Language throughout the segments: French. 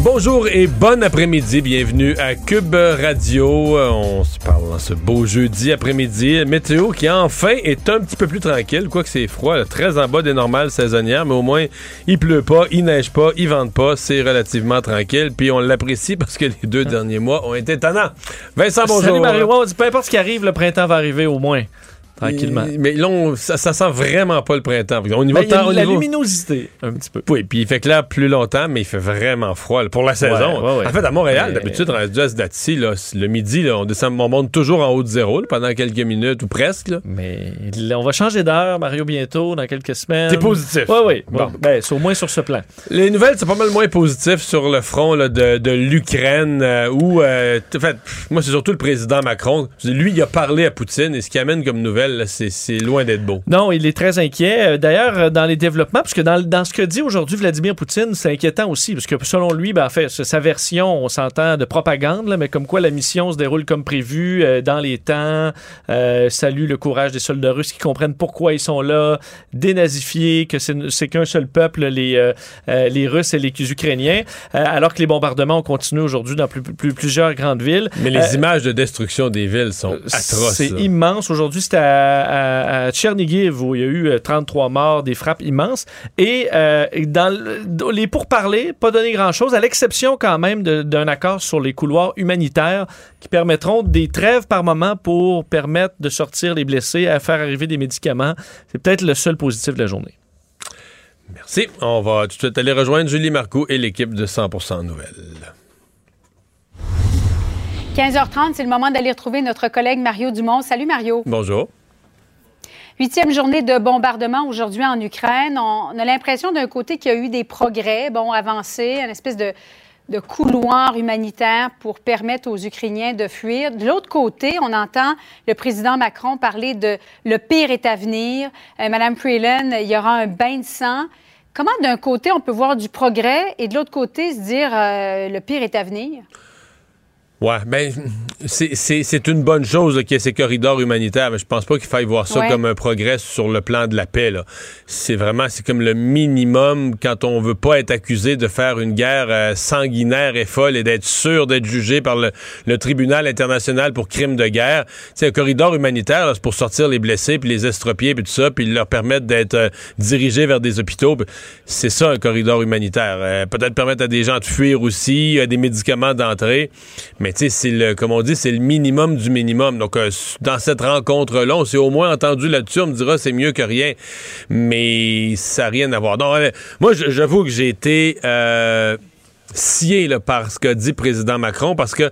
Bonjour et bon après-midi. Bienvenue à Cube Radio. Euh, On se parle dans ce beau jeudi après-midi. Météo qui enfin est un petit peu plus tranquille, quoique c'est froid, là, très en bas des normales saisonnières, mais au moins il pleut pas, il neige pas, il vente pas, c'est relativement tranquille. Puis on l'apprécie parce que les deux derniers mois ont été tannants. Vincent, bonjour. Salut dit peu importe ce qui arrive, le printemps va arriver au moins. Tranquillement. Il- Mais là, on- ça, ça sent vraiment pas le printemps. Au niveau Ben, y a la niveau- luminosité, un petit peu. Oui, puis il fait clair plus longtemps, mais il fait vraiment froid là, pour la saison. ouais, ouais. En fait, à Montréal, d'habitude, rendu à ce date-ci, là, le midi, là, on descend, on monte toujours en haut de zéro là, pendant quelques minutes ou presque. Mais on va changer d'heure, Mario, bientôt, dans quelques semaines. T'es positif. Oui, oui. Bon. Ben, c'est au moins sur ce plan. Les nouvelles, c'est pas mal moins positif sur le front de, de l'Ukraine, euh, où, euh, en fait, moi, c'est surtout le président Macron. Lui, il a parlé à Poutine, et ce qui amène comme nouvelle, c'est loin d'être beau. Non, il est très inquiet. Euh, D'ailleurs, euh, dans les développements, parce que dans, dans ce que dit aujourd'hui Vladimir Poutine, c'est inquiétant aussi, parce que selon lui, ben, en fait, sa version, on s'entend, de propagande, là, mais comme quoi la mission se déroule comme prévu, euh, dans les temps, euh, salue le courage des soldats russes qui comprennent pourquoi ils sont là, dénazifier que c'est qu'un seul peuple, les, euh, les Russes et les Ukrainiens, alors que les bombardements ont continué aujourd'hui dans plus- plus- plusieurs grandes villes. Mais les images de destruction des villes sont atroces. c'est immense. Aujourd'hui, c'était à, à, à Tchernigiv où il y a eu euh, 33 morts, des frappes immenses. Et euh, dans le- dans les pourparlers, pas donné grand-chose, à l'exception quand même d'un accord sur les couloirs humanitaires qui permettront des trêves par moment pour permettre de sortir les blessés, à faire arriver des médicaments. C'est peut-être le seul positif de la journée. Merci. On va tout de suite aller rejoindre Julie Marcoux et l'équipe de 100% Nouvelles. 15h30, c'est le moment d'aller retrouver notre collègue Mario Dumont. Salut Mario. Bonjour. Huitième journée de bombardement aujourd'hui en Ukraine. On a l'impression d'un côté qu'il y a eu des progrès, bon, avancés, une espèce de, couloir humanitaire pour permettre aux Ukrainiens de fuir. De l'autre côté, on entend le président Macron parler de le pire est à venir. Euh, Madame Freeland, il y aura un bain de sang. Comment d'un côté on peut voir du progrès et de l'autre côté se dire euh, le pire est à venir? Ouais, ben, c'est- une bonne chose qu'il y ait ces corridors humanitaires, mais je pense pas qu'il faille voir ça Ouais. comme un progrès sur le plan de la paix. C'est vraiment, c'est comme le minimum quand on veut pas être accusé de faire une guerre euh, sanguinaire et folle et d'être sûr d'être jugé par le, le tribunal international pour crimes de guerre. C'est un corridor humanitaire, c'est pour sortir les blessés, puis les estropiés, puis tout ça, puis leur permettre d'être euh, dirigés vers des hôpitaux. C'est ça un corridor humanitaire. Euh, Peut-être permettre à des gens de fuir aussi, à des médicaments d'entrée. Mais tu sais, c'est le, comme on dit, c'est le minimum du minimum. Donc, euh, dans cette rencontre-là, on s'est au moins entendu là-dessus. On me dira c'est mieux que rien. Mais ça n'a rien à voir. Euh, moi, j'avoue que j'ai été euh, scié là, par ce qu'a dit le président Macron parce que,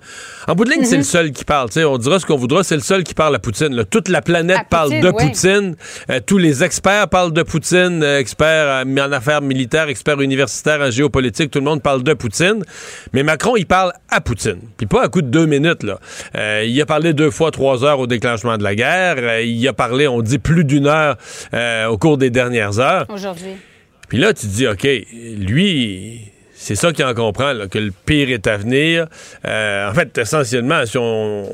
en bout de ligne, c'est le seul qui parle. On dira ce qu'on voudra, c'est le seul qui parle à Poutine. là. Toute la planète À parle Poutine, de ouais. Poutine. Euh, tous les experts parlent de Poutine, euh, experts euh, en affaires militaires, experts universitaires en géopolitique, tout le monde parle de Poutine. Mais Macron, il parle à Poutine. Puis pas à coup de deux minutes, là. Euh, il a parlé deux fois trois heures au déclenchement de la guerre. Il a parlé, on dit, plus d'une heure au cours des dernières heures. Aujourd'hui. Puis là, tu te dis, OK, lui, c'est ça qu'il en comprend, là, que le pire est à venir. Euh, en fait, essentiellement, si on,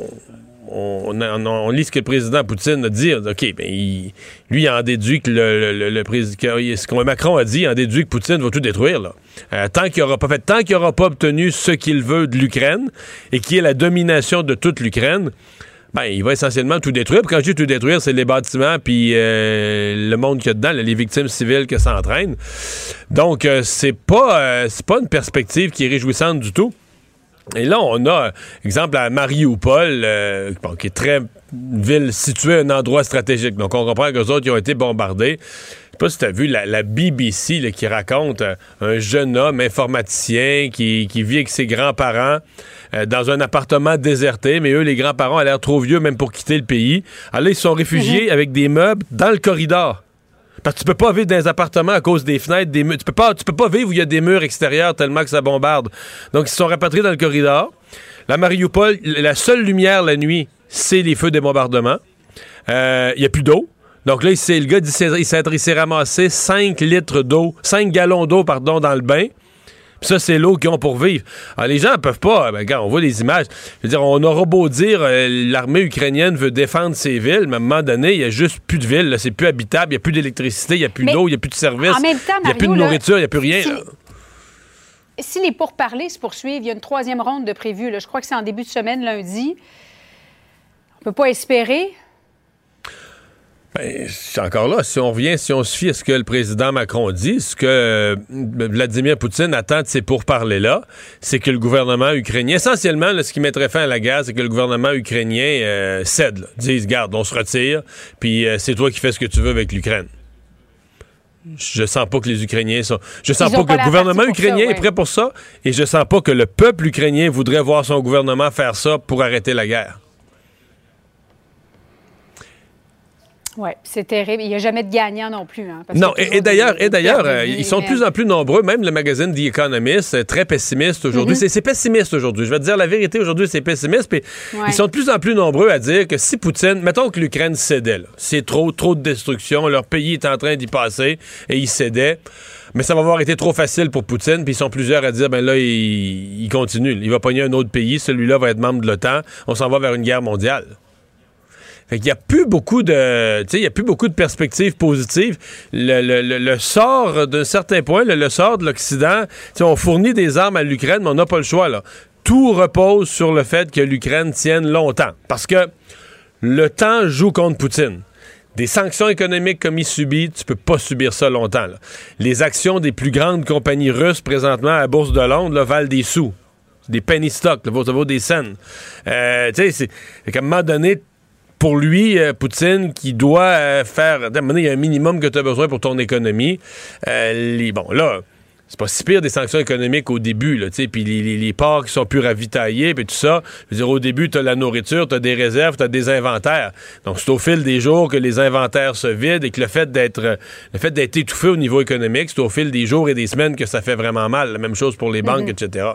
on, on- lit ce que le président Poutine a dit, OK, ben, lui, il en déduit que le, le, président, ce que Macron a dit, il en déduit que Poutine va tout détruire. Là. Euh, tant qu'il aura pas fait, tant qu'il aura pas obtenu ce qu'il veut de l'Ukraine et qui est la domination de toute l'Ukraine, ben, il va essentiellement tout détruire. Puis quand je dis tout détruire, c'est les bâtiments puis euh, le monde qu'il y a dedans, les victimes civiles que ça entraîne. Donc, euh, c'est pas, euh, pas une perspective qui est réjouissante du tout. Et là, on a, exemple, à Mariupol, euh, qui est très une ville située à un endroit stratégique. Donc, on comprend qu'eux autres, ils ont été bombardés. Je sais pas si tu as vu la, la BBC là, qui raconte euh, un jeune homme informaticien qui, qui vit avec ses grands-parents euh, dans un appartement déserté, mais eux, les grands-parents, ont l'air trop vieux même pour quitter le pays. Alors là, ils sont réfugiés avec des meubles dans le corridor. Parce que tu peux pas vivre dans les appartements à cause des fenêtres, des murs. Tu peux pas, tu peux pas vivre où il y a des murs extérieurs tellement que ça bombarde. Donc, ils se sont rapatriés dans le corridor. La Mariupol, la seule lumière la nuit, c'est les feux des bombardements. Euh, Il y a plus d'eau. Donc là, il le gars, dit, il s'est- ramassé 5 litres d'eau, 5 gallons d'eau, pardon, dans le bain. Puis ça, c'est l'eau qu'ils ont pour vivre. Alors, les gens ne peuvent pas. Ben, regarde, on voit les images. Je veux dire, on aura beau dire euh, l'armée ukrainienne veut défendre ses villes, mais à un moment donné, il n'y a juste plus de villes. C'est plus habitable. Il n'y a plus d'électricité, il n'y a plus d'eau, il n'y a plus de services. en même temps, Il n'y a plus de nourriture, il n'y a plus rien. si- là. Si les pourparlers se poursuivent, il y a une troisième ronde de prévue. là. Je crois que c'est en début de semaine, lundi. On ne peut pas espérer. Ben, c'est encore là, si on revient, si on se fie à ce que le président Macron dit, ce que euh, Vladimir Poutine attend de ces pourparlers-là, c'est que le gouvernement ukrainien, essentiellement, là, ce qui mettrait fin à la guerre, c'est que le gouvernement ukrainien euh, cède, là, dise, garde, on se retire, puis euh, c'est toi qui fais ce que tu veux avec l'Ukraine. Je sens pas que les Ukrainiens sont. Je sens pas que le gouvernement ça, ukrainien est prêt pour ça, et je sens pas que le peuple ukrainien voudrait voir son gouvernement faire ça pour arrêter la guerre. Oui, c'est terrible. Il n'y a jamais de gagnant non plus. hein, parce Non, et, d'ailleurs, et d'ailleurs, euh, ils sont de mais- plus en plus nombreux. Même le magazine The Economist, euh, très pessimiste aujourd'hui. Mm-hmm. C'est- C'est pessimiste aujourd'hui. Je vais te dire la vérité aujourd'hui, c'est pessimiste. Puis Ouais. ils sont de plus en plus nombreux à dire que si Poutine, mettons que l'Ukraine cédait, c'est trop, trop de destruction, leur pays est en train d'y passer et il cédait. Mais ça va avoir été trop facile pour Poutine, puis ils sont plusieurs à dire, ben là, il, il continue. Il va pogner un autre pays, celui-là va être membre de l'OTAN, on s'en va vers une guerre mondiale. Fait qu'il y a plus beaucoup de, il y a plus beaucoup de perspectives positives. Le, le- le- sort d'un certain point, le, sort de l'Occident, on fournit des armes à l'Ukraine, mais on n'a pas le choix là. Tout repose sur le fait que l'Ukraine tienne longtemps, parce que le temps joue contre Poutine. Des sanctions économiques comme il subit, tu peux pas subir ça longtemps. Les actions des plus grandes compagnies russes présentement à la Bourse de Londres là, valent des sous. Des penny stocks, ça vaut des cents. Euh, tu sais, qu'à un moment donné, pour lui, euh, Poutine, qui doit euh, faire. donné, il y a un minimum que tu as besoin pour ton économie. Euh, les, bon, là. C'est pas si pire des sanctions économiques au début, là, tu sais, puis les, les, les ports qui sont plus ravitaillés, puis tout ça. Je veux dire, au début, t'as la nourriture, t'as des réserves, t'as des inventaires. Donc, c'est au fil des jours que les inventaires se vident et que le fait d'être le fait d'être étouffé au niveau économique, c'est au fil des jours et des semaines que ça fait vraiment mal. La même chose pour les banques, etc.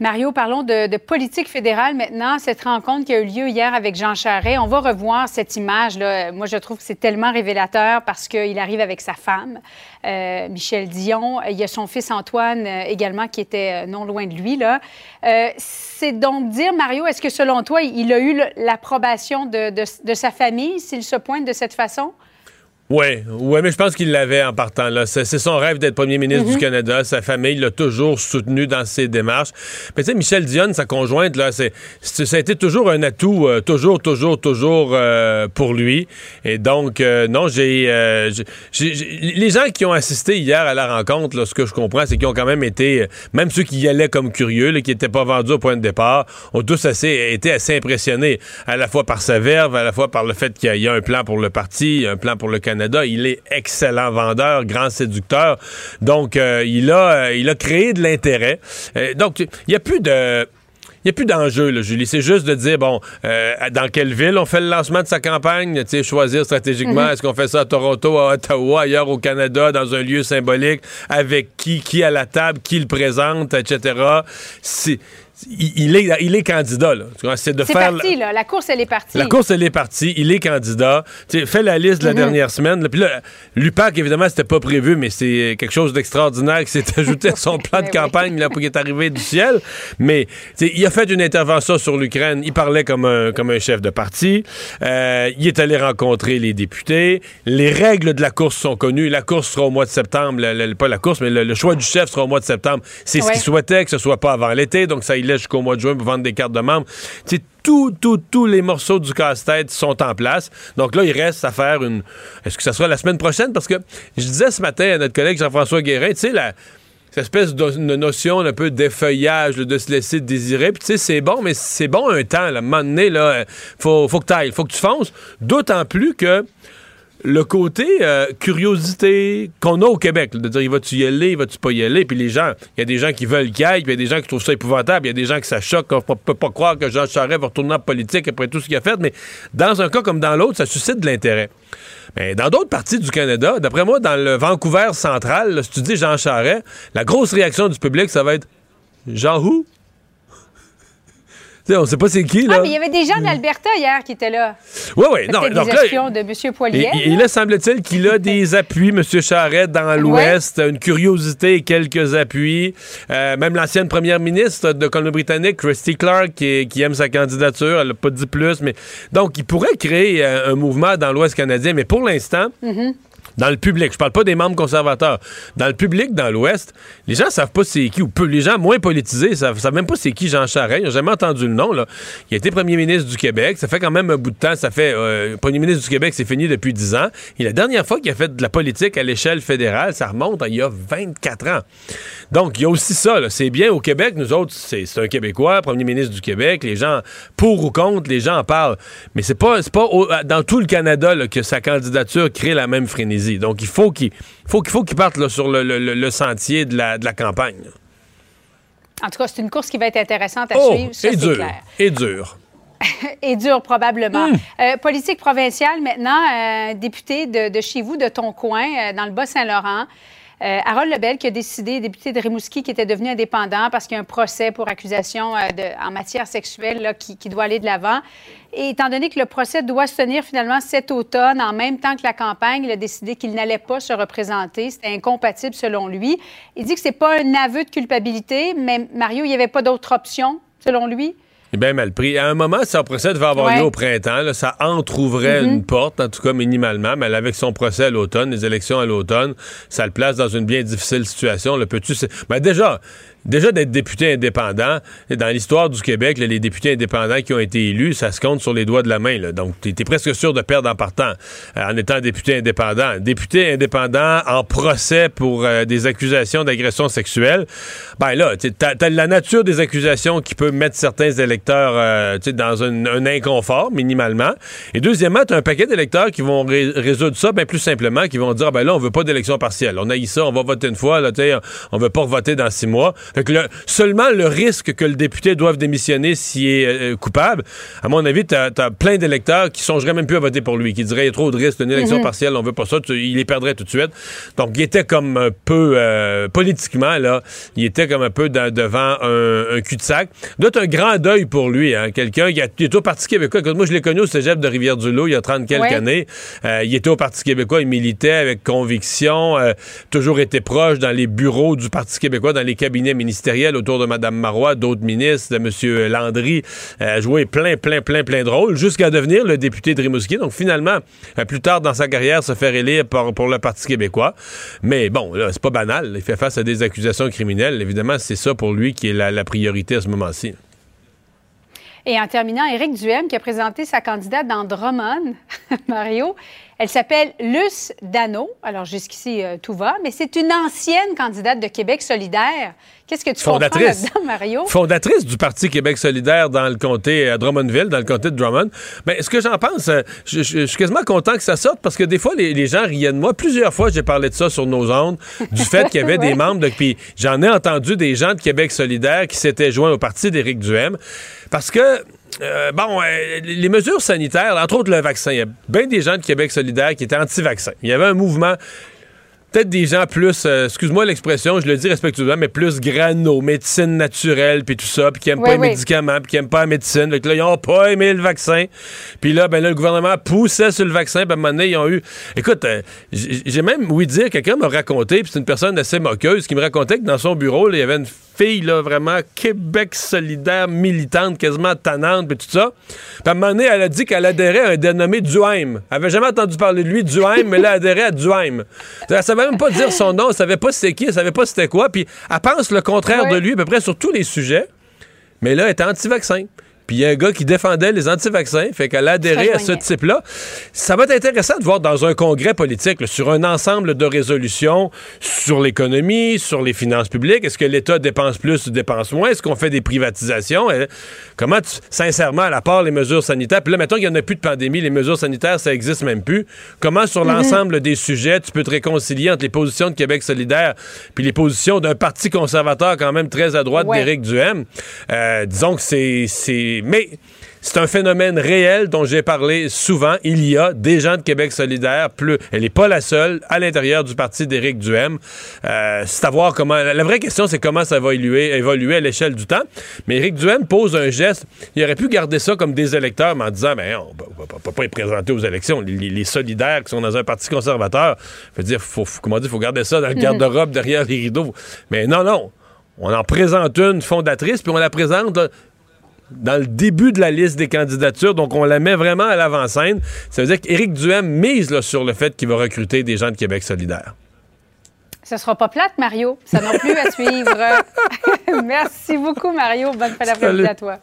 Mario, parlons de, politique fédérale maintenant. Cette rencontre qui a eu lieu hier avec Jean Charest, on va revoir cette image-là. Moi, je trouve que c'est tellement révélateur parce qu'il arrive avec sa femme, euh, Michel Dion. Il y a son fils Antoine euh, également qui était euh, non loin de lui. Là. Euh, c'est donc dire, Mario, est-ce que selon toi, il a eu l'approbation de- de sa famille s'il se pointe de cette façon? Oui, ouais, mais je pense qu'il l'avait en partant là. C'est son rêve d'être premier ministre du Canada. Sa famille l'a toujours soutenu dans ses démarches. Mais tu sais, Michel Dionne, sa conjointe, là, c'est, ça a été toujours un atout, euh, toujours, toujours, toujours euh, pour lui. Et donc, euh, non, j'ai, les gens qui ont assisté hier à la rencontre, là, ce que je comprends, c'est qu'ils ont quand même été, même ceux qui y allaient comme curieux, là, qui n'étaient pas vendus au point de départ, ont tous assez, été assez impressionnés, à la fois par sa verve, à la fois par le fait qu'il y a un plan pour le parti, un plan pour le Canada. Il est excellent vendeur, grand séducteur. Donc, euh, il, a, euh, il a créé de l'intérêt. Euh, donc, il n'y a plus de... Il n'y a plus d'enjeu, là, Julie. C'est juste de dire, bon, euh, dans quelle ville on fait le lancement de sa campagne, tu sais, choisir stratégiquement. Est-ce qu'on fait ça à Toronto, à Ottawa, ailleurs au Canada, dans un lieu symbolique, avec qui, qui à la table, qui le présente, etc. C'est il, il est, il est candidat. Là. C'est de C'est faire. parti, là. La course, elle est partie. La course, elle est partie. Il est candidat. Tu sais, fais la liste de Mhm. la dernière semaine. là. Puis là, l'UPAC, évidemment, c'était pas prévu, mais c'est quelque chose d'extraordinaire qui s'est ajouté à son plan de Ben oui. campagne là, pour qu'il est arrivé du ciel. Mais il a fait une intervention sur l'Ukraine. Il parlait comme un, comme un chef de parti. Euh, il est allé rencontrer les députés. Les règles de la course sont connues. La course sera au mois de septembre. Le- le- pas la course, mais le, le choix du chef sera au mois de septembre. C'est ce qu'il souhaitait, que ce soit pas avant l'été. Donc, ça il jusqu'au mois de juin pour vendre des cartes de membres. Tu sais, tout, tout, tous les morceaux du casse-tête sont en place. Donc là, il reste à faire une. Est-ce que ça sera la semaine prochaine? Parce que je disais ce matin à notre collègue Jean-François Guérin, tu sais. Cette espèce de, notion un peu d'effeuillage, de se laisser désirer. Puis tu sais, c'est bon, mais c'est bon un temps. Là. À un moment donné, là, faut, faut que tu ailles, faut que tu fonces. D'autant plus que le côté euh, curiosité qu'on a au Québec, de dire, il va-tu y aller, il va-tu pas y aller, puis les gens, il y a des gens qui veulent qu'il aille, puis il y a des gens qui trouvent ça épouvantable, il y a des gens qui ça choque, qu'on peut pas croire que Jean Charest va retourner en politique après tout ce qu'il a fait, mais dans un cas comme dans l'autre, ça suscite de l'intérêt. Mais dans d'autres parties du Canada, d'après moi, dans le Vancouver central, si tu dis Jean Charest, la grosse réaction du public, ça va être Jean who? On sait pas c'est qui, là. Ah, mais il y avait des gens d'Alberta hier qui étaient là. Oui, oui, non, donc là, de M. Poilier. et, et là, semble-t-il qu'il a des appuis, M. Charette, dans l'Ouest, une curiosité et quelques appuis. Euh, même l'ancienne première ministre de Colombie-Britannique, Christy Clark, qui, qui aime sa candidature, elle n'a pas dit plus, mais donc il pourrait créer euh, un mouvement dans l'Ouest canadien, mais pour l'instant, dans le public, je parle pas des membres conservateurs, dans le public, dans l'Ouest, les gens savent pas c'est qui, ou peu, les gens moins politisés savent, savent même pas c'est qui Jean Charest, ils n'ont jamais entendu le nom. Il a été premier ministre du Québec, ça fait quand même un bout de temps, ça fait, euh, premier ministre du Québec, c'est fini depuis 10 ans, et la dernière fois qu'il a fait de la politique à l'échelle fédérale, ça remonte à il y a 24 ans. Donc, il y a aussi ça, c'est bien au Québec, nous autres, c'est un Québécois, premier ministre du Québec, les gens, pour ou contre, les gens en parlent, mais c'est pas, pas dans tout le Canada que sa candidature crée la même frénésie. Donc, il faut qu'il faut qu'il faut qu'il parte là, sur le, le- sentier de la, de la campagne. En tout cas, c'est une course qui va être intéressante à Oh, suivre. Ça, et c'est dur, clair. et dur. Et dur, probablement. Hmm. Euh, politique provinciale, maintenant, euh, député de, de chez vous, de ton coin, euh, dans le Bas-Saint-Laurent. Euh, Harold Lebel qui a décidé, député de Rimouski, qui était devenu indépendant parce qu'il y a un procès pour accusation euh, en matière sexuelle qui, qui doit aller de l'avant. Et étant donné que le procès doit se tenir finalement cet automne, en même temps que la campagne, il a décidé qu'il n'allait pas se représenter. C'était incompatible selon lui. Il dit que c'est pas un aveu de culpabilité, mais Mario, il n'y avait pas d'autre option, selon lui? Bien mal pris. À un moment, son procès devait avoir Ouais. lieu au printemps. là. ça entrouvrait une porte, en tout cas minimalement, mais avec son procès à l'automne, les élections à l'automne, ça le place dans une bien difficile situation. Le peux-tu... Ben déjà, déjà d'être député indépendant, dans l'histoire du Québec, les députés indépendants qui ont été élus, ça se compte sur les doigts de la main. Donc, tu es presque sûr de perdre en partant, euh, en étant député indépendant. Député indépendant en procès pour euh, des accusations d'agression sexuelle, ben là, tu as, la nature des accusations qui peut mettre certains électeurs euh, dans un, inconfort, minimalement. Et deuxièmement, tu as un paquet d'électeurs qui vont ré- résoudre ça bien plus simplement, qui vont dire, ah ben là, on veut pas d'élection partielle. On a eu ça, on va voter une fois, là, on veut pas voter dans six mois. Fait que le- seulement le risque que le député doive démissionner s'il est euh, coupable, à mon avis, tu as, plein d'électeurs qui songeraient même plus à voter pour lui, qui diraient, il y a trop de risques d'une élection partielle, on veut pas ça, tu- il les perdrait tout de suite. Donc, il était comme un peu, euh, politiquement, là, il était comme un peu devant un, un cul-de-sac. T'as un grand deuil pour lui, hein, quelqu'un qui est au Parti québécois. Écoute, moi, je l'ai connu au cégep de Rivière-du-Loup il y a 30 quelques Ouais. années. Euh, il était au Parti québécois, il militait avec conviction, euh, toujours été proche dans les bureaux du Parti québécois, dans les cabinets ministériels autour de Mme Marois, d'autres ministres, de M. Landry, euh, joué plein, plein, plein, plein de rôles, jusqu'à devenir le député de Rimouski. Donc, finalement, euh, plus tard dans sa carrière, se faire élire pour, le Parti québécois. Mais bon, là, c'est pas banal. Il fait face à des accusations criminelles. Évidemment, c'est ça pour lui qui est la, la priorité à ce moment-ci. Et en terminant, Éric Duhem qui a présenté sa candidate dans Drummond, Mario. Elle s'appelle Luce Dano. Alors jusqu'ici, euh, tout va, mais c'est une ancienne candidate de Québec solidaire. Qu'est-ce que tu comprends Fondatrice. là-dedans, Mario? Fondatrice du Parti Québec solidaire dans le comté, à Drummondville, dans le comté de Drummond. Mais ce que j'en pense, euh, je, je- je suis quasiment content que ça sorte parce que des fois, les, les gens riaient de moi. Plusieurs fois, j'ai parlé de ça sur nos ondes, du fait qu'il y avait Ouais. des membres de. Puis j'en ai entendu des gens de Québec solidaire qui s'étaient joints au parti d'Éric Duhem parce que. Euh, bon, euh, les mesures sanitaires, entre autres le vaccin, il y a bien des gens de Québec solidaire qui étaient anti-vaccin. Il y avait un mouvement peut-être des gens plus, euh, excuse-moi l'expression, je le dis respectueusement, mais plus grano, médecine naturelle, puis tout ça, puis qui aiment Oui, pas les médicaments, puis qui aiment pas la médecine. Fait que là, ils ont pas aimé le vaccin. Puis là, ben là, le gouvernement poussait sur le vaccin, puis à un moment donné, ils ont eu... Écoute, euh, j'ai même, oui dire, quelqu'un m'a raconté, puis c'est une personne assez moqueuse, qui me racontait que dans son bureau, il y avait une fille, là, vraiment Québec solidaire, militante, quasiment tannante, puis tout ça. Puis à un moment donné, elle a dit qu'elle adhérait à un dénommé Duhaime. Elle avait jamais entendu parler de lui, Duhaime, mais là, elle adhérait à Duhaime. Elle savait même pas dire son nom, elle savait pas c'était qui, elle savait pas c'était quoi, puis elle pense le contraire Ouais. de lui à peu près sur tous les sujets, mais là, elle était anti-vaccin. Puis il y a un gars qui défendait les anti-vaccins, fait qu'elle a adhéré à ce type-là. Ça va être intéressant de voir dans un congrès politique, là, sur un ensemble de résolutions sur l'économie, sur les finances publiques, est-ce que l'État dépense plus ou dépense moins? Est-ce qu'on fait des privatisations? Euh, comment, tu- sincèrement, à la part les mesures sanitaires, puis là, mettons qu'il n'y en a plus de pandémie, les mesures sanitaires, ça existe même plus. Comment, sur l'ensemble des sujets, tu peux te réconcilier entre les positions de Québec solidaire puis les positions d'un parti conservateur quand même très à droite Ouais. d'Éric Duhem? Euh, disons que c'est... Mais c'est un phénomène réel dont j'ai parlé souvent. Il y a des gens de Québec solidaire, plus, elle n'est pas la seule, à l'intérieur du parti d'Éric Duhem. Euh, c'est à voir comment... La vraie question, c'est comment ça va évoluer, évoluer à l'échelle du temps. Mais Éric Duhem pose un geste. Il aurait pu garder ça comme des électeurs, mais en disant, ben, on ne peut pas y présenter aux élections. Les, les- les solidaires qui sont dans un parti conservateur, je veux dire, faut, faut- comment dire, faut garder ça dans le garde-robe derrière les rideaux. Mais non, non. On en présente une fondatrice, puis on la présente là, dans le début de la liste des candidatures, donc on la met vraiment à l'avant-scène. Ça veut dire qu'Éric Duhem mise là, sur le fait qu'il va recruter des gens de Québec solidaire. Ce sera pas plate, Mario. Ça non plus à suivre. Merci beaucoup, Mario. Bonne fin d'après-midi à toi.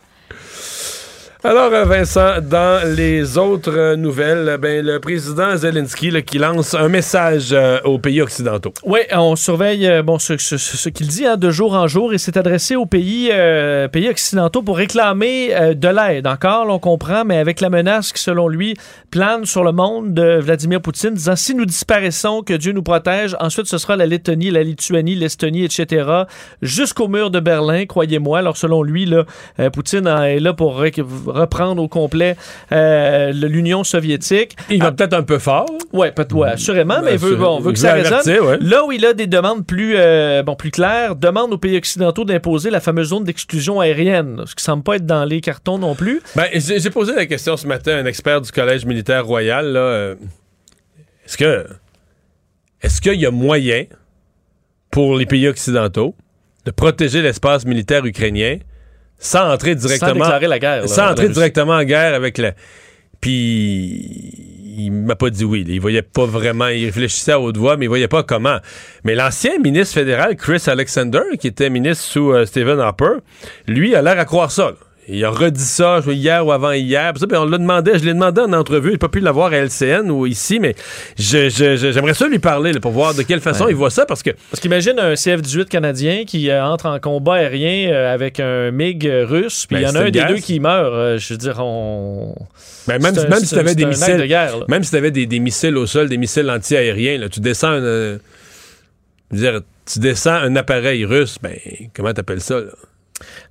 Alors, euh, Vincent, dans les autres nouvelles, euh, ben, le président Zelensky là, qui lance un message euh, aux pays occidentaux. Oui, on surveille bon, ce, qu'il dit hein, de jour en jour et s'est adressé aux pays, euh, pays occidentaux pour réclamer de l'aide. Encore, là, on comprend, mais avec la menace qui, selon lui, plane sur le monde de Vladimir Poutine, disant si nous disparaissons, que Dieu nous protège, ensuite ce sera la Lettonie, la Lituanie, l'Estonie, etc., jusqu'au mur de Berlin, croyez-moi. Alors, selon lui, là, Poutine euh, est là pour reprendre au complet euh, l'Union soviétique. Il va peut-être un peu fort. Ouais, peut ouais, assurément, mais il veut, bon, on veut que ça résonne. ouais. Là où il a des demandes plus, euh, bon, plus claires, demande aux pays occidentaux d'imposer la fameuse zone d'exclusion aérienne, ce qui semble pas être dans les cartons non plus. Ben, j'ai j'ai posé la question ce matin à un expert du Collège militaire royal. là, euh, Est-ce que est-ce qu'il y a moyen pour les pays occidentaux de protéger l'espace militaire ukrainien sans entrer Sans directement déclarer la guerre. là, sans entrer directement en guerre avec la. Puis il m'a pas dit oui. Il voyait pas vraiment. Il réfléchissait à haute voix, mais il voyait pas comment. Mais l'ancien ministre fédéral Chris Alexander, qui était ministre sous euh, Stephen Harper, lui a l'air à croire ça. là. Il a redit ça hier ou avant-hier. Puis on l'a demandé, je l'ai demandé en entrevue. J'ai pas pu l'avoir à LCN ou ici, mais j'aimerais ça lui parler là, pour voir de quelle façon il voit ça parce que Parce qu'imagine un CF-18 canadien qui euh, entre en combat aérien euh, avec un MiG russe, puis il Ben, y en a un des guerre. deux qui meurt. euh, je veux dire, on. ben, même, un- même si tu avais des de missiles, guerre, même si tu avais des, des missiles au sol, des missiles anti-aériens, tu descends un, je veux dire, tu descends un appareil russe, ben comment t'appelles ça là?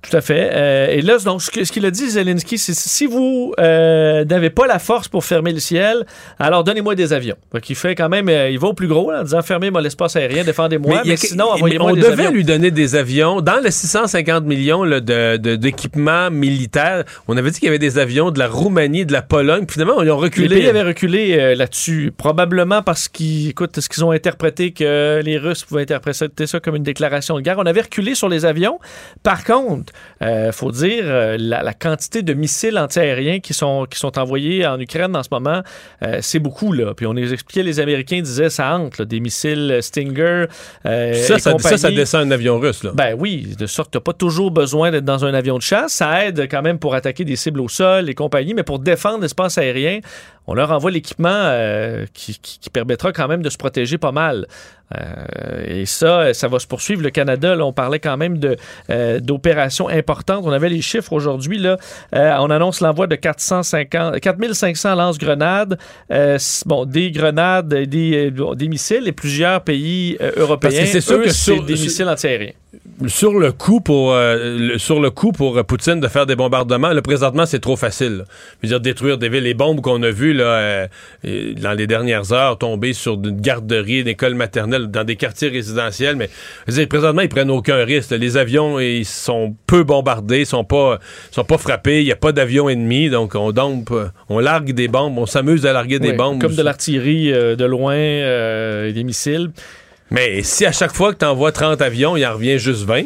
Tout à fait. Euh, et là, donc, ce qu'il a dit, Zelensky, c'est si vous euh, n'avez pas la force pour fermer le ciel, alors donnez-moi des avions. Donc, il fait quand même, euh, il va au plus gros là, en disant fermez-moi l'espace aérien, défendez-moi, mais, sinon on devait lui donner des avions. Dans les 650 millions là, de, de- d'équipements militaires, on avait dit qu'il y avait des avions de la Roumanie, de la Pologne. Puis finalement, ils ont Les reculé. pays avaient reculé euh, là-dessus, probablement parce qu'ils, écoute, ce qu'ils ont interprété que les Russes pouvaient interpréter ça comme une déclaration de guerre. On avait reculé sur les avions. Par contre, Don't. Euh, faut dire euh, la, la quantité de missiles antiaériens qui sont qui sont envoyés en Ukraine en ce moment, euh, c'est beaucoup là. Puis on les expliquait, les Américains disaient ça entre là, des missiles Stinger. euh, ça, et ça, ça, ça compagnie. descend un avion russe. Là. Ben oui, de sorte que tu pas toujours besoin d'être dans un avion de chasse. Ça aide quand même pour attaquer des cibles au sol et compagnie, mais pour défendre l'espace aérien, on leur envoie l'équipement euh, qui, qui- qui permettra quand même de se protéger pas mal. Euh, et ça, ça va se poursuivre. Le Canada, là, on parlait quand même de, euh, d'opérations importantes. On avait les chiffres aujourd'hui. Là, Euh, on annonce l'envoi de 450, 4500 lance-grenades, euh, bon, des grenades, des, euh, des missiles et plusieurs pays européens. Parce que c'est sûr eux, que c'est sur- des missiles antiaériens. Sur le coup pour euh, le- sur le coup pour euh, Poutine de faire des bombardements, là, présentement c'est trop facile. là. Je veux dire détruire des villes, les bombes qu'on a vues là euh, dans les dernières heures tomber sur une garderie, une école maternelle, dans des quartiers résidentiels. Mais je veux dire, présentement ils prennent aucun risque. là. Les avions ils sont peu bombardés, ils sont pas sont pas frappés. Il y a pas d'avions ennemis, donc on dompe, on largue des bombes, on s'amuse à larguer des bombes. Comme de l'artillerie de loin, et des missiles. Mais si à chaque fois que tu envoies 30 avions, il en revient juste 20,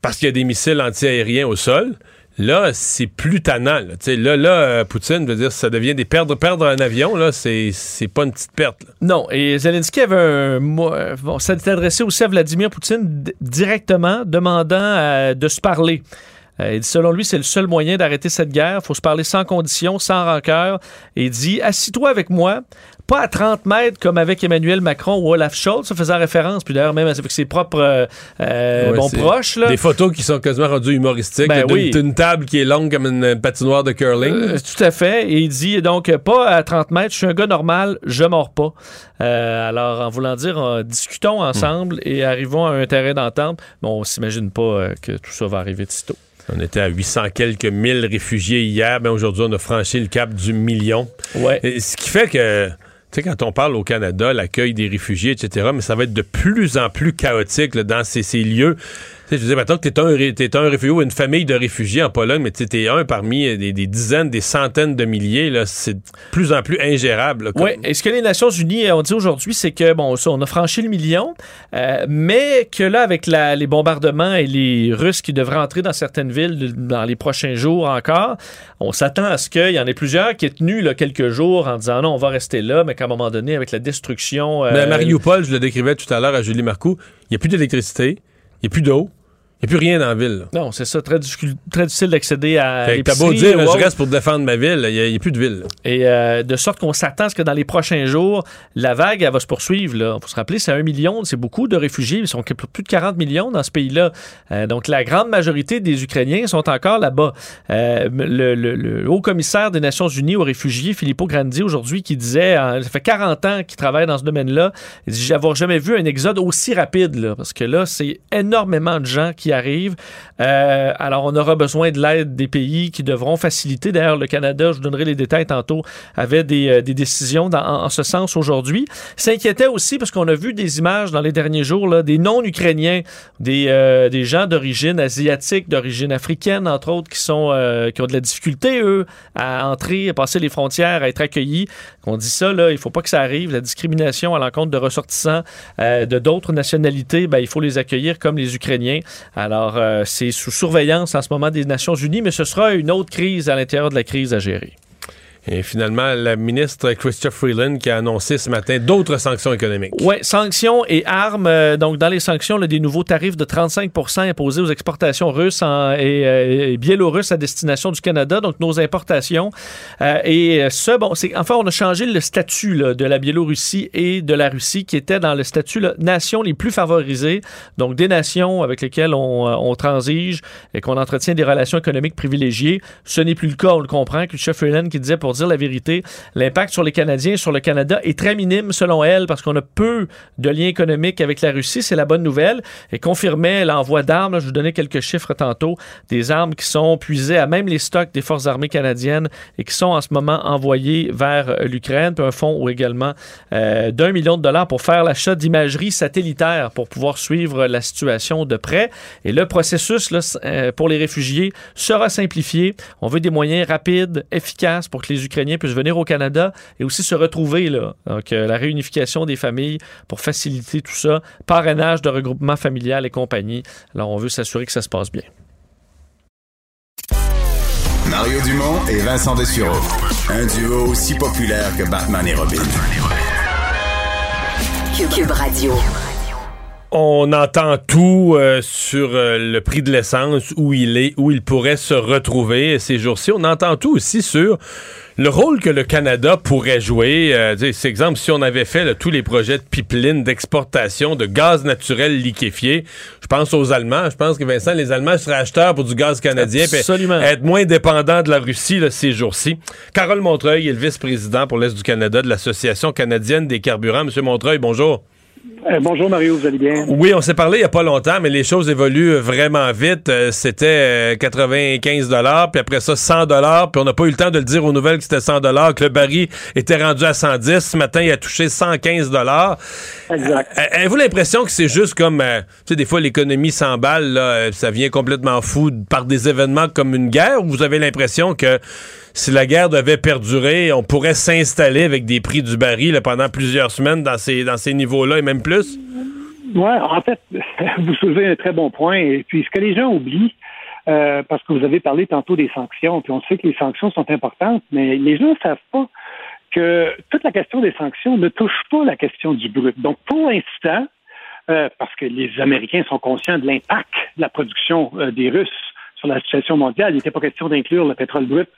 parce qu'il y a des missiles antiaériens au sol, là, c'est plus tannant. Là, là, là euh, Poutine veut dire ça devient des perdre, perdre un avion, là, c'est pas une petite perte. Non, et Zelensky avait un mot. euh, Bon, ça s'est adressé aussi à Vladimir Poutine directement, demandant euh, de se parler. Il dit, selon lui, c'est le seul moyen d'arrêter cette guerre. Il faut se parler sans condition, sans rancœur. Et il dit Assis-toi avec moi, pas à 30 mètres comme avec Emmanuel Macron ou Olaf Scholz, ça faisait référence, puis d'ailleurs, même avec ses propres euh, euh, Ouais, bons c'est proches. Là. Des photos qui sont quasiment rendues humoristiques. Ben d'une- oui. table qui est longue comme une patinoire de curling. Euh, tout à fait. Et il dit donc pas à 30 mètres, je suis un gars normal, je mords pas. Euh, alors, en voulant dire, discutons ensemble et arrivons à un terrain d'entente. Mais on s'imagine pas que tout ça va arriver de sitôt. On était à 800 quelques mille réfugiés hier. Ben aujourd'hui, on a franchi le cap du million. Ouais. Et ce qui fait que, tu sais, quand on parle au Canada, l'accueil des réfugiés, etc., mais ça va être de plus en plus chaotique dans ces lieux. Je dire, maintenant que t'es un, t'es un réfugié ou une famille de réfugiés en Pologne, mais t'es un parmi euh, des, des dizaines, des centaines de milliers, là, c'est de plus en plus ingérable. là, comme- Oui, et ce que les Nations Unies ont dit aujourd'hui, c'est que, bon, ça, on a franchi le million, euh, mais que là, avec la- les bombardements et les Russes qui devraient entrer dans certaines villes dans les prochains jours encore, on s'attend à ce qu'il y en ait plusieurs qui aient tenu là, quelques jours en disant non, on va rester là, mais qu'à un moment donné, avec la destruction. Mais à euh, Mariupol, je le décrivais tout à l'heure à Julie Marcoux, il n'y a plus d'électricité, il n'y a plus d'eau, n'y a plus rien dans la ville. là. Non, c'est ça, très, difficile- très difficile d'accéder à Fait t'as beau dire, je reste pour défendre ma ville, il n'y a, plus de ville. là. Et euh, de sorte qu'on s'attend à ce que dans les prochains jours, la vague, elle va se poursuivre. Là. faut se rappeler, c'est un million, c'est beaucoup de réfugiés. Ils sont plus de 40 millions dans ce pays-là. Euh, donc, la grande majorité des Ukrainiens sont encore là-bas. Euh, le, le- le haut commissaire des Nations Unies aux réfugiés, Filippo Grandi, aujourd'hui, qui disait, ça fait 40 ans qu'il travaille dans ce domaine-là, il dit, j'avais jamais vu un exode aussi rapide. Là, parce que là, c'est énormément de gens qui arrivent. Euh, alors, on aura besoin de l'aide des pays qui devront faciliter. D'ailleurs, le Canada, je vous donnerai les détails tantôt, avait des, euh, des décisions dans- en, ce sens aujourd'hui. S'inquiétait aussi parce qu'on a vu des images dans les derniers jours là, des non-ukrainiens, des, euh, des gens d'origine asiatique, d'origine africaine, entre autres, qui, sont, qui ont de la difficulté, eux, à entrer, à passer les frontières, à être accueillis. On dit ça, là, il faut pas que ça arrive. La discrimination à l'encontre de ressortissants de d'autres nationalités, ben, il faut les accueillir comme les Ukrainiens. Euh, c'est sous surveillance en ce moment des Nations Unies, mais ce sera une autre crise à l'intérieur de la crise à gérer. Et finalement, la ministre Christophe Freeland qui a annoncé ce matin d'autres sanctions économiques. Oui, sanctions et armes. Euh, donc, dans les sanctions, là, des nouveaux tarifs de 35 imposés aux exportations russes euh, et biélorusses à destination du Canada, donc nos importations. Euh, et ça, bon, c'est enfin, on a changé le statut de la Biélorussie et de la Russie, qui était dans le statut là, nations les plus favorisées, donc des nations avec lesquelles on, on transige et qu'on entretient des relations économiques privilégiées. Ce n'est plus le cas, on le comprend. chef Freeland qui disait, pour dire la vérité, l'impact sur les Canadiens, sur le Canada est très minime selon elle, parce qu'on a peu de liens économiques avec la Russie. C'est la bonne nouvelle. Et confirmait l'envoi d'armes. Je vous donnais quelques chiffres tantôt. Des armes qui sont puisées à même les stocks des forces armées canadiennes et qui sont en ce moment envoyées vers l'Ukraine. Puis un fonds également euh, d'un million de dollars pour faire l'achat d'imagerie satellitaire pour pouvoir suivre la situation de près. Et le processus euh, pour les réfugiés sera simplifié. On veut des moyens rapides, efficaces pour que les Ukrainiens puissent venir au Canada et aussi se retrouver là. Donc euh, la réunification des familles pour faciliter tout ça, parrainage de regroupement familial et compagnie. Alors on veut s'assurer que ça se passe bien. Mario Dumont et Vincent Dessureau. Un duo aussi populaire que Batman et Robin. Cube, Cube Radio. On entend tout euh, sur euh, le prix de l'essence, où il est, où il pourrait se retrouver ces jours-ci. On entend tout aussi sur le rôle que le Canada pourrait jouer. Euh, c'est exemple, si on avait fait là, tous les projets de pipeline, d'exportation de gaz naturel liquéfié, je pense aux Allemands. Je pense que Vincent, les Allemands seraient acheteurs pour du gaz canadien. Absolument. Être moins dépendants de la Russie là, ces jours-ci. Carole Montreuil est le vice-président pour l'Est du Canada de l'Association canadienne des carburants. Monsieur Montreuil, bonjour. Euh, bonjour Mario, vous allez bien? Oui, on s'est parlé il n'y a pas longtemps, mais les choses évoluent vraiment vite. Euh, c'était 95 euh, dollars, puis après ça 100 dollars, puis on n'a pas eu le temps de le dire aux nouvelles que c'était 100 dollars, que le baril était rendu à 110. Ce matin, il a touché 115 dollars. Exact. Avez-vous l'impression que c'est juste comme, tu sais, des fois l'économie s'emballe, ça vient complètement fou par des événements comme une guerre, ou vous avez l'impression que si la guerre devait perdurer, on pourrait s'installer avec des prix du baril pendant plusieurs semaines dans ces, dans ces niveaux-là et même plus? Oui, en fait, vous soulevez un très bon point. Et puis, ce que les gens oublient, euh, parce que vous avez parlé tantôt des sanctions, puis on sait que les sanctions sont importantes, mais les gens ne savent pas que toute la question des sanctions ne touche pas la question du brut. Donc, pour l'instant, euh, parce que les Américains sont conscients de l'impact de la production euh, des Russes sur la situation mondiale, il n'était pas question d'inclure le pétrole brut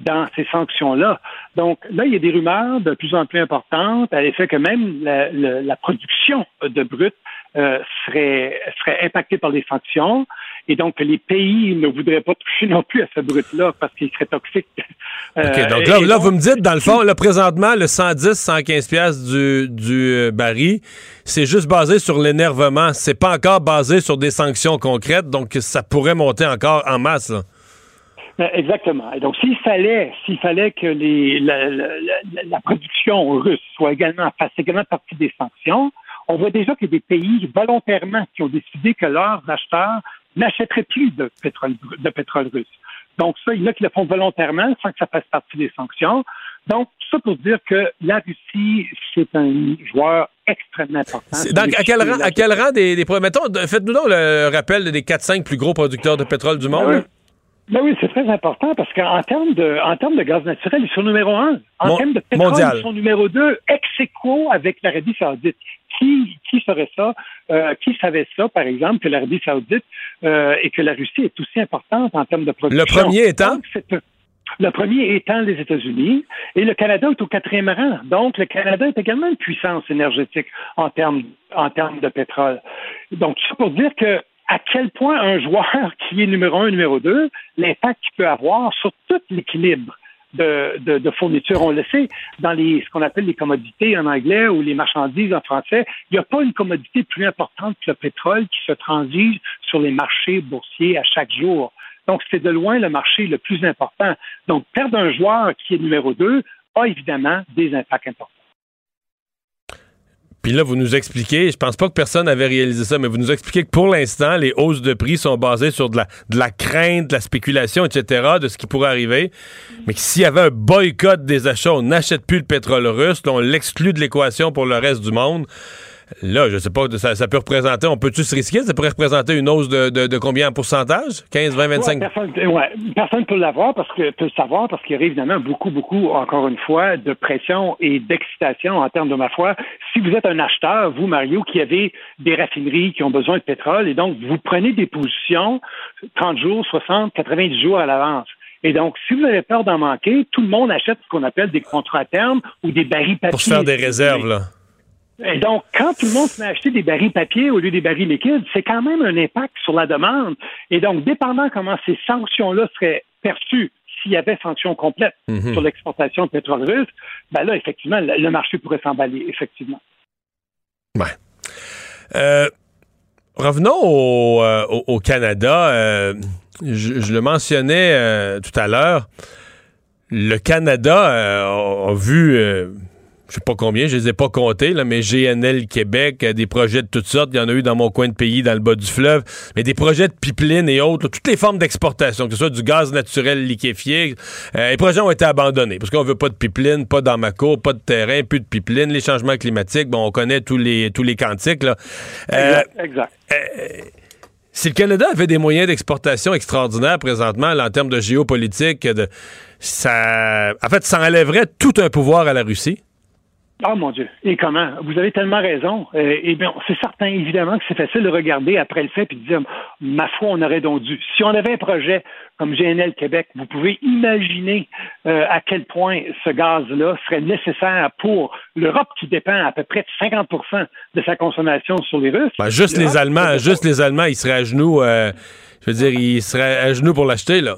dans ces sanctions-là. Donc là, il y a des rumeurs de plus en plus importantes à l'effet que même la, production de brut euh, serait, serait impactée par les sanctions et donc les pays ne voudraient pas toucher non plus à ce brut-là parce qu'il serait toxique. Euh, OK, donc là, là vous me dites, dans le fond, là, présentement, le 110, 115 pièces du, du euh, baril, c'est juste basé sur l'énervement. C'est pas encore basé sur des sanctions concrètes, donc ça pourrait monter encore en masse. Là. Euh, exactement. Et donc, s'il fallait, s'il fallait que les, la, la, la, production russe soit également fasse également partie des sanctions, on voit déjà qu'il y a des pays volontairement qui ont décidé que leurs acheteurs n'achèteraient plus de pétrole, de pétrole russe. Donc, ça, il y en a qui le font volontairement sans que ça fasse partie des sanctions. Donc, tout ça pour dire que la Russie, c'est un joueur extrêmement important. Donc, à quel rang, à quel rang des, des mettons, faites-nous donc le rappel des 4-5 plus gros producteurs de pétrole du monde. Ben oui, c'est très important parce qu'en termes de en termes de gaz naturel, ils sont numéro un. En termes de pétrole, ils sont numéro deux, ex aequo avec l'Arabie Saoudite. Qui, qui ferait ça? Euh, qui savait ça, par exemple, que l'Arabie Saoudite euh, et que la Russie est aussi importante en termes de production? Le premier étant? le premier étant les États-Unis et le Canada est au quatrième rang. Donc, le Canada est également une puissance énergétique en termes, en termes de pétrole. Donc, ça pour dire que à quel point un joueur qui est numéro un, numéro deux, l'impact qu'il peut avoir sur tout l'équilibre de, de, fourniture. On le sait, dans les, ce qu'on appelle les commodités en anglais ou les marchandises en français, il n'y a pas une commodité plus importante que le pétrole qui se transige sur les marchés boursiers à chaque jour. Donc, c'est de loin le marché le plus important. Donc, perdre un joueur qui est numéro deux a évidemment des impacts importants. Puis là, vous nous expliquez, je pense pas que personne avait réalisé ça, mais vous nous expliquez que pour l'instant, les hausses de prix sont basées sur de la, de la crainte, de la spéculation, etc., de ce qui pourrait arriver. Mais que s'il y avait un boycott des achats, on n'achète plus le pétrole russe, on l'exclut de l'équation pour le reste du monde. Là, je sais pas, ça, ça peut représenter, on peut-tu se risquer? Ça pourrait représenter une hausse de, de, combien en pourcentage? 15, 20, 25? personne, ne peut l'avoir parce que peut le savoir parce qu'il y aurait évidemment beaucoup, beaucoup, encore une fois, de pression et d'excitation en termes de ma foi. Si vous êtes un acheteur, vous, Mario, qui avez des raffineries qui ont besoin de pétrole et donc vous prenez des positions 30 jours, 60, 90 jours à l'avance. Et donc, si vous avez peur d'en manquer, tout le monde achète ce qu'on appelle des contrats à terme ou des barils papier. Pour se faire des réserves, là. Et donc, quand tout le monde se met à acheter des barils papier au lieu des barils liquides, c'est quand même un impact sur la demande. Et donc, dépendant comment ces sanctions-là seraient perçues, s'il y avait sanctions complètes mhm. sur l'exportation de pétrole russe, ben là, effectivement, le marché pourrait s'emballer, effectivement. Ouais. Euh, revenons au, euh, Canada. Euh, je, le mentionnais tout à l'heure. Le Canada a vu je sais pas combien, je les ai pas comptés, là, mais GNL Québec, euh, des projets de toutes sortes, il y en a eu dans mon coin de pays, dans le bas du fleuve, mais des projets de pipeline et autres, toutes les formes d'exportation, que ce soit du gaz naturel liquéfié, euh, les projets ont été abandonnés, parce qu'on veut pas de pipeline, pas d'Amaco, pas de terrain, plus de pipeline, les changements climatiques, bon, on connaît tous les tous les cantiques, là. Euh, exact, si le Canada avait des moyens d'exportation extraordinaires présentement en termes de géopolitique, de, ça, en fait, ça enlèverait tout un pouvoir à la Russie. Oh mon Dieu. Et comment? Vous avez tellement raison. Euh, et bien, c'est certain, évidemment, que c'est facile de regarder après le fait et de dire, ma foi, on aurait donc dû. Si on avait un projet comme GNL Québec, vous pouvez imaginer euh, à quel point ce gaz-là serait nécessaire pour l'Europe qui dépend à peu près de 50% de sa consommation sur les Russes. Ben, juste les Allemands, juste les Allemands, ils seraient à genoux, euh, je veux dire, ils seraient à genoux pour l'acheter, là.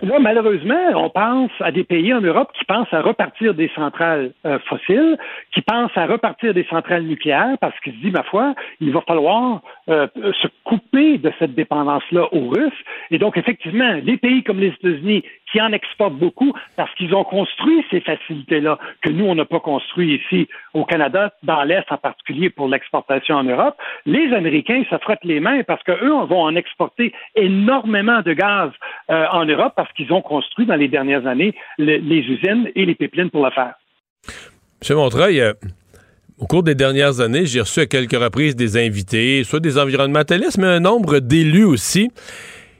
Là, malheureusement, on pense à des pays en Europe qui pensent à repartir des centrales euh, fossiles, qui pensent à repartir des centrales nucléaires, parce qu'ils se disent, ma foi, il va falloir euh, se couper de cette dépendance-là aux Russes. Et donc, effectivement, les pays comme les États-Unis, qui en exportent beaucoup parce qu'ils ont construit ces facilités-là que nous, on n'a pas construit ici au Canada, dans l'Est en particulier pour l'exportation en Europe, les Américains se frottent les mains parce qu'eux vont en exporter énormément de gaz euh, en Europe qu'ils ont construit dans les dernières années les usines et les pipelines pour le faire. M. Montreuil, euh, au cours des dernières années, j'ai reçu à quelques reprises des invités, soit des environnementalistes, mais un nombre d'élus aussi,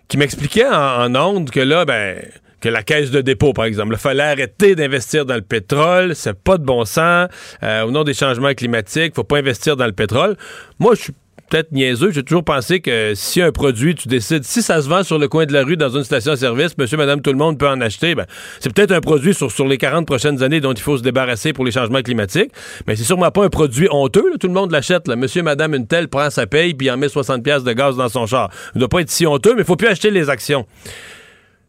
qui m'expliquaient en, ondes que là, ben, que la caisse de dépôt, par exemple. Il fallait arrêter d'investir dans le pétrole, c'est pas de bon sens. Euh, au nom des changements climatiques, faut pas investir dans le pétrole. Moi, je suis peut-être niaiseux, j'ai toujours pensé que si un produit, tu décides, si ça se vend sur le coin de la rue dans une station-service, monsieur, madame, tout le monde peut en acheter, ben, c'est peut-être un produit sur, sur les 40 prochaines années dont il faut se débarrasser pour les changements climatiques, mais c'est sûrement pas un produit honteux, tout le monde l'achète, Monsieur, madame, une telle prend sa paye puis en met 60 pièces de gaz dans son char. Il doit pas être si honteux, mais il faut plus acheter les actions.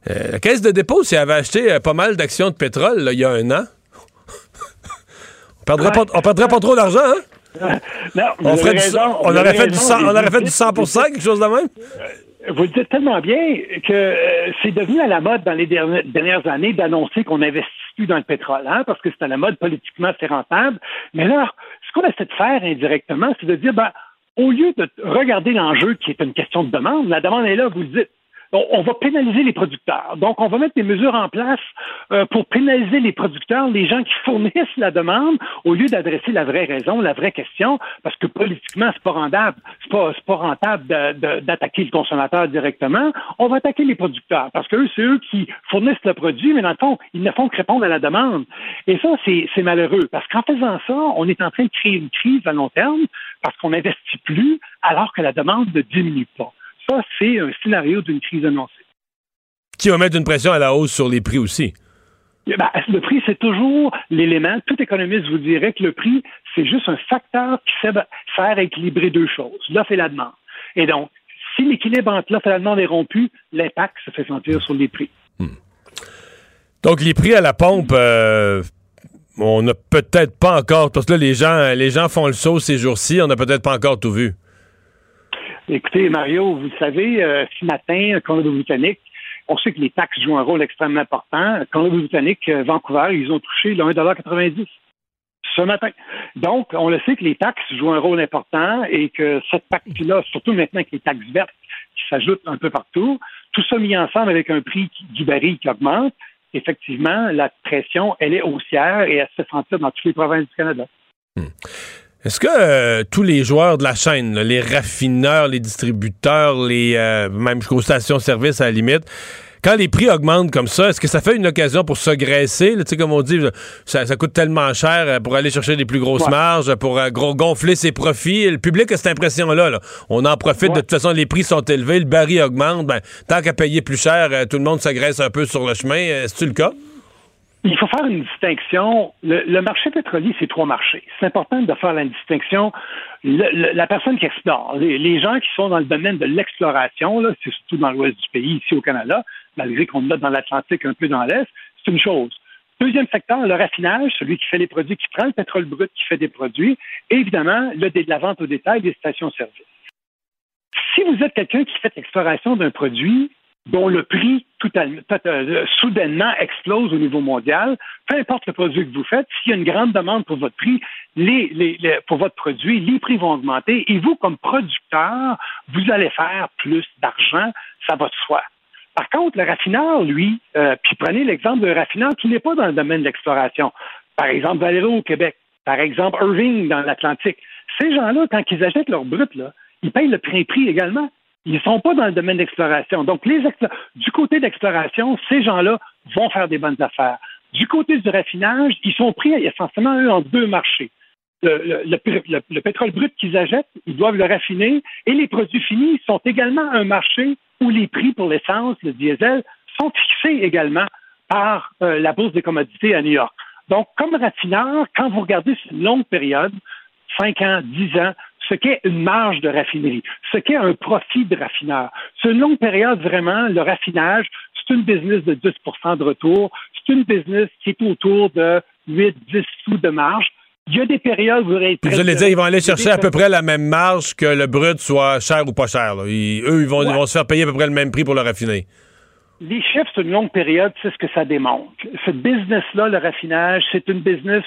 Euh, la caisse de dépôt, si elle avait acheté euh, pas mal d'actions de pétrole il y a un an, on perdrait, pas, on perdrait pas trop d'argent, hein? on, on, aurait fait du 100, on aurait fait du 100 quelque chose de même? Euh, vous le dites tellement bien que c'est devenu à la mode dans les dernières années d'annoncer qu'on n'investit plus dans le pétrole, hein, parce que c'est à la mode politiquement, c'est rentable. Mais là, ce qu'on essaie de faire indirectement, c'est de dire, ben, au lieu de regarder l'enjeu qui est une question de demande, la demande est là, vous le dites on va pénaliser les producteurs. Donc, on va mettre des mesures en place euh, pour pénaliser les producteurs, les gens qui fournissent la demande, au lieu d'adresser la vraie raison, la vraie question, parce que politiquement, c'est pas rentable, c'est pas, pas rentable d'attaquer le consommateur directement. On va attaquer les producteurs, parce que eux, c'est eux qui fournissent le produit, mais dans le fond, ils ne font que répondre à la demande. Et ça, c'est malheureux, parce qu'en faisant ça, on est en train de créer une crise à long terme, parce qu'on n'investit plus, alors que la demande ne diminue pas ça, c'est un scénario d'une crise annoncée. Qui va mettre une pression à la hausse sur les prix aussi. Eh ben, le prix, c'est toujours l'élément. Tout économiste vous dirait que le prix, c'est juste un facteur qui sert à équilibrer deux choses, l'offre et la demande. Et donc, si l'équilibre entre l'offre et la demande est rompu, l'impact se fait sentir sur les prix. Hmm. Donc, les prix à la pompe, euh, on n'a peut-être pas encore, parce que là, les gens, les gens font le saut ces jours-ci, on n'a peut-être pas encore tout vu. Écoutez, Mario, vous savez, euh, ce matin, Colombie-Britannique, on sait que les taxes jouent un rôle extrêmement important. Colombie-Britannique, euh, Vancouver, ils ont touché le 1,90 ce matin. Donc, on le sait que les taxes jouent un rôle important et que cette taxe-là, surtout maintenant que les taxes vertes qui s'ajoutent un peu partout, tout ça mis ensemble avec un prix du baril qui augmente, effectivement, la pression, elle est haussière et elle se fait sentir dans toutes les provinces du Canada. Hmm. Est-ce que euh, tous les joueurs de la chaîne, les raffineurs, les distributeurs, les euh, même jusqu'aux stations-service à la limite, quand les prix augmentent comme ça, est-ce que ça fait une occasion pour se graisser? Tu sais, comme on dit, ça, coûte tellement cher euh, pour aller chercher des plus grosses marges, pour gonfler ses profits? Le public a cette impression-là. On en profite. De toute façon, les prix sont élevés, le baril augmente. Ben, tant qu'à payer plus cher, tout le monde se graisse un peu sur le chemin. Est-ce le cas? Il faut faire une distinction. Le, marché pétrolier, c'est trois marchés. C'est important de faire la distinction. la personne qui explore, les, gens qui sont dans le domaine de l'exploration, c'est surtout dans l'ouest du pays, ici au Canada, malgré qu'on a dans l'Atlantique, un peu dans l'Est, c'est une chose. Deuxième secteur, le raffinage, celui qui fait les produits, qui prend le pétrole brut, qui fait des produits, et évidemment, le, la vente au détail des stations-service. Si vous êtes quelqu'un qui fait l'exploration d'un produit, dont le prix tout, euh, soudainement explose au niveau mondial, peu importe le produit que vous faites, s'il y a une grande demande pour votre prix, les, pour votre produit, les prix vont augmenter et vous, comme producteur, vous allez faire plus d'argent, ça va de soi. Par contre, le raffineur, lui, euh, puis prenez l'exemple d'un raffineur qui n'est pas dans le domaine de l'exploration. Par exemple, Valero au Québec, par exemple, Irving dans l'Atlantique. Ces gens-là, quand ils achètent leur brut, là, ils payent le prix-prix également. Ils ne sont pas dans le domaine d'exploration. Donc, les du côté d'exploration, ces gens-là vont faire des bonnes affaires. Du côté du raffinage, ils sont pris essentiellement, eux, en deux marchés. Le, pétrole brut qu'ils achètent, ils doivent le raffiner, et les produits finis sont également un marché où les prix pour l'essence, le diesel, sont fixés également par euh, la bourse des commodités à New York. Donc, comme raffineur, quand vous regardez une longue période, 5 ans, 10 ans, ce qu'est une marge de raffinerie, ce qu'est un profit de raffineur. C'est une longue période, vraiment, le raffinage, c'est une business de 10% de retour. C'est une business qui est autour de 8, 10 sous de marge. Il y a des périodes où vous allez Vous allez dire, ils vont aller chercher à peu près la même marge que le brut, soit cher ou pas cher. Ils- eux, ils vont, ils vont se faire payer à peu près le même prix pour le raffiner. Les chiffres sur une longue période, c'est ce que ça démontre. Ce business-là, le raffinage, c'est une business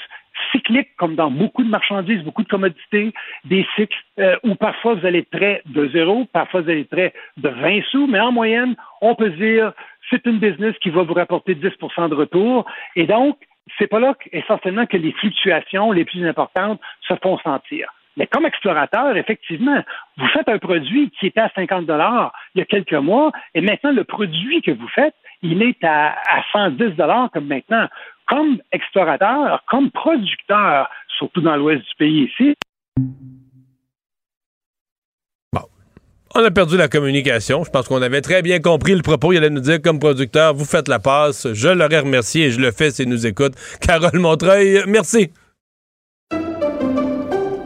cyclique, comme dans beaucoup de marchandises, beaucoup de commodités, des cycles euh, où parfois vous allez près de zéro, parfois vous allez près de 20 sous, mais en moyenne, on peut dire c'est une business qui va vous rapporter 10% de retour. Et donc, c'est pas là essentiellement que les fluctuations les plus importantes se font sentir. Mais comme explorateur, effectivement, vous faites un produit qui était à 50 dollars il y a quelques mois, et maintenant le produit que vous faites, il est à, à 110 dollars comme maintenant. Comme explorateur, comme producteur, surtout dans l'ouest du pays ici, On a perdu la communication. Je pense qu'on avait très bien compris le propos. Il allait nous dire, comme producteur, vous faites la passe. Je l'aurais remercié et je le fais s'il nous écoute. Carole Montreuil, merci.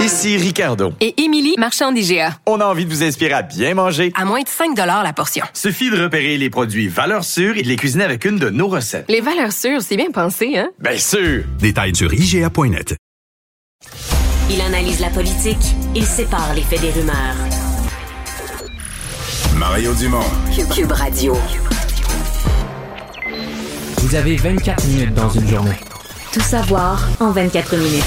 Ici Ricardo. Et Émilie, marchand d'IGA. On a envie de vous inspirer à bien manger. À moins de 5 la portion. Suffit de repérer les produits valeurs sûres et de les cuisiner avec une de nos recettes. Les valeurs sûres, c'est bien pensé, hein? Bien sûr! Détails sur IGA.net. Il analyse la politique, il sépare les faits des rumeurs. Mario Dumont. Cube, Cube Radio. Vous avez 24 minutes dans une journée. Tout savoir en 24 minutes.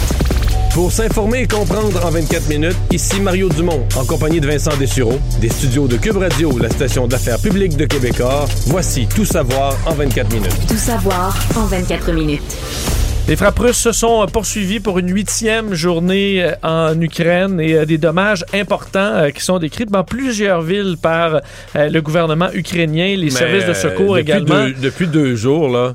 Pour s'informer et comprendre en 24 minutes, ici Mario Dumont, en compagnie de Vincent Dessureau, des studios de Cube Radio, la station d'affaires publique de Québecor. Voici Tout savoir en 24 minutes. Tout savoir en 24 minutes. Les frappes russes se sont euh, poursuivies pour une huitième journée euh, en Ukraine et euh, des dommages importants qui sont décrits dans plusieurs villes par le gouvernement ukrainien, les Mais, services de secours euh, depuis également. deux- depuis deux jours, là,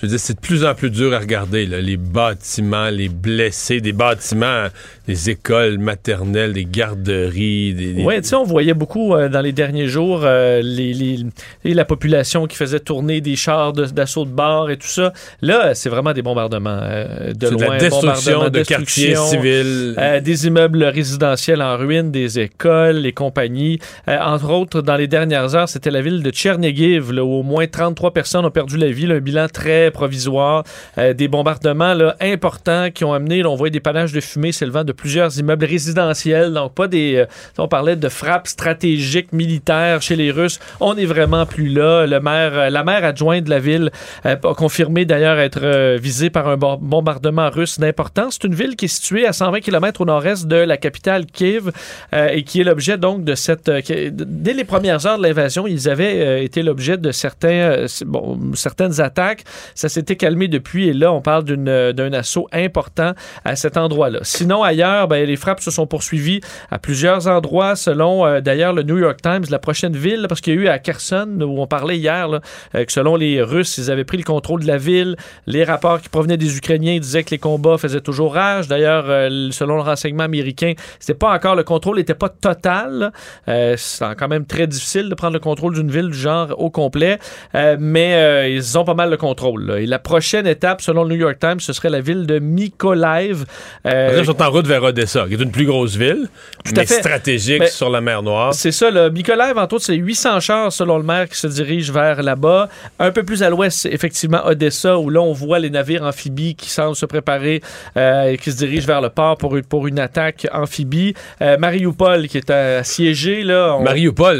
je veux dire, c'est de plus en plus dur à regarder. là, les bâtiments, les blessés, des bâtiments, des écoles maternelles, des garderies. Des, Oui, tu sais, on voyait beaucoup euh, dans les derniers jours euh, les, les- et la population qui faisait tourner des chars d'assaut de, bar et tout ça. Là, c'est vraiment des bombardements euh, de C'est de loin. la destruction de quartiers civils. des immeubles résidentiels en ruine, des écoles, les compagnies. Entre autres, dans les dernières heures, c'était la ville de Tchernigiv, là, où au moins 33 personnes ont perdu la vie. là, un bilan très provisoire. Euh, des bombardements là, importants qui ont amené, on voit des panaches de fumée s'élevant de plusieurs immeubles résidentiels. Donc, pas des. euh, on parlait de frappes stratégiques militaires chez les Russes. On n'est vraiment plus là. Le maire, euh, la maire adjointe de la ville a confirmé d'ailleurs être visée par un bo- bombardement russe d'importance. C'est une ville qui est située à 120 km au nord-est de la capitale Kiev et qui est l'objet donc de cette. dès les premières heures de l'invasion, ils avaient été l'objet de certains, bon, certaines attaques. Ça s'était calmé depuis et là, on parle euh, d'un assaut important à cet endroit-là. Sinon, ailleurs, ben, les frappes se sont poursuivies à plusieurs endroits, selon euh, d'ailleurs le New York Times, la prochaine ville, parce qu'il y a eu à Kherson, où on parlait hier, là, euh, que selon les Russes, ils avaient pris le contrôle de la ville. Les rapports qui provenaient des Ukrainiens disaient que les combats faisaient toujours rage. D'ailleurs, selon le renseignement américain, c'était pas encore le contrôle n'était pas total. c'est quand même très difficile de prendre le contrôle d'une ville du genre au complet, mais ils ont pas mal le contrôle. Là. Et la prochaine étape, selon le New York Times, ce serait la ville de Mykolaiv. Euh, Ils sont en route vers Odessa, qui est une plus grosse ville, Tout à mais fait. stratégique sur la mer Noire. C'est ça, le Mykolaiv, entre autres, c'est 800 chars, selon le maire, qui se dirigent vers là-bas. Un peu plus à l'ouest, c'est effectivement Odessa, où là, on voit les navires amphibies qui semblent se préparer euh, et qui se dirigent vers le port pour, une- pour une attaque amphibie. Euh, Mariupol, qui est assiégé, là. on- Mariupol,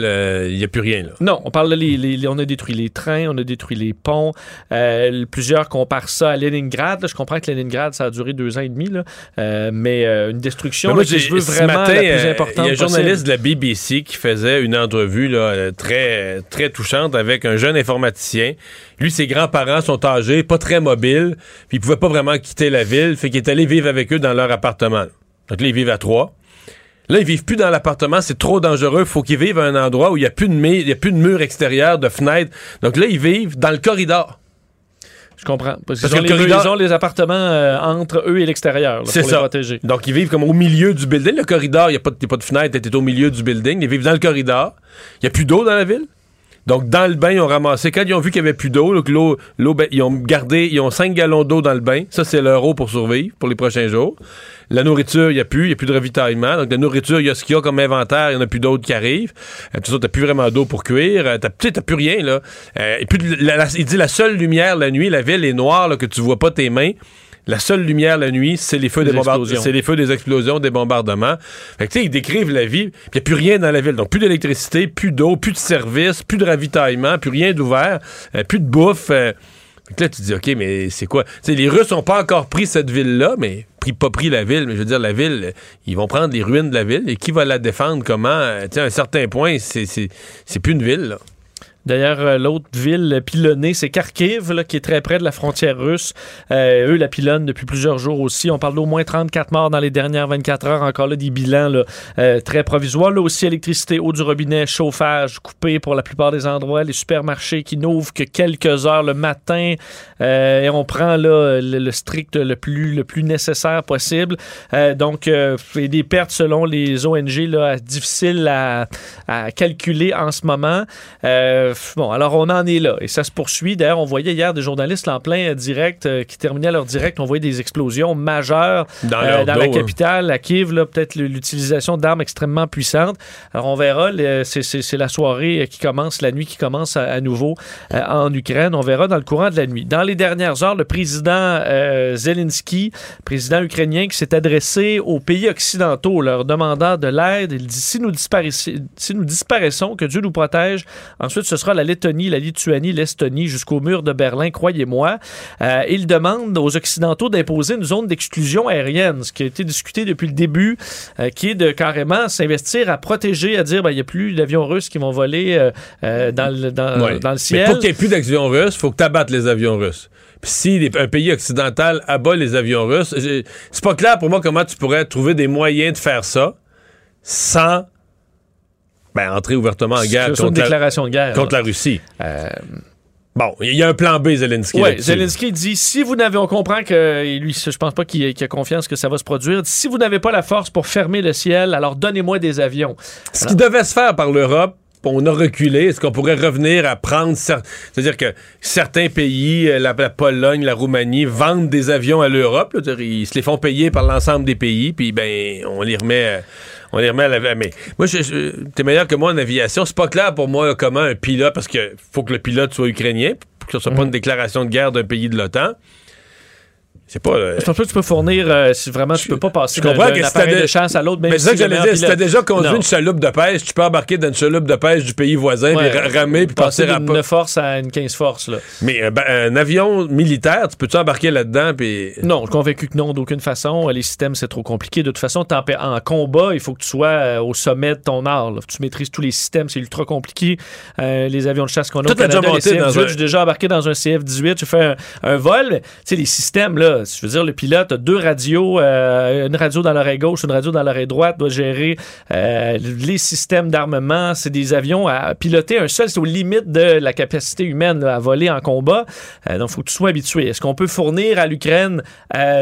il n'y a plus rien. Là. Non, on parle de les, les- les- on a détruit les trains, on a détruit les ponts. Euh, plusieurs comparent ça à Leningrad. là. Je comprends que Leningrad, ça a duré deux ans et demi, là. Euh, mais euh, une destruction Mais moi, là, que je veux vraiment matin, la plus euh, importante Il y a un journaliste de la BBC qui faisait une entrevue là, très, très touchante avec un jeune informaticien. Lui, ses grands-parents sont âgés, pas très mobiles, puis ils pouvaient pas vraiment quitter la ville, fait qu'il est allé vivre avec eux dans leur appartement. Donc là, ils vivent à trois. Là, ils vivent plus dans l'appartement, c'est trop dangereux. Faut qu'ils vivent à un endroit où il y a plus de il y a plus de murs extérieurs, de fenêtres. Donc là, ils vivent dans le corridor. Je comprends. Parce, Parce qu'ils que ont le les, corridor- ils ont les appartements euh, entre eux et l'extérieur pour ça. les protéger. Donc, ils vivent comme au milieu du building. Le corridor, il n'y a, pas de- y a pas de fenêtre, t'es au milieu du building. Ils vivent dans le corridor. Il n'y a plus d'eau dans la ville? Donc, dans le bain, ils ont ramassé. Quand ils ont vu qu'il n'y avait plus d'eau, l'eau, ben, ils ont gardé, ils ont 5 gallons d'eau dans le bain. Ça, c'est leur eau pour survivre pour les prochains jours. La nourriture, il n'y a plus, il n'y a plus de ravitaillement. Donc, la nourriture, il y a ce qu'il y a comme inventaire, il n'y en a plus d'autres qui arrivent. Euh, tout ça, t'as plus vraiment d'eau pour cuire. Euh, t'as, t'as plus rien, là. Euh, et puis, il dit la seule lumière la nuit, la ville est noire, là, que tu vois pas tes mains. La seule lumière la nuit, c'est les feux Des des bombardements. explosions. C'est les feux des explosions, des bombardements. Fait que, tu sais, ils décrivent la vie, il n'y a plus rien dans la ville. Donc, plus d'électricité, plus d'eau, plus de services, plus de ravitaillement, plus rien d'ouvert, euh, plus de bouffe. euh. Fait que là, tu te dis, OK, mais c'est quoi? Tu sais, les Russes n'ont pas encore pris cette ville-là, mais pris, pas pris la ville. Mais je veux dire, la ville, ils vont prendre les ruines de la ville. Et qui va la défendre? Comment? Euh, Tu sais, à un certain point, c'est plus une ville, là. D'ailleurs, euh, l'autre ville pilonnée, c'est Kharkiv, là, qui est très près de la frontière russe. Euh, eux la pilonnent depuis plusieurs jours aussi. On parle d'au moins 34 morts dans les dernières 24 heures. Encore là, des bilans euh, très provisoires. Là aussi, électricité, eau du robinet, chauffage coupé pour la plupart des endroits. Les supermarchés qui n'ouvrent que quelques heures le matin. Et on prend là, le, strict, le plus, le plus nécessaire possible. Donc, et des pertes selon les ONG difficiles à, calculer en ce moment. Bon, alors on en est là et ça se poursuit. D'ailleurs, on voyait hier des journalistes en plein direct euh, qui terminaient leur direct. On voyait des explosions majeures Dans euh, dans dos, la hein. capitale, à Kiev, là, peut-être l'utilisation d'armes extrêmement puissantes. Alors on verra, c'est- la soirée euh, qui commence, la nuit qui commence à, à nouveau euh, en Ukraine. On verra dans le courant de la nuit. Dans les dernières heures, le président euh, Zelensky, président ukrainien, qui s'est adressé aux pays occidentaux, leur demandant de l'aide. Il dit si nous, si nous disparaissons, que Dieu nous protège. Ensuite, ce sera la Lettonie, la Lituanie, l'Estonie, jusqu'au mur de Berlin, croyez-moi. Euh, il demande aux Occidentaux d'imposer une zone d'exclusion aérienne, ce qui a été discuté depuis le début, euh, qui est de carrément s'investir à protéger, à dire ben, il n'y a plus d'avions russes qui vont voler euh, euh, dans, le, dans, Ouais. dans le Mais ciel. pour qu'il n'y ait plus d'avions russes, il faut que tu abattes les avions russes. Si les- un pays occidental abat les avions russes, c'est pas clair pour moi comment tu pourrais trouver des moyens de faire ça sans ben, entrer ouvertement en guerre C'est une contre, la, déclaration de guerre. contre là. la Russie. Euh, Bon, il y a un plan B, Zelensky. Là-dessus. Zelensky dit si vous n'avez, on comprend que lui, je pense pas qu'il a confiance que ça va se produire. Si vous n'avez pas la force pour fermer le ciel, alors donnez-moi des avions. Ce qui devait se faire par l'Europe, on a reculé. Est-ce qu'on pourrait revenir à prendre... C'est-à-dire que certains pays, euh, la, la Pologne, la Roumanie, vendent des avions à l'Europe. Ils se les font payer par l'ensemble des pays, puis ben, on les remet... On les remet à la... Mais moi, je, je- t'es meilleur que moi en aviation. C'est pas clair pour moi comment un pilote, parce que faut que le pilote soit ukrainien, pour que ce soit pas une déclaration de guerre d'un pays de l'OTAN. C'est pas... euh, Je pense pas que tu peux fournir, euh, si vraiment tu peux pas passer d'un appareil de de- chasse à l'autre. Mais c'est ça si que j'allais dire. Si t'as déjà conduit Non. une chaloupe de pêche, tu peux embarquer dans une chaloupe de pêche du pays voisin, Ouais. puis ra- ramer, puis passer à d'une 9 force à une 15 force. Là. Mais un, ba- un avion militaire, tu peux-tu embarquer là-dedans, puis... Non, je suis convaincu que non, d'aucune façon. Les systèmes, c'est trop compliqué. De toute façon, en combat, il faut que tu sois euh, au sommet de ton art. là. Tu maîtrises tous les systèmes, c'est ultra compliqué. Euh, les avions de chasse qu'on a Toi, au déjà Canada, les monté dans CF-18, un- j'ai déjà embarqué dans un CF-18, j'ai fait un, un vol. Tu sais, les systèmes, là, là, je veux dire, le pilote a deux radios, euh, une radio dans l'oreille gauche, une radio dans l'oreille droite, doit gérer euh, les systèmes d'armement. C'est des avions à piloter un seul, c'est aux limites de la capacité humaine là, à voler en combat. Euh, donc, il faut que tu sois habitué. Est-ce qu'on peut fournir à l'Ukraine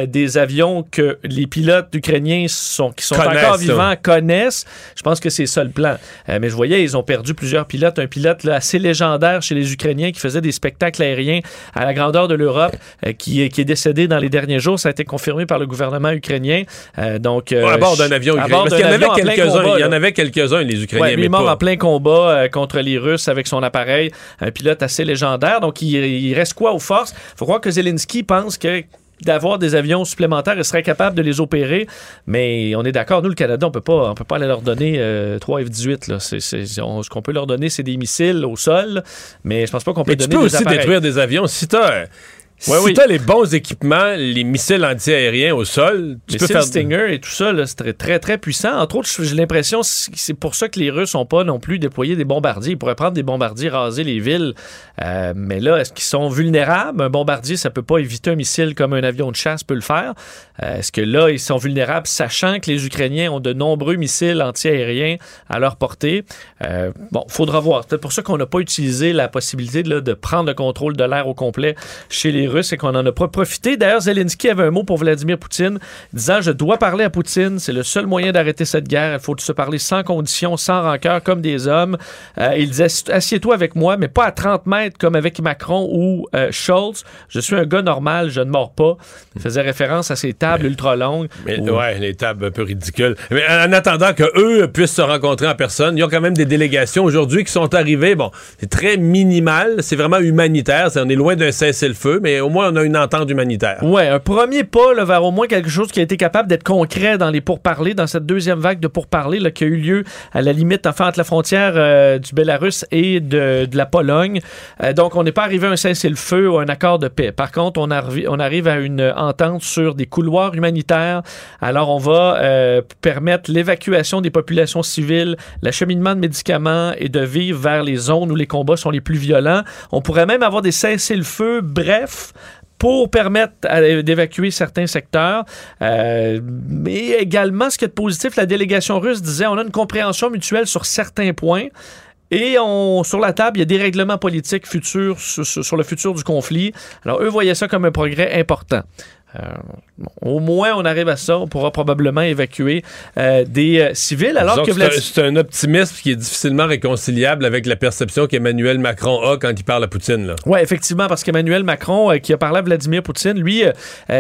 des avions que les pilotes ukrainiens sont, qui sont Connaissent, encore vivants connaissent? Je pense que c'est ça le plan. Mais je voyais, ils ont perdu plusieurs pilotes. Un pilote là, assez légendaire chez les Ukrainiens qui faisait des spectacles aériens à la grandeur de l'Europe, qui, est- qui est décédé dans les derniers jours. Ça a été confirmé par le gouvernement ukrainien. Euh, donc, euh, à bord d'un avion ukrainien. Parce qu'il y en avait quelques-uns. combat, Il y en là. avait quelques-uns, les Ukrainiens, Ouais, mais est mort pas. en plein combat euh, contre les Russes avec son appareil. Un pilote assez légendaire. Donc, il, il reste quoi aux forces? faut croire que Zelensky pense que d'avoir des avions supplémentaires, il serait capable de les opérer. Mais on est d'accord, nous, le Canada, on peut pas, on peut pas aller leur donner euh, 3 F-18. Là. C'est- c'est- on- ce qu'on peut leur donner, c'est des missiles au sol. Mais je pense pas qu'on peut Mais tu donner peux des aussi appareils. détruire des avions. Si tu as, Ouais, oui. les bons équipements, les missiles antiaériens au sol, tu Les peux faire. Stinger et tout ça, c'est très, très, très puissant. Entre autres, j'ai l'impression que c'est pour ça que les Russes n'ont pas non plus déployé des bombardiers. Ils pourraient prendre des bombardiers, raser les villes. Euh, mais là, est-ce qu'ils sont vulnérables? Un bombardier, ça peut pas éviter un missile comme un avion de chasse peut le faire. Euh, est-ce que là, ils sont vulnérables, sachant que les Ukrainiens ont de nombreux missiles antiaériens à leur portée? Euh, bon, faudra voir. C'est pour ça qu'on n'a pas utilisé la possibilité là, de prendre le contrôle de l'air au complet chez les Russes et qu'on n'en a pas profité. D'ailleurs, Zelensky avait un mot pour Vladimir Poutine, disant Je dois parler à Poutine, c'est le seul moyen d'arrêter cette guerre. Il faut se parler sans condition, sans rancœur, comme des hommes. Euh, il disait Assieds-toi avec moi, mais pas à 30 mètres comme avec Macron ou euh, Schultz. Je suis un gars normal, je ne mords pas. Il faisait référence à ces tables ultra longues. Mais, où- ouais, les tables un peu ridicules. Mais en, en attendant que eux puissent se rencontrer en personne, il y a quand même des délégations aujourd'hui qui sont arrivées. Bon, c'est très minimal, c'est vraiment humanitaire. On est loin d'un cessez-le-feu, mais au moins on a une entente humanitaire. Ouais, un premier pas là, vers au moins quelque chose qui a été capable d'être concret dans les pourparlers, dans cette deuxième vague de pourparlers là, qui a eu lieu à la limite, enfin, entre la frontière euh, du Bélarus et de, de la Pologne. Euh, donc, on n'est pas arrivé à un cessez-le-feu ou un accord de paix. Par contre, on, arri- on arrive à une entente sur des couloirs humanitaires. Alors, on va euh, permettre l'évacuation des populations civiles, l'acheminement de médicaments et de vivre vers les zones où les combats sont les plus violents. On pourrait même avoir des cessez-le-feu brefs pour permettre d'évacuer certains secteurs. Euh, mais également, ce qui est positif, la délégation russe disait on a une compréhension mutuelle sur certains points. Et on, sur la table, il y a des règlements politiques futurs sur le futur du conflit. Alors, eux voyaient ça comme un progrès important. Euh, bon, au moins, on arrive à ça. On pourra probablement évacuer euh, des euh, civils. Alors que que c'est un- optimisme qui est difficilement réconciliable avec la perception qu'Emmanuel Macron a quand il parle à Poutine. Oui, effectivement, parce qu'Emmanuel Macron, qui a parlé à Vladimir Poutine, lui,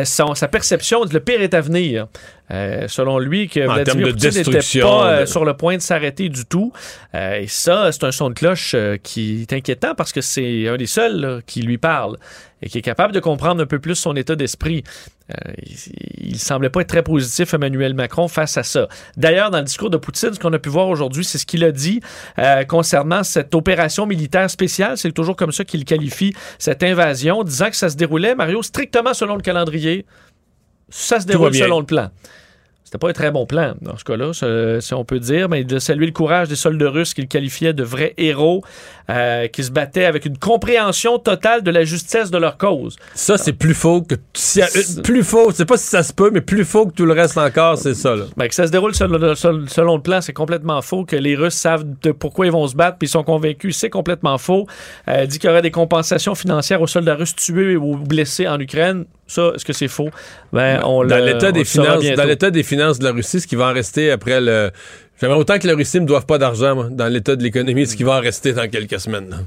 son- sa perception, le pire est à venir. Euh, selon lui, que En Vladimir Poutine n'était pas euh, sur le point de s'arrêter du tout. Euh, et ça, c'est un son de cloche qui est inquiétant parce que c'est un des seuls là, qui lui parle et qui est capable de comprendre un peu plus son état d'esprit. Il, il semblait pas être très positif, Emmanuel Macron, face à ça. D'ailleurs, dans le discours de Poutine, ce qu'on a pu voir aujourd'hui, c'est ce qu'il a dit concernant cette opération militaire spéciale. C'est toujours comme ça qu'il qualifie cette invasion, disant que ça se déroulait, Mario, strictement selon le calendrier. Ça se déroule selon le plan. C'était pas un très bon plan, dans ce cas-là, si on peut dire, mais a salué le courage des soldats russes qu'il qualifiait de vrais héros, euh, qui se battaient avec une compréhension totale de la justesse de leur cause. Ça, c'est plus faux que. si- euh, plus faux, c'est pas si ça se peut, mais plus faux que tout le reste encore, c'est ça. Là. Ben, que ça se déroule selon, le plan, c'est complètement faux. Que les Russes savent de pourquoi ils vont se battre, puis ils sont convaincus, c'est complètement faux. Euh, dit qu'il y aurait des compensations financières aux soldats russes tués ou blessés en Ukraine. Ça, est-ce que c'est faux? Ben, on dans l'état des finances, dans l'état des finances de la Russie, ce qui va en rester après le. J'aimerais autant que la Russie me doive pas d'argent, dans l'état de l'économie, ce qui va en rester dans quelques semaines.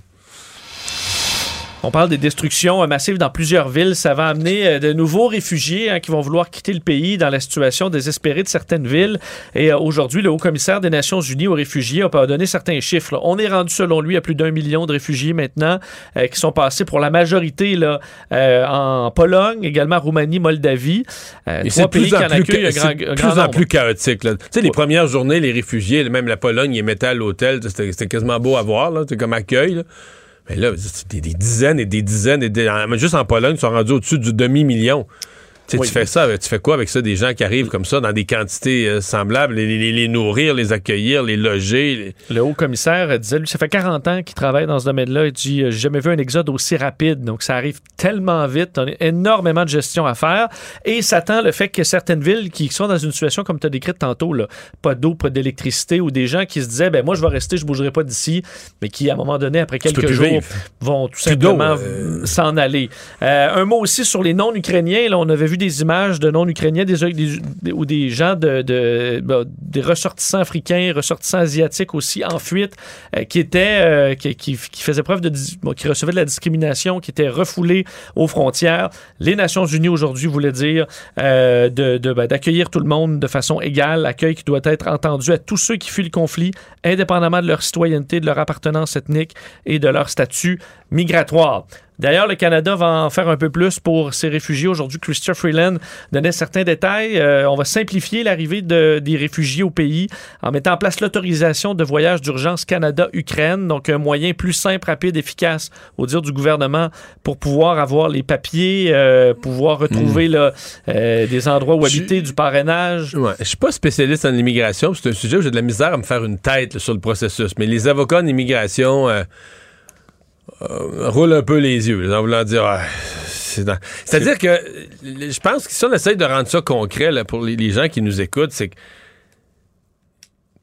On parle des destructions massives dans plusieurs villes. Ça va amener euh, de nouveaux réfugiés hein, qui vont vouloir quitter le pays dans la situation désespérée de certaines villes. Et euh, aujourd'hui, le haut-commissaire des Nations Unies aux réfugiés a donné certains chiffres. là. On est rendu, selon lui, à plus d'un million de réfugiés maintenant euh, qui sont passés pour la majorité là, euh, en Pologne, également Roumanie, Moldavie. Et trois c'est de plus pays qui en accueillent un grand, plus en plus chaotique. là. Tu sais, les premières journées, les réfugiés, même la Pologne, ils mettaient à l'hôtel. C'était quasiment beau à voir, là, comme accueil. là. Mais là, des, des dizaines et des dizaines, et des, juste en Pologne, ils sont rendus au-dessus du demi-million. Tu sais, Oui. tu fais ça, tu fais quoi avec ça, des gens qui arrivent comme ça dans des quantités euh, semblables, les, les- les nourrir, les accueillir, les loger. les- Le haut commissaire disait, lui, ça fait 40 ans qu'il travaille dans ce domaine-là. Il dit, euh, j'ai jamais vu un exode aussi rapide. Donc, ça arrive tellement vite. On a énormément de gestion à faire. Et il s'attend le fait que certaines villes qui sont dans une situation comme tu as décrite tantôt, là, pas d'eau, pas d'électricité, ou des gens qui se disaient, ben moi, je vais rester, je bougerai pas d'ici, mais qui, à un moment donné, après quelques jours, vivre. vont tout simplement euh. s'en aller. Euh, un mot aussi sur les non-ukrainiens. Là, on avait vu des images de non-ukrainiens des, ou des gens de, bah, des ressortissants africains, ressortissants asiatiques aussi en fuite, euh, qui étaient euh, qui, qui- faisaient preuve de qui recevaient de la discrimination, qui étaient refoulés aux frontières. Les Nations Unies aujourd'hui voulaient dire euh, de, ben, d'accueillir tout le monde de façon égale, accueil qui doit être entendu à tous ceux qui fuient le conflit, indépendamment de leur citoyenneté, de leur appartenance ethnique et de leur statut migratoire. D'ailleurs, le Canada va en faire un peu plus pour ces réfugiés. Aujourd'hui, Christopher Freeland donnait certains détails. Euh, on va simplifier l'arrivée de- des réfugiés au pays en mettant en place l'autorisation de voyage d'urgence Canada-Ukraine, donc un moyen plus simple, rapide, efficace, au dire du gouvernement, pour pouvoir avoir les papiers, euh, pouvoir retrouver là, euh, des endroits où habiter, du parrainage. Ouais, je suis pas spécialiste en immigration, c'est un sujet où j'ai de la misère à me faire une tête là, sur le processus. Mais les avocats en immigration euh, roulent un peu les yeux, en voulant dire. ah, C'est-à-dire que euh, je pense que si on essaye de rendre ça concret là, pour les, gens qui nous écoutent, c'est que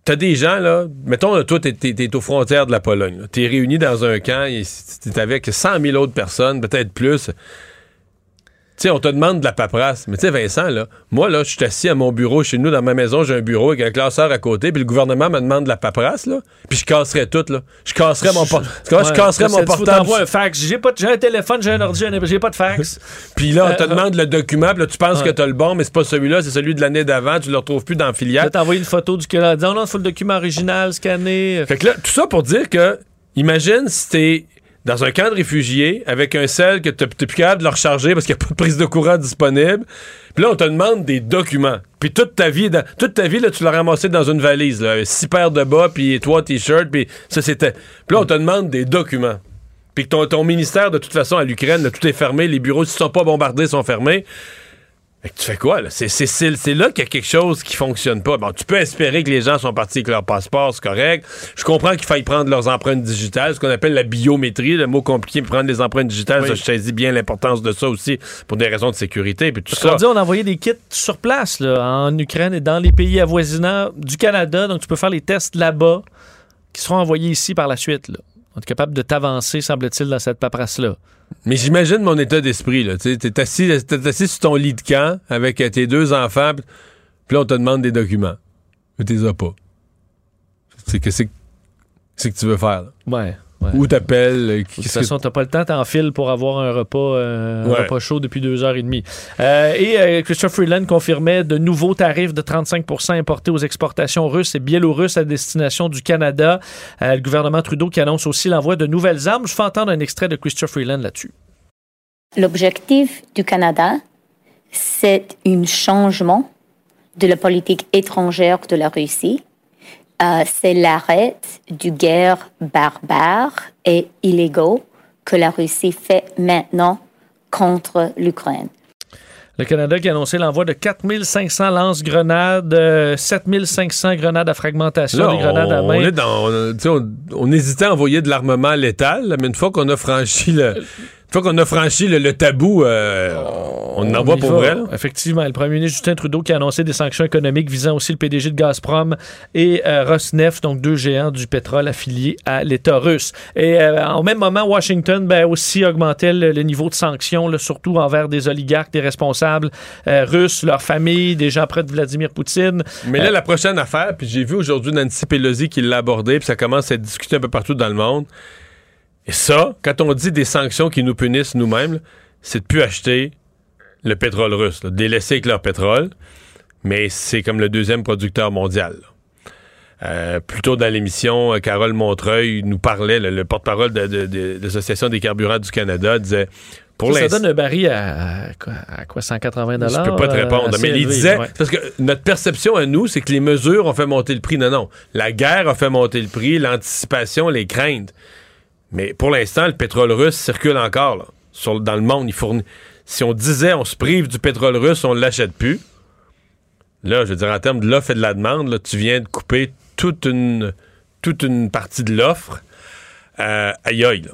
t'as des gens, là, mettons, toi, t'es, aux frontières de la Pologne. T'es réuni dans un camp, t'es avec 100 000 autres personnes, peut-être plus. Sais, on te demande de la paperasse. Mais tu sais, Vincent, là, moi, là, je suis assis à mon bureau chez nous, dans ma maison, j'ai un bureau avec un classeur à côté, puis le gouvernement me demande de la paperasse, là, puis je casserais tout, là. Je casserais mon, por- je Ouais, casserais mon portable. un fax. J'ai, pas, j'ai un téléphone, j'ai un ordi, j'ai pas de fax. Puis là, on te Euh, demande le document, puis là, tu penses ouais. que t'as le bon, mais c'est pas celui-là, c'est celui de l'année d'avant, tu le retrouves plus dans la Je filiale. vais t'envoyer une photo du Canada. Non, il faut le document original, scanné. Fait que là, tout ça pour dire que, imagine si t'es dans un camp de réfugiés avec un sel que t'es t'es plus capable de le recharger parce qu'il n'y a pas de prise de courant disponible. Puis là, on te demande des documents. Puis toute ta vie, toute ta vie, là, tu l'as ramassé dans une valise, six paires de bas, puis trois t-shirts, puis ça, c'était... Puis là, on te demande des documents. Puis que ton, ton ministère, de toute façon, à l'Ukraine, tout est fermé, les bureaux, s'ils sont pas bombardés, sont fermés. Fait que tu fais quoi, là? C'est, c'est, là qu'il y a quelque chose qui fonctionne pas. Bon, tu peux espérer que les gens sont partis avec leur passeport, c'est correct. Je comprends qu'il faille prendre leurs empreintes digitales, ce qu'on appelle la biométrie, le mot compliqué, prendre les empreintes digitales, Oui. ça, je saisis bien l'importance de ça aussi pour des raisons de sécurité, puis tout Parce ça. dit, on a envoyé des kits sur place là, en Ukraine et dans les pays avoisinants du Canada. Donc, tu peux faire les tests là-bas qui seront envoyés ici par la suite. Là. On est capable de t'avancer, semble-t-il, dans cette paperasse-là. Mais j'imagine mon état d'esprit. Tu t'es assis, assis sur ton lit de camp avec tes deux enfants, puis là, on te demande des documents. Mais t'es as pas. C'est que que tu veux faire, là. Ouais. Ouais. Où t'appelles, euh, De toute qu'est-ce que- façon, t'as pas le temps, t'enfiles pour avoir un repas, euh, un repas chaud depuis deux heures et demie. Euh, et euh, Christophe Freeland confirmait de nouveaux tarifs de 35% importés aux exportations russes et biélorusses à destination du Canada. Euh, le gouvernement Trudeau qui annonce aussi l'envoi de nouvelles armes. Je fais entendre un extrait de Christophe Freeland là-dessus. L'objectif du Canada, c'est un changement de la politique étrangère de la Russie. Euh, c'est l'arrêt du guerre barbare et illégaux que la Russie fait maintenant contre l'Ukraine. Le Canada qui a annoncé l'envoi de 4500 lance-grenades, euh, 7500 grenades à fragmentation, Là, des grenades à on, main. est dans, on, on- on hésitait à envoyer de l'armement létal, mais une fois qu'on a franchi le, une fois qu'on a franchi le, le tabou, euh, on en y pour vrai. Effectivement, le premier ministre Justin Trudeau qui a annoncé des sanctions économiques visant aussi le PDG de Gazprom et euh, Rosneft, donc deux géants du pétrole affiliés à l'État russe. Et euh, au même moment, Washington ben, aussi augmentait le, le niveau de sanctions, là, surtout envers des oligarques, des responsables euh, russes, leurs familles, des gens près de Vladimir Poutine. Mais là, la prochaine affaire, puis j'ai vu aujourd'hui Nancy Pelosi qui l'a abordé, puis ça commence à être discuté un peu partout dans le monde. Et ça, quand on dit des sanctions qui nous punissent nous-mêmes, c'est de plus acheter le pétrole russe, là, de les laisser avec leur pétrole, mais c'est comme le deuxième producteur mondial. Euh, plus tôt dans l'émission, euh, Carole Montreuil nous parlait, le, le porte-parole de, de- de l'Association des carburants du Canada disait pour ça, donne un baril à, à quoi, à quoi, 180 je peux pas te répondre. assez mais il disait, ouais. parce que notre perception à nous, c'est que les mesures ont fait monter le prix. Non, non. La guerre a fait monter le prix, l'anticipation, les craintes. Mais pour l'instant, le pétrole russe circule encore là, dans le monde. Il fournit. si on disait on se prive du pétrole russe, on l'achète plus, là, je veux dire, en termes de l'offre et de la demande, là, tu viens de couper toute une, partie de l'offre. Euh, aïe aïe, là.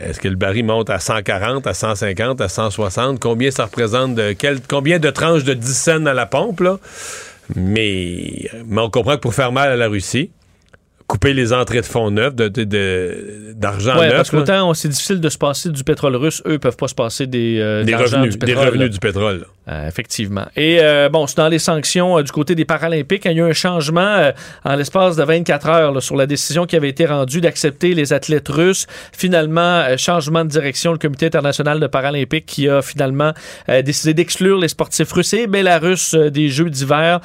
Est-ce que le baril monte à 140, à 150, à 160? Combien ça représente de combien de tranches de 10 cents à la pompe, là? Mais, mais on comprend que pour faire mal à la Russie, couper les entrées de fonds neufs, de, de- de- d'argent Ouais, neuf, parce qu'autant c'est difficile de se passer du pétrole russe, eux peuvent pas se passer des, euh, des d'argent revenus, du des pétrole, revenus là. du pétrole. là. Euh, effectivement. Et euh, bon, c'est dans les sanctions du côté des Paralympiques. Il y a eu un changement en l'espace de 24 heures là, sur la décision qui avait été rendue d'accepter les athlètes russes. Finalement, changement de direction, le Comité international de Paralympique qui a finalement décidé d'exclure les sportifs russes et Bélarus euh, des Jeux d'hiver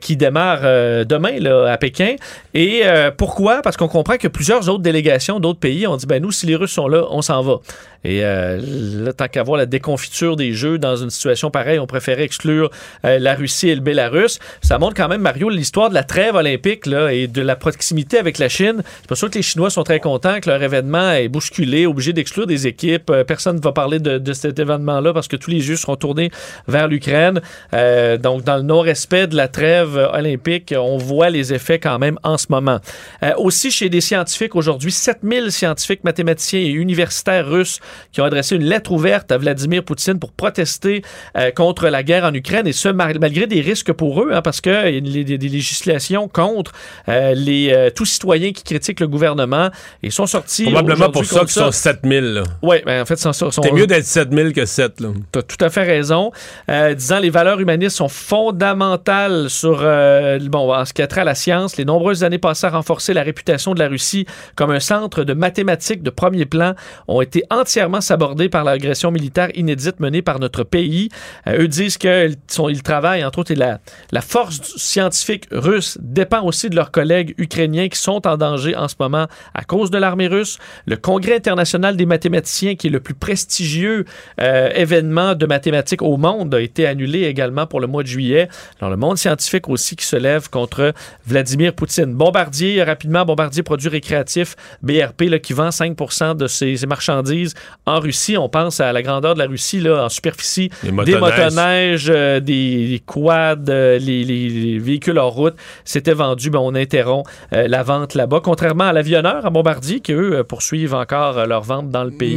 qui démarrent demain là, à Pékin. Et euh, pourquoi? Parce qu'on comprend que plusieurs autres délégations d'autres pays ont dit, ben nous, si les Russes sont là, on s'en va. Et euh, là, tant qu'à voir la déconfiture des Jeux dans une situation pareille, on préférait exclure euh, la Russie et le Bélarus. Ça montre quand même, Mario, l'histoire de la trêve olympique là, et de la proximité avec la Chine. C'est pas sûr que les Chinois sont très contents que leur événement est bousculé, obligé d'exclure des équipes. Euh, personne ne va parler de, de cet événement-là parce que tous les yeux seront tournés vers l'Ukraine. Euh, donc, dans le non-respect de la trêve olympique, on voit les effets quand même en ce moment. Euh, aussi, chez des scientifiques aujourd'hui, 7000 scientifiques, mathématiciens et universitaires russes qui ont adressé une lettre ouverte à Vladimir Poutine pour protester euh, contre la guerre en Ukraine, et ce, malgré des risques pour eux, hein, parce qu'il y a des, législations contre euh, les, euh, tous citoyens qui critiquent le gouvernement. Ils sont sortis. Probablement pour ça qu'ils sont 7000. là. Oui, ben en fait, sont, sont, C'est mieux d'être 7000 que 7. Là. tu as tout à fait raison. Euh, disant les valeurs humanistes sont fondamentales sur bon en ce qui a trait à la science. Les nombreuses années passées à renforcer la réputation de la Russie comme un centre de mathématiques de premier plan ont été entièrement sabordées par l'agression militaire inédite menée par notre pays. Euh, eux disent qu'ils ils travaillent entre autres et la, la force scientifique russe dépend aussi de leurs collègues ukrainiens qui sont en danger en ce moment à cause de l'armée russe. Le Congrès international des mathématiciens, qui est le plus prestigieux euh, événement de mathématiques au monde, a été annulé également pour le mois de juillet. Alors, le monde scientifique aussi qui se lève contre Vladimir Poutine. Bombardier, rapidement, Bombardier Produits Récréatifs, BRP, là, qui vend 5 de ses, ses marchandises en Russie. On pense à la grandeur de la Russie, là, en superficie, des motoneiges. motoneiges, euh, des, des quads, euh, les, les- les véhicules en route. C'était vendu, ben, on interrompt euh, la vente là-bas. Contrairement à l'avionneur, à Bombardier, qui eux poursuivent encore leur vente dans le pays.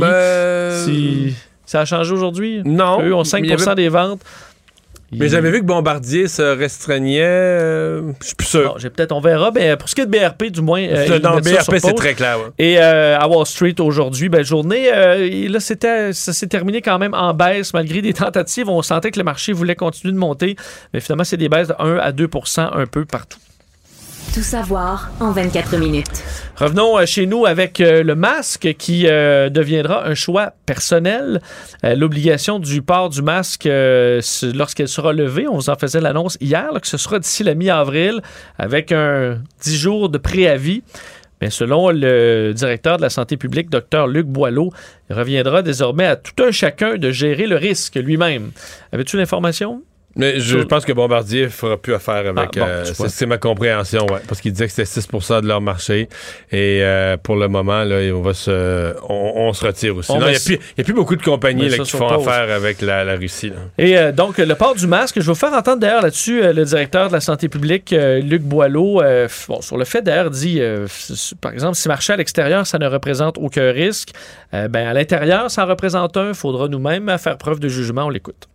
Si- Ça a changé aujourd'hui? Non. Eux ont 5 mais il y avait- des ventes. Mais j'avais vu que Bombardier se restreignait. euh, je suis plus sûr. Bon, j'ai peut-être, on verra. Mais pour ce qui est de BRP, du moins. euh, sur BRP, c'est très clair. ouais. Et euh, à Wall Street aujourd'hui, ben, journée, euh, et là, c'était, ça s'est terminé quand même en baisse malgré des tentatives. On sentait que le marché voulait continuer de monter, mais finalement, c'est des baisses de 1 à 2% un peu partout. Tout savoir en 24 minutes. Revenons euh, chez nous avec euh, le masque qui euh, deviendra un choix personnel. L'obligation du port du masque lorsqu'elle sera levée, on vous en faisait l'annonce hier, que ce sera d'ici la mi-avril avec un 10 jours de préavis. Mais selon le directeur de la santé publique, Dr Luc Boileau, il reviendra désormais à tout un chacun de gérer le risque lui-même. Avais-tu l'information? Mais je, je pense que Bombardier fera plus affaire avec. Ah, bon, euh, c'est ma compréhension, ouais. Parce qu'il disait que c'était 6% de leur marché. Et euh, pour le moment, là, on va se, on, on se retire aussi. Il n'y a, a plus beaucoup de compagnies là, qui font pause. affaire avec la, la Russie. là. Et euh, donc, le port du masque, je vais vous faire entendre d'ailleurs là-dessus le directeur de la santé publique, Luc Boileau, bon, sur le fait d'ailleurs, dit, par exemple, si marcher à l'extérieur, ça ne représente aucun risque, ben, à l'intérieur, ça en représente un, il faudra nous-mêmes faire preuve de jugement, on l'écoute.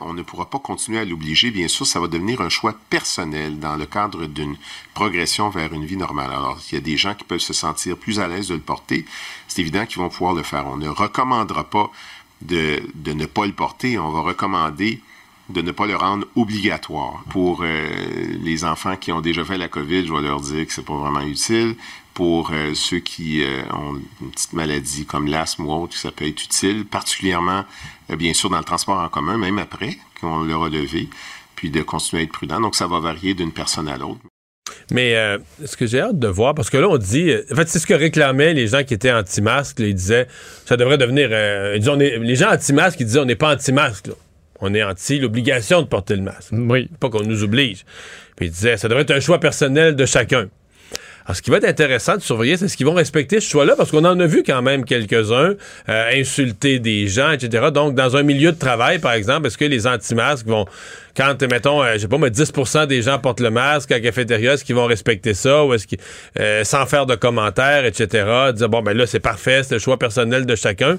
On ne pourra pas continuer à l'obliger. Bien sûr, ça va devenir un choix personnel dans le cadre d'une progression vers une vie normale. Alors, il y a des gens qui peuvent se sentir plus à l'aise de le porter. C'est évident qu'ils vont pouvoir le faire. On ne recommandera pas de, ne pas le porter. On va recommander de ne pas le rendre obligatoire. Pour euh, les enfants qui ont déjà fait la COVID, je vais leur dire que c'est pas vraiment utile. Pour euh, ceux qui euh, ont une petite maladie comme l'asthme ou autre, ça peut être utile, particulièrement, euh, bien sûr, dans le transport en commun, même après qu'on l'a relevé, puis de continuer à être prudent. Donc, ça va varier d'une personne à l'autre. Mais euh, ce que j'ai hâte de voir, parce que là, on dit. euh, En fait, c'est ce que réclamaient les gens qui étaient anti-masques. là, Ils disaient ça devrait devenir. euh, est- les gens anti-masques, ils disaient on n'est pas anti-masque. là. On est anti l'obligation de porter le masque. Oui. Pas qu'on nous oblige. Puis ils disaient ça devrait être un choix personnel de chacun. Alors, ce qui va être intéressant de surveiller, c'est ce qu'ils vont respecter ce choix-là, parce qu'on en a vu quand même quelques-uns euh, insulter des gens, etc. Donc, dans un milieu de travail, par exemple, est-ce que les anti-masques vont quand, mettons, euh, je sais pas, mais 10 des gens portent le masque à la cafétéria, est-ce qu'ils vont respecter ça ou est-ce qu'ils, euh, sans faire de commentaires, etc., dire, bon, ben là, c'est parfait, c'est le choix personnel de chacun.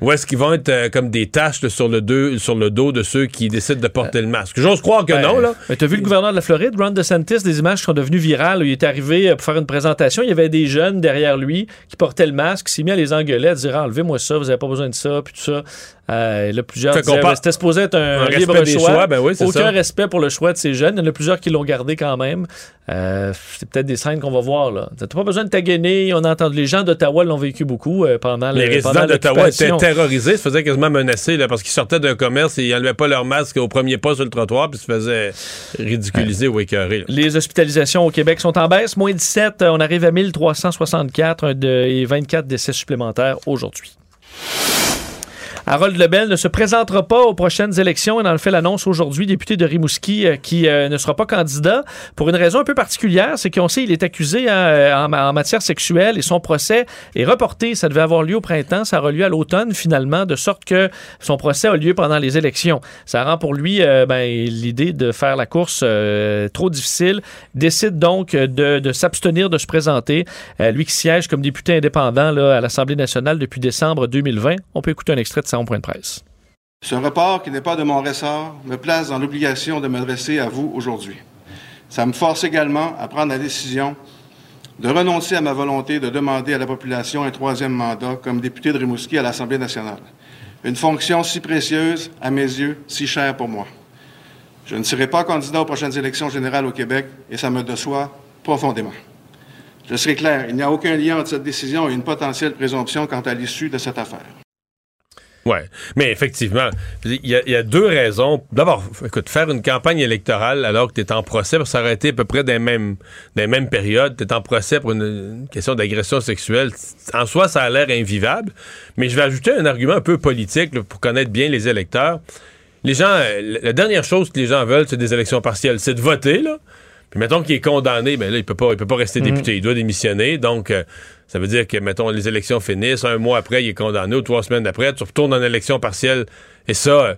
Ou est-ce qu'ils vont être euh, comme des taches là, sur, le deux, sur le dos de ceux qui décident de porter le masque? J'ose croire que Ben, non, là. Mais t'as vu le gouverneur de la Floride, Ron DeSantis, des images qui sont devenues virales. où il est arrivé euh, pour faire une présentation. Il y avait des jeunes derrière lui qui portaient le masque, s'est mis à les engueuler, à dire enlevez-moi ça, vous avez pas besoin de ça, puis tout ça. Euh, là, plusieurs disaient, c'était supposé être un, Un libre choix. choix, ben oui, c'est Aucun ça. respect pour le choix de ces jeunes. Il y en a plusieurs qui l'ont gardé quand même. Euh, c'est peut-être des scènes qu'on va voir là. T'as pas besoin de taguiner. On a entendu les gens d'Ottawa l'ont vécu beaucoup euh, pendant Les le- résidents d'Ottawa étaient terrorisés, se faisaient quasiment menacer là, parce qu'ils sortaient d'un commerce et ils n'enlevaient pas leur masque au premier pas sur le trottoir puis se faisaient ridiculiser ou écœurer. là. Les hospitalisations au Québec sont en baisse, moins 17. euh, On arrive à 1364 un de- et 24 décès supplémentaires aujourd'hui. Harold Lebel ne se présentera pas aux prochaines élections. Il en fait l'annonce aujourd'hui, député de Rimouski, euh, qui euh, ne sera pas candidat pour une raison un peu particulière. C'est qu'on sait qu'il est accusé hein, euh, en, matière sexuelle et son procès est reporté. Ça devait avoir lieu au printemps, ça aura lieu à l'automne finalement, de sorte que son procès a lieu pendant les élections. Ça rend pour lui ben, l'idée de faire la course trop difficile. Décide donc de, s'abstenir de se présenter. Lui qui siège comme député indépendant à l'Assemblée nationale depuis décembre 2020. On peut écouter un extrait de Ce report qui n'est pas de mon ressort me place dans l'obligation de m'adresser à vous aujourd'hui. Ça me force également à prendre la décision de renoncer à ma volonté de demander à la population un troisième mandat comme député de Rimouski à l'Assemblée nationale. Une fonction si précieuse, à mes yeux, si chère pour moi. Je ne serai pas candidat aux prochaines élections générales au Québec et ça me déçoit profondément. Je serai clair, il n'y a aucun lien entre cette décision et une potentielle présomption quant à l'issue de cette affaire. Ouais, mais effectivement, il y, a- deux raisons. D'abord, écoute, faire une campagne électorale alors que tu es en procès, aurait été à peu près des mêmes, des mêmes périodes, tu es en procès pour une, question d'agression sexuelle, en soi, ça a l'air invivable. Mais je vais ajouter un argument un peu politique pour connaître bien les électeurs. Les gens, la dernière chose que les gens veulent, c'est des élections partielles, c'est de voter, là. Puis mettons qu'il est condamné, ben là, il peut pas, il peut pas rester député, il doit démissionner. Donc, euh, ça veut dire que, mettons, les élections finissent, un mois après, il est condamné, ou trois semaines après, tu retournes en élection partielle. Et ça, euh,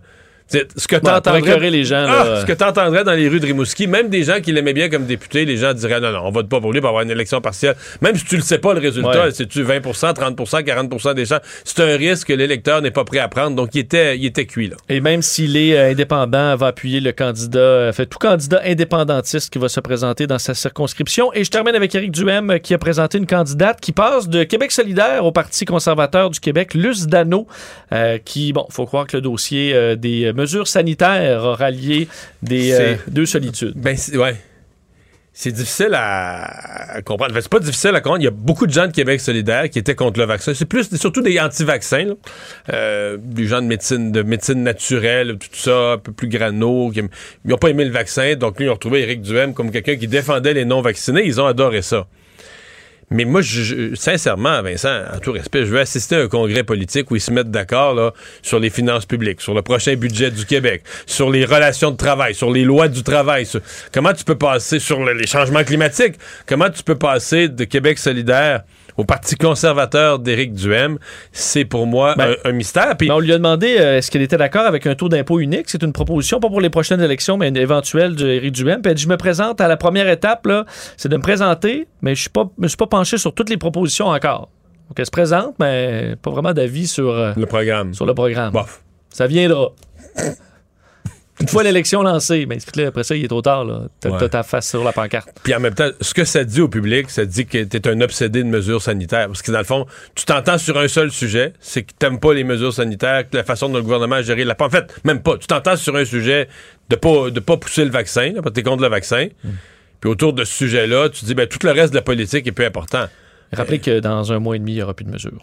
ce que Ouais, t'entendrais... écœurer les gens, Ah, là. ce que t'entendrais dans les rues de Rimouski, même des gens qui l'aimaient bien comme député, les gens diraient, non, non, on vote pas pour lui pour avoir une élection partielle. Même si tu le sais pas, le résultat, Ouais. c'est-tu 20% 30% 40% des gens, c'est un risque que l'électeur n'est pas prêt à prendre. Donc, il était, il était cuit, là. Et même s'il est euh, indépendant, va appuyer le candidat, euh, fait tout candidat indépendantiste qui va se présenter dans sa circonscription. Et je termine avec Éric Duhem euh, qui a présenté une candidate qui passe de Québec solidaire au Parti conservateur du Québec, Luce Dano, euh, qui, bon, faut croire que le dossier euh, des mesures sanitaires a rallié des euh, deux solitudes. Ben, c'est- ouais. C'est difficile à, à comprendre. Enfin, c'est pas difficile à comprendre. Il y a beaucoup de gens de Québec solidaire qui étaient contre le vaccin. C'est plus, surtout des anti-vaccins, là. Euh, des gens de médecine, de médecine naturelle, tout ça, un peu plus grano, qui ils ont pas aimé le vaccin. Donc, lui, ils ont retrouvé Éric Duhem comme quelqu'un qui défendait les non-vaccinés. Ils ont adoré ça. Mais moi, je, je- sincèrement, Vincent, en tout respect, je veux assister à un congrès politique où ils se mettent d'accord sur les finances publiques, sur le prochain budget du Québec, sur les relations de travail, sur les lois du travail. sur- comment tu peux passer sur le- les changements climatiques? Comment tu peux passer de Québec solidaire au Parti conservateur d'Éric Duhem? C'est pour moi Ben, un, un mystère. Mais on lui a demandé euh, est-ce qu'elle était d'accord avec un taux d'impôt unique? C'est une proposition, pas pour les prochaines élections, mais une éventuelle d'Éric Duhem. Puis elle dit, je me présente à la première étape, c'est de me présenter, mais je ne me suis pas penché sur toutes les propositions encore. Donc elle se présente, mais pas vraiment d'avis sur, euh, le programme. sur le programme. Bof. Ça viendra. Une fois l'élection lancée, mais là, après ça, il est trop tard. T'as Ouais. ta face sur la pancarte. Puis en même temps, ce que ça dit au public, ça dit que t'es un obsédé de mesures sanitaires. Parce que dans le fond, tu t'entends sur un seul sujet, c'est que t'aimes pas les mesures sanitaires, que la façon dont le gouvernement a géré la... En fait, même pas. Tu t'entends sur un sujet de pas, de pas pousser le vaccin, là, parce que t'es contre le vaccin. Puis autour de ce sujet-là, tu dis, ben tout le reste de la politique est peu important. Rappelez que dans un mois et demi, il n'y aura plus de mesures.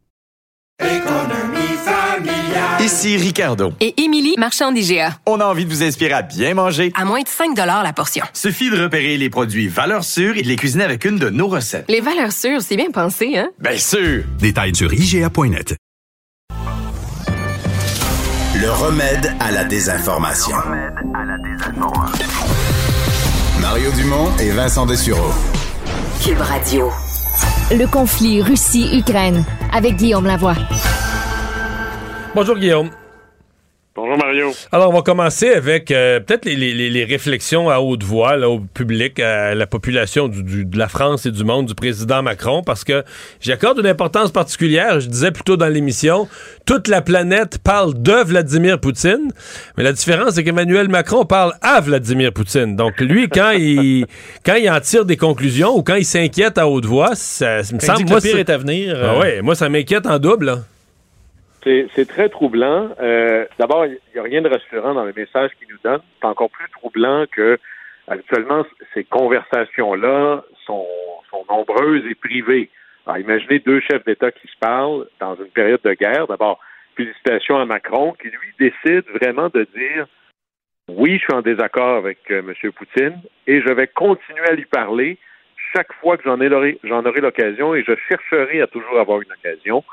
Ici Ricardo. Et Émilie, marchand d'IGA. On a envie de vous inspirer à bien manger. À moins de 5 la portion. Suffit de repérer les produits valeurs sûres et de les cuisiner avec une de nos recettes. Les valeurs sûres, c'est bien pensé, hein? Bien sûr! Détails sur IGA.net. Le remède à la désinformation. Mario Dumont et Vincent Dessureau. Cube Radio. Le conflit Russie-Ukraine avec Guillaume Lavoie. Bonjour Guillaume. Bonjour Mario. Alors, on va commencer avec euh, peut-être les, les- les réflexions à haute voix là, au public, à la population du- du- de la France et du monde du président Macron, parce que j'accorde une importance particulière. Je disais plutôt dans l'émission, toute la planète parle de Vladimir Poutine, mais la différence, c'est qu'Emmanuel Macron parle à Vladimir Poutine. Donc, lui, quand il, quand il en tire des conclusions ou quand il s'inquiète à haute voix, ça, ça me semble... dit que moi, le pire est à venir, Ah euh, ouais, moi, ça m'inquiète en double. là. C'est très troublant. Euh, D'abord, il n'y a rien de rassurant dans le message qu'il nous donne. C'est encore plus troublant que habituellement, ces conversations-là sont, sont nombreuses et privées. Alors, imaginez deux chefs d'État qui se parlent dans une période de guerre. D'abord, félicitations à Macron qui, lui, décide vraiment de dire oui, je suis en désaccord avec euh, M. Poutine et je vais continuer à lui parler chaque fois que j'en aurai l'occasion et je chercherai à toujours avoir une occasion.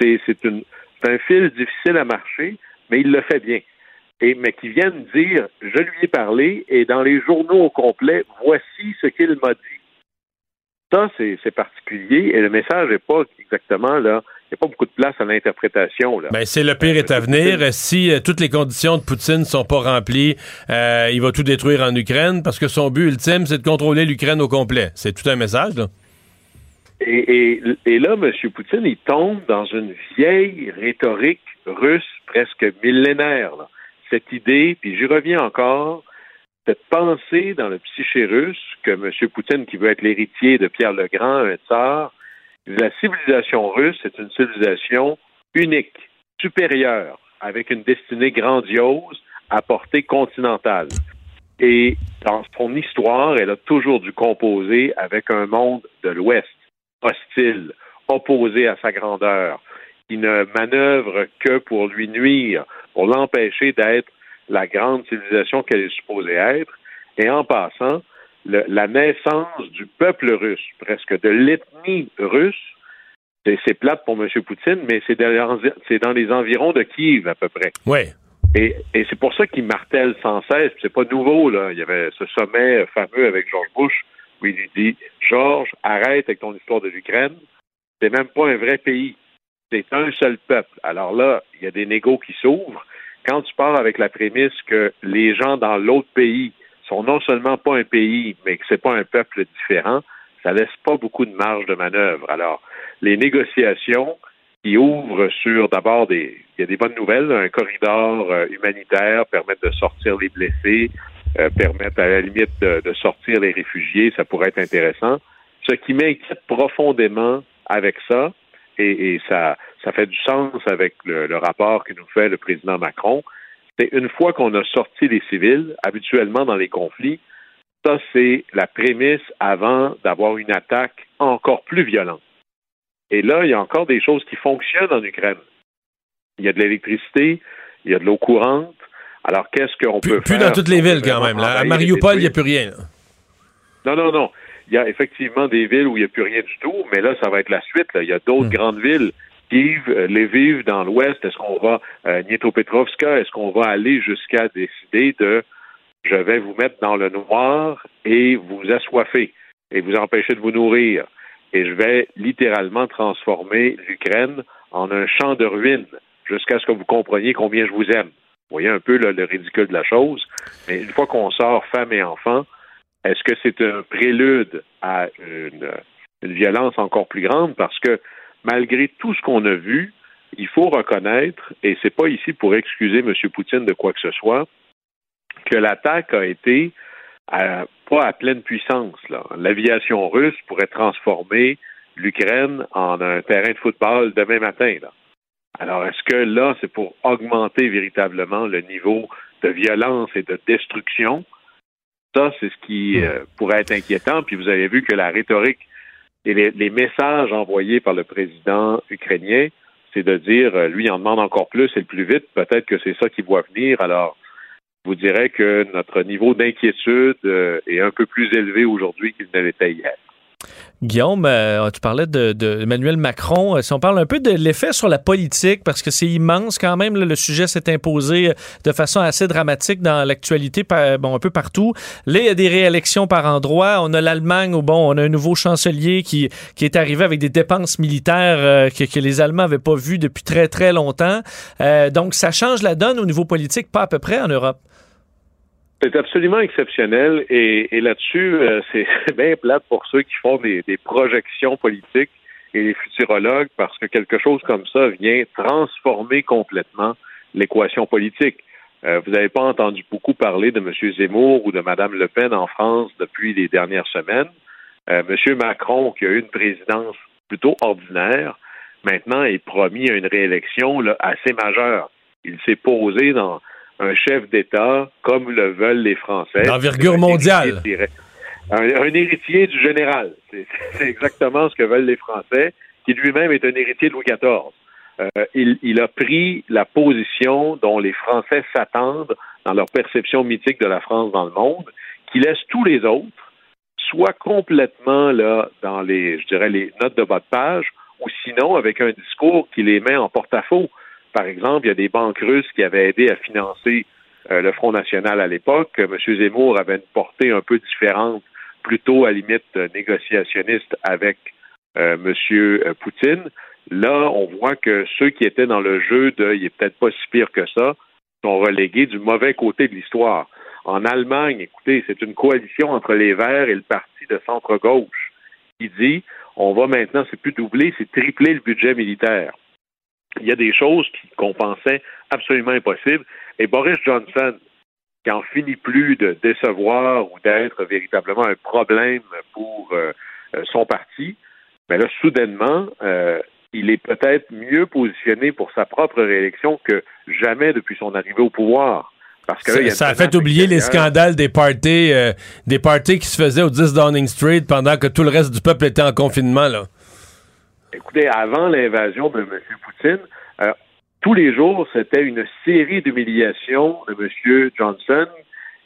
C'est une- c'est un fil difficile à marcher, mais il le fait bien. Et, mais qui viennent dire, je lui ai parlé, et dans les journaux au complet, voici ce qu'il m'a dit. Ça, c'est particulier, et le message n'est pas exactement là. Il n'y a pas beaucoup de place à l'interprétation. là. Ben, c'est le pire est à venir. Si euh, toutes les conditions de Poutine ne sont pas remplies, euh, il va tout détruire en Ukraine parce que son but ultime, c'est de contrôler l'Ukraine au complet. C'est tout un message, là. Et, là, M. Poutine, il tombe dans une vieille rhétorique russe presque millénaire. Cette idée, puis j'y reviens encore, cette pensée dans le psyché russe que M. Poutine, qui veut être l'héritier de Pierre le Grand, un tsar, la civilisation russe est une civilisation unique, supérieure, avec une destinée grandiose à portée continentale. Et dans son histoire, elle a toujours dû composer avec un monde de l'Ouest, hostile, opposé à sa grandeur, qui ne manœuvre que pour lui nuire, pour l'empêcher d'être la grande civilisation qu'elle est supposée être. Et en passant, le- la naissance du peuple russe, presque de l'ethnie russe, c'est plate pour M. Poutine, mais c'est dans, les- c'est dans les environs de Kiev à peu près. Ouais. Et, et c'est pour ça qu'il martèle sans cesse. C'est pas nouveau, là. Il y avait ce sommet fameux avec George Bush où il lui dit George, arrête avec ton histoire de l'Ukraine. C'est même pas un vrai pays. C'est un seul peuple. Alors là, il y a des négos qui s'ouvrent. Quand tu pars avec la prémisse que les gens dans l'autre pays sont non seulement pas un pays, mais que c'est pas un peuple différent, ça laisse pas beaucoup de marge de manœuvre. Alors, les négociations qui ouvrent sur d'abord des il y a des bonnes nouvelles, un corridor euh, humanitaire permettre de sortir les blessés, euh, permettre à la limite de, sortir les réfugiés, ça pourrait être intéressant. Ce qui m'inquiète profondément avec ça, et, et ça, ça fait du sens avec le, le rapport que nous fait le président Macron, c'est une fois qu'on a sorti les civils, habituellement dans les conflits, ça c'est la prémisse avant d'avoir une attaque encore plus violente. Et là, il y a encore des choses qui fonctionnent en Ukraine. Il y a de l'électricité, il y a de l'eau courante. Alors, qu'est-ce qu'on peut Plus faire? dans toutes les villes, quand même. là. À Mariupol, il n'y a plus rien. là. Non, non, non. Il y a effectivement des villes où il n'y a plus rien du tout, mais là, ça va être la suite. Il y a d'autres grandes villes. Kiev, euh, Lviv dans l'ouest, est-ce qu'on va, euh, Dniepropetrovska, est-ce qu'on va aller jusqu'à décider de je vais vous mettre dans le noir et vous assoiffer et vous empêcher de vous nourrir? Et je vais littéralement transformer l'Ukraine en un champ de ruines. jusqu'à ce que vous compreniez combien je vous aime. Voyez un peu le ridicule de la chose. Mais une fois qu'on sort femme et enfant, est-ce que c'est un prélude à une, violence encore plus grande? Parce que malgré tout ce qu'on a vu, il faut reconnaître, et c'est pas ici pour excuser M. Poutine de quoi que ce soit, que l'attaque a été à- pas à pleine puissance. L'aviation russe pourrait transformer l'Ukraine en un terrain de football demain matin. Là. Alors, est-ce que là, c'est pour augmenter véritablement le niveau de violence et de destruction? Ça, c'est ce qui euh, pourrait être inquiétant. Puis vous avez vu que la rhétorique et les, les messages envoyés par le président ukrainien, c'est de dire, euh, lui, il en demande encore plus et le plus vite. Peut-être que c'est ça qui voit venir. Alors, je vous dirais que notre niveau d'inquiétude euh, est un peu plus élevé aujourd'hui qu'il ne l'était hier. Guillaume, euh, tu parlais de, Emmanuel Macron. Euh, Si on parle un peu de l'effet sur la politique, parce que c'est immense quand même, le sujet s'est imposé euh, de façon assez dramatique dans l'actualité, un peu partout. Là, il y a des réélections par endroits. On a l'Allemagne où, bon, on a un nouveau chancelier qui, est arrivé avec des dépenses militaires que, les Allemands n'avaient pas vues depuis très, très longtemps. Donc, ça change la donne au niveau politique, pas à peu près en Europe. C'est absolument exceptionnel et, là-dessus, euh, c'est bien plate pour ceux qui font des, projections politiques et les futurologues parce que quelque chose comme ça vient transformer complètement l'équation politique. Euh, vous n'avez pas entendu beaucoup parler de M. Zemmour ou de Mme Le Pen en France depuis les dernières semaines. Euh, M. Macron, qui a eu une présidence plutôt ordinaire, maintenant est promis à une réélection assez majeure. Il s'est posé dans un chef d'État comme le veulent les Français. D'envergure mondiale. héritier. Un, un héritier du général. C'est c'est exactement ce que veulent les Français, qui lui-même est un héritier de Louis XIV. Euh, il, il a pris la position dont les Français s'attendent dans leur perception mythique de la France dans le monde, qui laisse tous les autres soit complètement là dans les, je dirais, les notes de bas de page, ou sinon avec un discours qui les met en porte-à-faux. Par exemple, il y a des banques russes qui avaient aidé à financer euh, le Front National à l'époque. M. Zemmour avait une portée un peu différente, plutôt à limite euh, négociationniste avec euh, M. Poutine. Là, on voit que ceux qui étaient dans le jeu de il est peut-être pas si pire que ça sont relégués du mauvais côté de l'histoire. En Allemagne, écoutez, c'est une coalition entre les Verts et le parti de centre-gauche qui dit on va maintenant, c'est plus doubler, c'est tripler le budget militaire. Il y a des choses qu'on pensait absolument impossibles. Et Boris Johnson, qui en finit plus de décevoir ou d'être véritablement un problème pour euh, euh, son parti, mais là, soudainement, euh, il est peut-être mieux positionné pour sa propre réélection que jamais depuis son arrivée au pouvoir. Parce que là, il y Ça, a une ça a fait oublier les scandales des parties, euh, des parties qui se faisaient au 10 Downing Street pendant que tout le reste du peuple était en confinement. Là. Écoutez, avant l'invasion de M. Poutine, euh, tous les jours, c'était une série d'humiliations de M. Johnson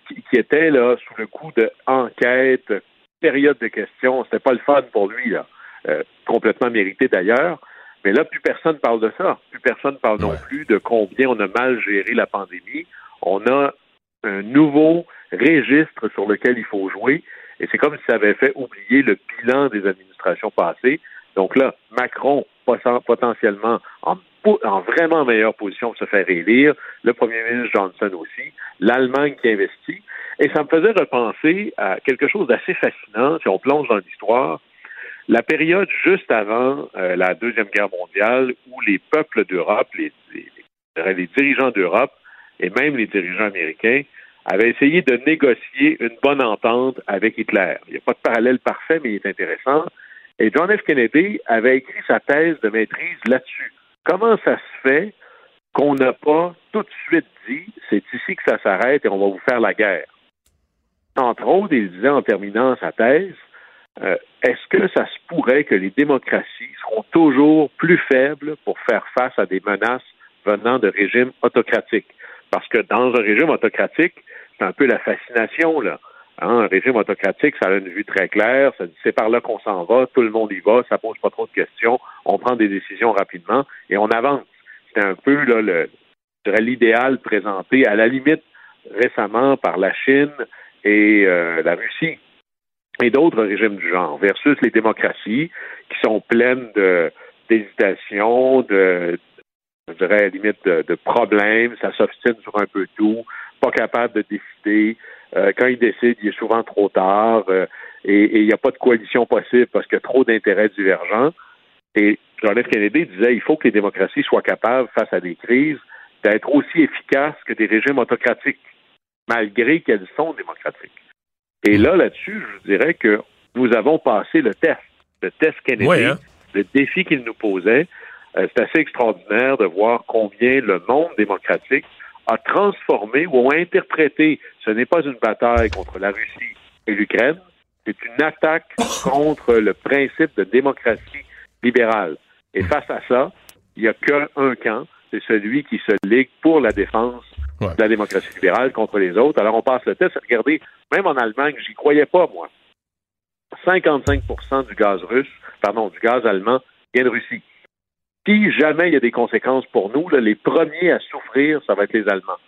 qui, qui était là sous le coup de enquête, période de questions. C'était pas le fun pour lui, là. Euh, complètement mérité d'ailleurs. Mais là, plus personne parle de ça. Plus personne parle non plus de combien on a mal géré la pandémie. On a un nouveau registre sur lequel il faut jouer. Et c'est comme si ça avait fait oublier le bilan des administrations passées. Donc là, Macron, poten- potentiellement en, vraiment meilleure position pour se faire élire, le premier ministre Johnson aussi, l'Allemagne qui investit. Et ça me faisait repenser à quelque chose d'assez fascinant, si on plonge dans l'histoire, la période juste avant euh, la Deuxième Guerre mondiale où les peuples d'Europe, les dirigeants d'Europe et même les dirigeants américains avaient essayé de négocier une bonne entente avec Hitler. Il n'y a pas de parallèle parfait, mais il est intéressant. Et John F. Kennedy avait écrit sa thèse de maîtrise là-dessus. Comment ça se fait qu'on n'a pas tout de suite dit c'est ici que ça s'arrête et on va vous faire la guerre? Entre autres, il disait en terminant sa thèse, euh, est-ce que ça se pourrait que les démocraties seront toujours plus faibles pour faire face à des menaces venant de régimes autocratiques? Parce que dans un régime autocratique, c'est un peu la fascination, là. Hein, un régime autocratique, ça a une vue très claire, ça dit c'est par là qu'on s'en va, tout le monde y va, ça pose pas trop de questions, on prend des décisions rapidement et on avance. C'est un peu là, le, je dirais, l'idéal présenté à la limite récemment par la Chine et euh, la Russie et d'autres régimes du genre, versus les démocraties qui sont pleines de d'hésitation, de vraie limite de, de problème, ça s'obstine sur un peu tout, pas capable de décider. Euh, quand il décide, il est souvent trop tard euh, et il n'y a pas de coalition possible parce qu'il y a trop d'intérêts divergents. Et John F. Kennedy disait il faut que les démocraties soient capables, face à des crises, d'être aussi efficaces que des régimes autocratiques, malgré qu'elles sont démocratiques. Et là, là-dessus, je dirais que nous avons passé le test, le test Kennedy, hein? le défi qu'il nous posait. Euh, c'est assez extraordinaire de voir combien le monde démocratique a transformé ou a interprété. Ce n'est pas une bataille contre la Russie et l'Ukraine, c'est une attaque contre le principe de démocratie libérale. Et face à ça, il n'y a qu'un camp, c'est celui qui se ligue pour la défense de la démocratie libérale contre les autres. Alors on passe le test. Regardez, même en Allemagne, j'y croyais pas, moi. 55% du gaz russe, pardon, du gaz allemand vient de Russie. Si jamais il y a des conséquences pour nous, les premiers à souffrir, ça va être les Allemands.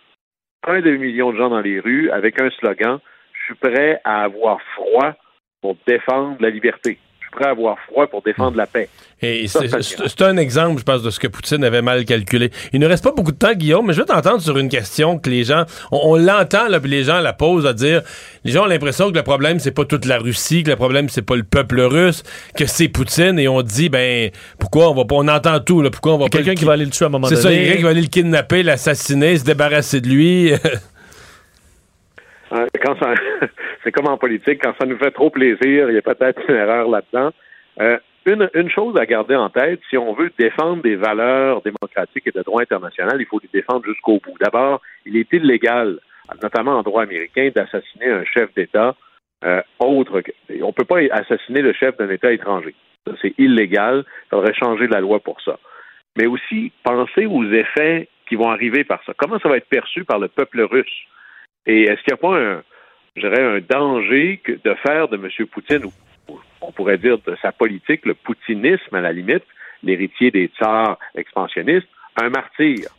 Un demi-million de gens dans les rues avec un slogan Je suis prêt à avoir froid pour défendre la liberté. Suis prêt à avoir froid pour défendre la paix. Et c'est un exemple, je pense, de ce que Poutine avait mal calculé. Il ne reste pas beaucoup de temps, Guillaume, mais je vais t'entendre sur une question que les gens, on, on l'entend, puis les gens la posent à dire, les gens ont l'impression que le problème, c'est pas toute la Russie, que le problème, c'est pas le peuple russe, que c'est Poutine, et on dit, ben, pourquoi on va pas, on entend tout, là, pourquoi on va pas... Quelqu'un qui va aller le tuer à un moment C'est ça, donné. quelqu'un qui va aller le kidnapper, l'assassiner, se débarrasser de lui. Quand ça, c'est comme en politique, quand ça nous fait trop plaisir, il y a peut-être une erreur là-dedans. Euh, une, une chose à garder en tête, si on veut défendre des valeurs démocratiques et de droit international, il faut les défendre jusqu'au bout. D'abord, il est illégal, notamment en droit américain, d'assassiner un chef d'État euh, autre. Que, on ne peut pas assassiner le chef d'un État étranger. C'est illégal. Il faudrait changer la loi pour ça. Mais aussi, penser aux effets qui vont arriver par ça. Comment ça va être perçu par le peuple russe? Et est-ce qu'il n'y a pas un, je dirais, un danger que de faire de M. Poutine, ou on pourrait dire de sa politique, le poutinisme à la limite, l'héritier des tsars expansionnistes, un martyr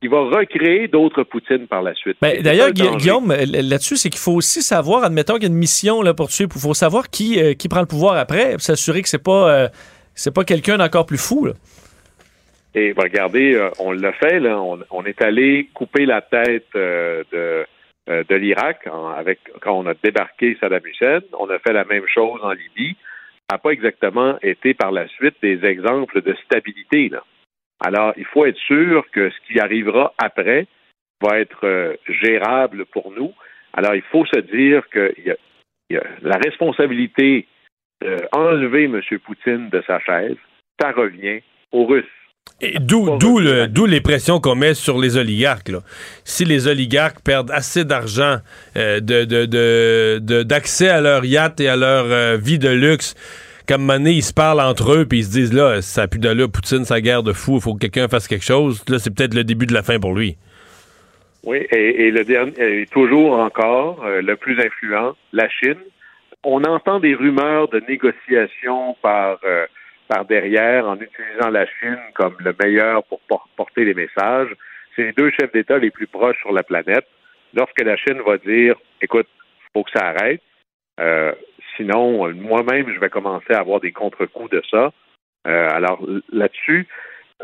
qui va recréer d'autres Poutines par la suite? Ben, D'ailleurs. Guillaume, euh, là-dessus, c'est qu'il faut aussi savoir, admettons qu'il y a une mission là, pour tuer, il faut savoir qui, euh, qui prend le pouvoir après, s'assurer que c'est pas, euh, c'est pas quelqu'un d'encore plus fou. là. Et ben, regardez, euh, on l'a fait, là, on, on est allé couper la tête de, de l'Irak quand on a débarqué Saddam Hussein. On a fait la même chose en Libye. Ça n'a pas exactement été par la suite des exemples de stabilité. Alors, il faut être sûr que ce qui arrivera après va être euh, gérable pour nous. Alors, il faut se dire que la responsabilité d'enlever M. Poutine de sa chaise, ça revient aux Russes. D'où, d'où, le- d'où les pressions qu'on met sur les oligarques. là. Si les oligarques perdent assez d'argent, euh, de, de- de- de- d'accès à leur yacht et à leur euh, vie de luxe, comme donné, ils se parlent entre eux puis ils se disent là, ça a plus d'allure, Poutine, sa guerre de fou, il faut que quelqu'un fasse quelque chose. Là, c'est peut-être le début de la fin pour lui. Oui, et, et le dernier, et toujours encore, euh, le plus influent, la Chine. On entend des rumeurs de négociations par, par derrière en utilisant la Chine comme le meilleur pour por- porter les messages. C'est les deux chefs d'État les plus proches sur la planète. Lorsque la Chine va dire, écoute, faut que ça arrête, euh, sinon, moi-même, je vais commencer à avoir des contre-coups de ça. Euh, alors là-dessus,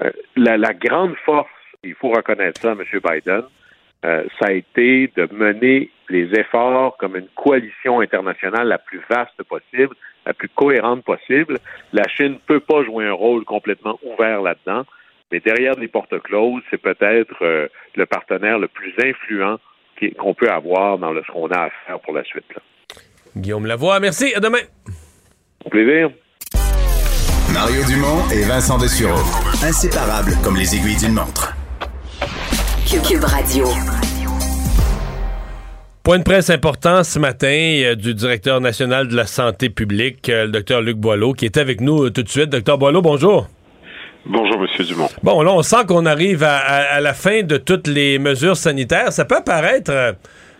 euh, la, grande force, il faut reconnaître ça, M. Biden, ça a été de mener les efforts comme une coalition internationale la plus vaste possible, la plus cohérente possible. La Chine ne peut pas jouer un rôle complètement ouvert là-dedans, mais derrière les portes closes, c'est peut-être euh, le partenaire le plus influent qu'on peut avoir dans le, ce qu'on a à faire pour la suite. là. Guillaume Lavoie, merci, à demain. Au plaisir. Mario Dumont et Vincent Dessureau. Inséparables comme les aiguilles d'une montre. Cube Radio. Point de presse important ce matin euh, du directeur national de la santé publique, euh, le docteur Luc Boileau, qui est avec nous euh, tout de suite. Docteur Boileau, bonjour. Bonjour, Monsieur Dumont. Bon, là, on sent qu'on arrive à, à- à la fin de toutes les mesures sanitaires. Ça peut paraître,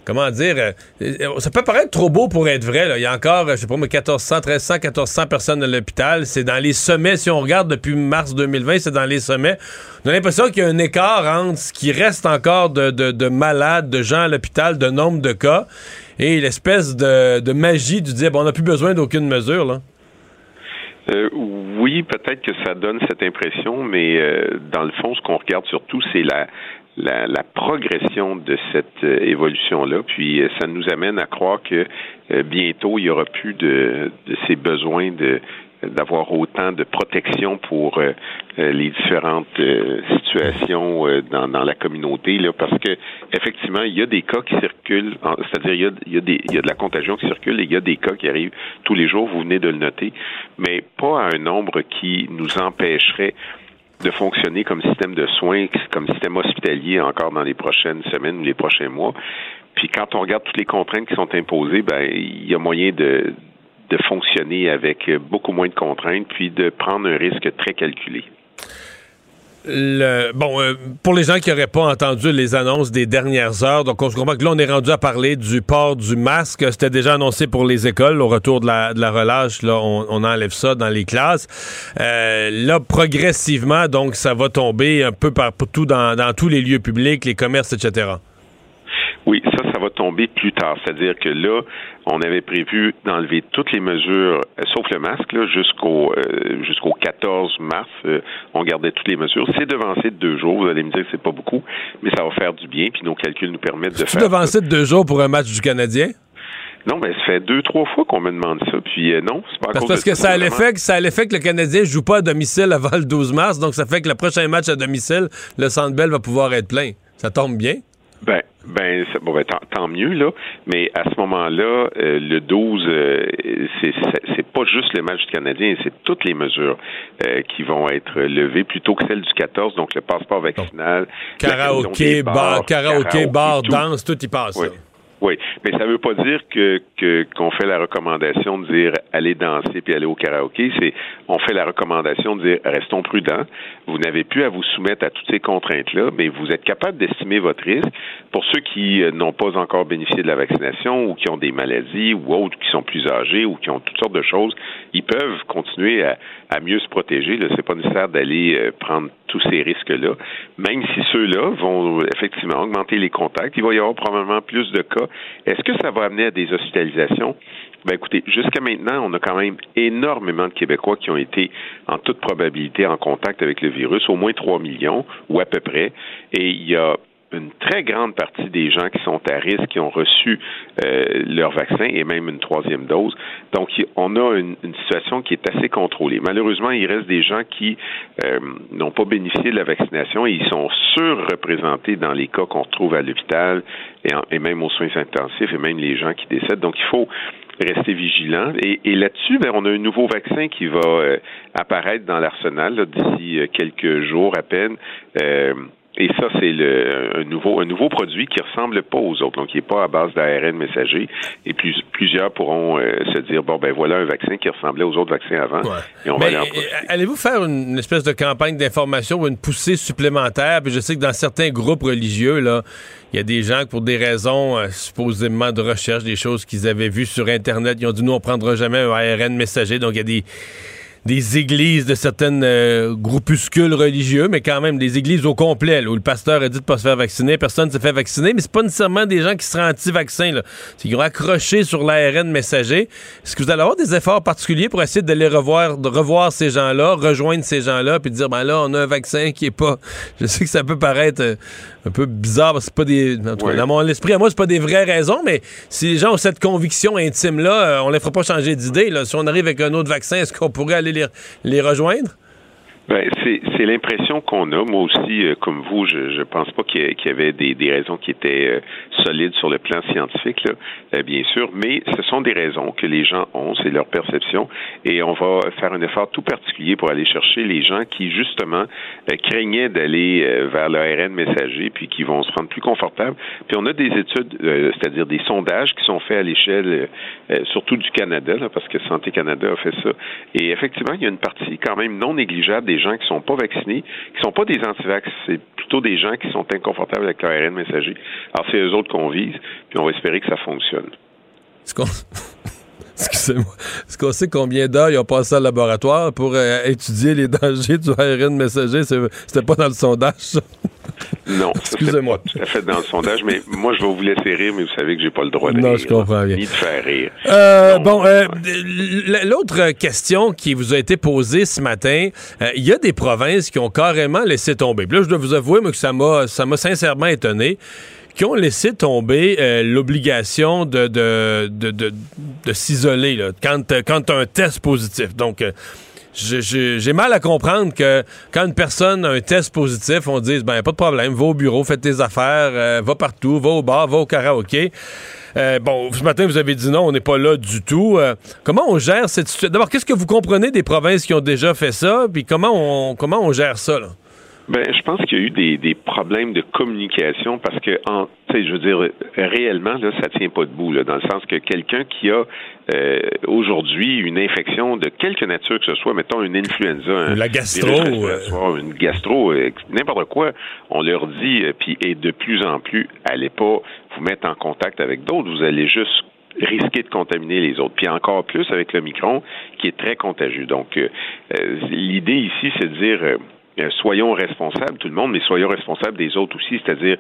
comment dire, euh, euh, ça peut paraître trop beau pour être vrai. Il y a encore, euh, je sais pas, moi, 1400, 1300, 1400 personnes à l'hôpital. C'est dans les sommets. Si on regarde depuis mars 2020, c'est dans les sommets. On a l'impression qu'il y a un écart entre ce qui reste encore de, de- de malades, de gens à l'hôpital, de nombre de cas, et l'espèce de, magie du dire, bon, on n'a plus besoin d'aucune mesure. Là. Oui, peut-être que ça donne cette impression, mais dans le fond, ce qu'on regarde surtout, c'est la, la, la, progression de cette euh, évolution-là. Puis ça nous amène à croire que bientôt, il y aura plus de, de ces besoins de d'avoir autant de protection pour euh, euh, les différentes euh, situations dans, dans, la communauté, là, parce que effectivement, il y a des cas qui circulent, c'est-à-dire il y a, il, y a des, il y a de la contagion qui circule et il y a des cas qui arrivent tous les jours, vous venez de le noter, mais pas à un nombre qui nous empêcherait de fonctionner comme système de soins, comme système hospitalier encore dans les prochaines semaines ou les prochains mois. Puis quand on regarde toutes les contraintes qui sont imposées, ben il y a moyen de, de fonctionner avec beaucoup moins de contraintes, puis de prendre un risque très calculé. Bon, euh, pour les gens qui n'auraient pas entendu les annonces des dernières heures, donc on se comprend que là, on est rendu à parler du port du masque. C'était déjà annoncé pour les écoles. Au retour de la, de la relâche, là, on, on, enlève ça dans les classes. Euh, là, progressivement, donc, ça va tomber un peu partout dans, dans tous les lieux publics, les commerces, etc. Oui, ça, ça va tomber plus tard. C'est-à-dire que là, on avait prévu d'enlever toutes les mesures, euh, sauf le masque, jusqu'au euh, jusqu'au 14 mars. Euh, on gardait toutes les mesures. C'est devancé de deux jours. Vous allez me dire que c'est pas beaucoup, mais ça va faire du bien. Puis nos calculs nous permettent de faire. devancé de deux jours pour un match du Canadien? Non, mais ça fait deux, trois fois qu'on me demande ça. Puis non, c'est pas à parce, parce que ça a l'effet que ça a l'effet que le Canadien joue pas à domicile avant le 12 mars, donc ça fait que le prochain match à domicile, le Centre Bell va pouvoir être plein. Ça tombe bien. Ben, ben, bon, ben tant, mieux, là. Mais à ce moment-là, euh, le 12, euh, c'est pas juste le match du Canadien, c'est toutes les mesures euh, qui vont être levées plutôt que celles du 14, donc le passeport vaccinal. Karaoké, bar, karaoké, bar, danse, tout y passe. Oui, mais ça ne veut pas dire que qu'on fait la recommandation de dire allez danser puis aller au karaoké. C'est on fait la recommandation de dire restons prudents. Vous n'avez plus à vous soumettre à toutes ces contraintes-là, mais vous êtes capable d'estimer votre risque. Pour ceux qui euh, n'ont pas encore bénéficié de la vaccination ou qui ont des maladies ou autres, qui sont plus âgés ou qui ont toutes sortes de choses, ils peuvent continuer à, mieux se protéger. Ce n'est pas nécessaire d'aller euh, prendre tous ces risques-là, même si ceux-là vont effectivement augmenter les contacts. Il va y avoir probablement plus de cas est-ce que ça va amener à des hospitalisations? Ben écoutez, jusqu'à maintenant, on a quand même énormément de Québécois qui ont été en toute probabilité en contact avec le virus, au moins 3 millions ou à peu près. Et il y a une très grande partie des gens qui sont à risque, qui ont reçu euh, leur vaccin et même une troisième dose. Donc, on a une, situation qui est assez contrôlée. Malheureusement, il reste des gens qui euh, n'ont pas bénéficié de la vaccination et ils sont surreprésentés dans les cas qu'on retrouve à l'hôpital et, même aux soins intensifs et même les gens qui décèdent. Donc, il faut rester vigilant. Et, là-dessus, ben, on a un nouveau vaccin qui va euh, apparaître dans l'arsenal d'ici quelques jours à peine. Et ça, c'est le, un, nouveau, un nouveau produit qui ressemble pas aux autres, donc qui n'est pas à base d'ARN messager. Et plus, plusieurs pourront euh, se dire, bon, ben voilà un vaccin qui ressemblait aux autres vaccins avant. Et on va aller en euh, Allez-vous faire une espèce de campagne d'information ou une poussée supplémentaire? Puis je sais que dans certains groupes religieux, là, il y a des gens qui, pour des raisons euh, supposément de recherche, des choses qu'ils avaient vues sur Internet, ils ont dit, nous, on prendra jamais un ARN messager. Donc, il y a des des églises de certains euh, groupuscules religieux, mais quand même des églises au complet, où le pasteur a dit de pas se faire vacciner, personne ne se fait vacciner, mais c'est pas nécessairement des gens qui seraient anti-vaccins. C'est qu'ils ont accroché sur l'ARN messager. Est-ce que vous allez avoir des efforts particuliers pour essayer de les revoir, de revoir ces gens-là, rejoindre ces gens-là, puis dire, ben là, on a un vaccin qui est pas... Je sais que ça peut paraître euh, un peu bizarre, parce que c'est pas des... Dans mon esprit, à moi, c'est pas des vraies raisons, mais si les gens ont cette conviction intime-là, euh, on les fera pas changer d'idée. Si on arrive avec un autre vaccin, est-ce qu'on pourrait aller les, les rejoindre? Ben, c'est l'impression qu'on a. Moi aussi, euh, comme vous, je ne pense pas qu'il y, avait des, des, raisons qui étaient euh, solides sur le plan scientifique, là, euh, bien sûr, mais ce sont des raisons que les gens ont, c'est leur perception, et on va faire un effort tout particulier pour aller chercher les gens qui, justement, craignaient d'aller vers l'ARN messager, puis qui vont se rendre plus confortables. Puis on a des études, c'est-à-dire des sondages qui sont faits à l'échelle, surtout du Canada, là, parce que Santé Canada a fait ça. Et effectivement, il y a une partie quand même non négligeable des gens qui sont pas vaccinés, qui sont pas des antivax, c'est plutôt des gens qui sont inconfortables avec l'ARN messager. Alors c'est eux autres qu'on vise, puis on va espérer que ça fonctionne. Excusez-moi. Est-ce qu'on sait combien d'heures ils ont passé au laboratoire pour euh, étudier les dangers du ARN messager? C'était pas dans le sondage, ça? Non, excusez-moi. Tout à fait dans le sondage, mais moi, je vais vous laisser rire, mais vous savez que j'ai pas le droit de non, rire. je comprends bien. Ni de faire rire. Euh, bon, euh, l'autre question qui vous a été posée ce matin, euh, il y a des provinces qui ont carrément laissé tomber. Puis là, je dois vous avouer que ça m'a sincèrement étonné qui ont laissé tomber euh, l'obligation de, de, de, de, s'isoler quand, quand tu as un test positif. Donc, euh, j'ai mal à comprendre que quand une personne a un test positif, on dise ben pas de problème, va au bureau, fais tes affaires, euh, va partout, va au bar, va au karaoké. Euh, bon, ce matin, vous avez dit non, on n'est pas là du tout. Euh, comment on gère cette situation? D'abord, qu'est-ce que vous comprenez des provinces qui ont déjà fait ça? Puis comment on, comment on gère ça? Là? Ben, je pense qu'il y a eu des, des, problèmes de communication parce que, en, je veux dire, réellement, là, ça tient pas debout, là, dans le sens que quelqu'un qui a euh, aujourd'hui une infection de quelque nature que ce soit, mettons une influenza, un la gastro, une gastro, euh, n'importe quoi, on leur dit, euh, puis et de plus en plus, allez pas vous mettre en contact avec d'autres, vous allez juste risquer de contaminer les autres. Puis encore plus avec le micron qui est très contagieux. Donc, euh, l'idée ici, c'est de dire euh, soyons responsables, tout le monde, mais soyons responsables des autres aussi, c'est-à-dire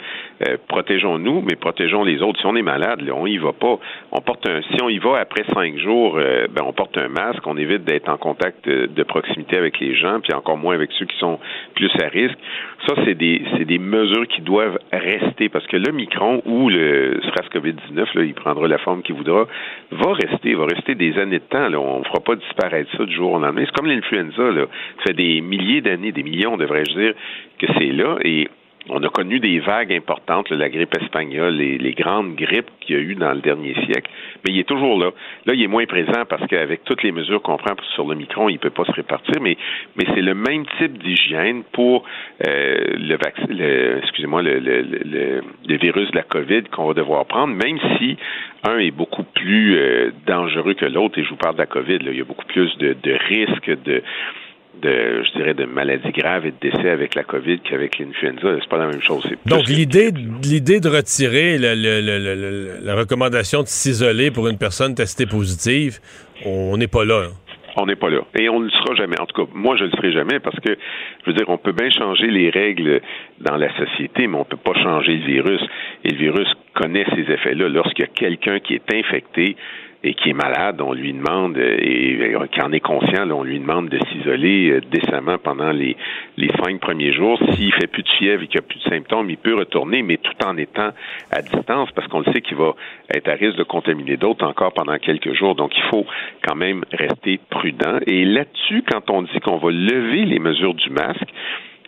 euh, protégeons-nous, mais protégeons les autres. Si on est malade, là, on y va pas. On porte un, si on y va après cinq jours, euh, ben on porte un masque, on évite d'être en contact de, proximité avec les gens, puis encore moins avec ceux qui sont plus à risque. Ça, c'est des, des mesures qui doivent rester parce que le micron ou le SRAS-CoV-19, là, il prendra la forme qu'il voudra, va rester, va rester des années de temps. On ne fera pas disparaître ça du jour au lendemain. C'est comme l'influenza. Ça fait des milliers d'années, des millions, devrais-je dire, que c'est là. Et on a connu des vagues importantes, la grippe espagnole, les, les grandes grippes qu'il y a eu dans le dernier siècle, mais il est toujours là. Là, il est moins présent parce qu'avec toutes les mesures qu'on prend sur le micron, il ne peut pas se répartir, mais, c'est le même type d'hygiène pour euh, le vaccin, excusez-moi, le, le, le, le, virus de la COVID qu'on va devoir prendre, même si un est beaucoup plus euh, dangereux que l'autre, et je vous parle de la COVID, là, il y a beaucoup plus de, de risques de de, je dirais, de maladies graves et de décès avec la COVID qu'avec l'influenza. C'est pas la même chose. Donc, l'idée, l'idée de retirer le, le, le, la recommandation de s'isoler pour une personne testée positive, on n'est pas là. Hein. On n'est pas là. Et on ne le sera jamais. En tout cas, moi, je ne le serai jamais parce que, je veux dire, on peut bien changer les règles dans la société, mais on ne peut pas changer le virus. Et le virus connaît ces effets-là. Lorsqu'il y a quelqu'un qui est infecté, et qui est malade, on lui demande, et, qui en est conscient, on lui demande de s'isoler euh, décemment pendant les, les cinq premiers jours. S'il fait plus de fièvre et qu'il n'y a plus de symptômes, il peut retourner, mais tout en étant à distance, parce qu'on le sait qu'il va être à risque de contaminer d'autres encore pendant quelques jours. Donc, il faut quand même rester prudent. Et là-dessus, quand on dit qu'on va lever les mesures du masque,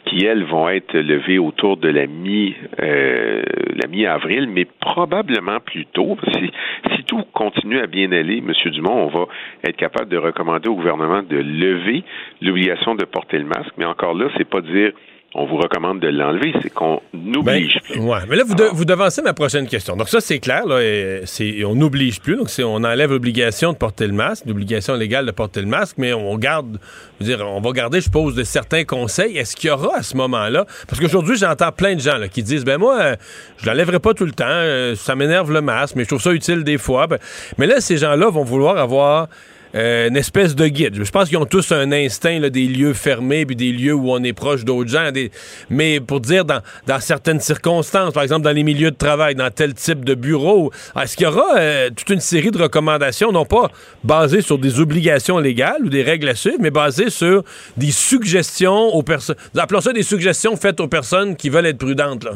qui, elles, vont être levées autour de la mi euh, la mi-avril, mais probablement plus tôt. Si, si tout continue à bien aller, M. Dumont, on va être capable de recommander au gouvernement de lever l'obligation de porter le masque. Mais encore là, c'est pas dire on vous recommande de l'enlever, c'est qu'on n'oblige ben, plus. Ouais, mais là, vous, vous devancez ma prochaine question. Donc ça, c'est clair, là, et, on n'oblige plus. Donc on enlève l'obligation de porter le masque, l'obligation légale de porter le masque, mais on garde, je veux dire, on va garder, je pose, de certains conseils. Est-ce qu'il y aura à ce moment-là, parce qu'aujourd'hui, j'entends plein de gens là, qui disent, ben moi, je l'enlèverai pas tout le temps, euh, ça m'énerve le masque, mais je trouve ça utile des fois. Ben, mais là, ces gens-là vont vouloir avoir euh, une espèce de guide. Je pense qu'ils ont tous un instinct des lieux fermés puis des lieux où on est proche d'autres gens. Mais pour dire dans, certaines circonstances, par exemple dans les milieux de travail, dans tel type de bureau, est-ce qu'il y aura euh, toute une série de recommandations, non pas basées sur des obligations légales ou des règles à suivre, mais basées sur des suggestions aux personnes. Appelons ça des suggestions faites aux personnes qui veulent être prudentes.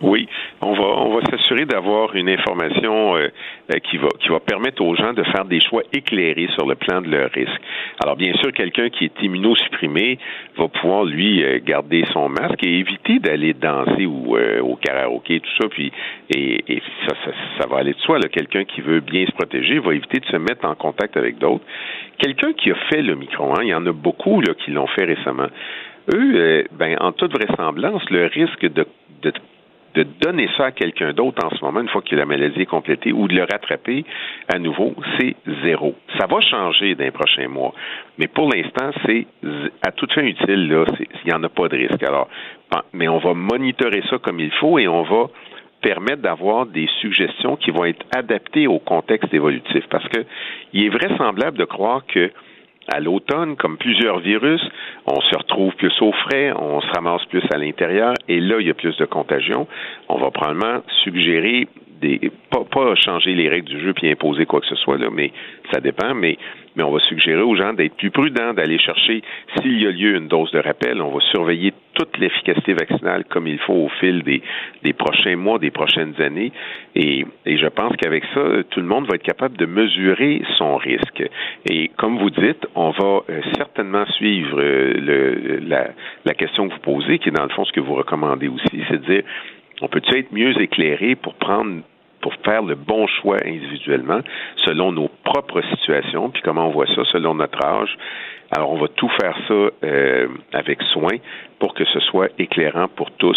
Oui, on va on va s'assurer d'avoir une information euh, euh, qui va qui va permettre aux gens de faire des choix éclairés sur le plan de leur risque. Alors bien sûr, quelqu'un qui est immunosupprimé va pouvoir lui euh, garder son masque et éviter d'aller danser ou au karaoké tout ça. Puis et, ça, ça, va aller de soi. Quelqu'un qui veut bien se protéger va éviter de se mettre en contact avec d'autres. Quelqu'un qui a fait le micro, hein, il y en a beaucoup qui l'ont fait récemment. Eux, ben en toute vraisemblance, le risque de de donner ça à quelqu'un d'autre en ce moment, une fois que la maladie est complétée, ou de le rattraper à nouveau, c'est zéro. Ça va changer dans les prochains mois. Mais pour l'instant, c'est à toute fin utile, là, il n'y en a pas de risque. Alors, mais on va monitorer ça comme il faut et on va permettre d'avoir des suggestions qui vont être adaptées au contexte évolutif. Parce que il est vraisemblable de croire que à l'automne, comme plusieurs virus, on se retrouve plus au frais, on se ramasse plus à l'intérieur, et là, il y a plus de contagion. On va probablement suggérer des, pas, pas changer les règles du jeu puis imposer quoi que ce soit là, mais ça dépend. Mais mais on va suggérer aux gens d'être plus prudents, d'aller chercher s'il y a lieu une dose de rappel. On va surveiller toute l'efficacité vaccinale comme il faut au fil des, des prochains mois, des prochaines années. Et, et je pense qu'avec ça, tout le monde va être capable de mesurer son risque. Et comme vous dites, on va euh, certainement suivre euh, le, la, la question que vous posez, qui est dans le fond ce que vous recommandez aussi, c'est de dire on peut-tu être mieux éclairé pour prendre pour faire le bon choix individuellement selon nos propres situations, puis comment on voit ça selon notre âge. Alors, on va tout faire ça euh, avec soin pour que ce soit éclairant pour tous.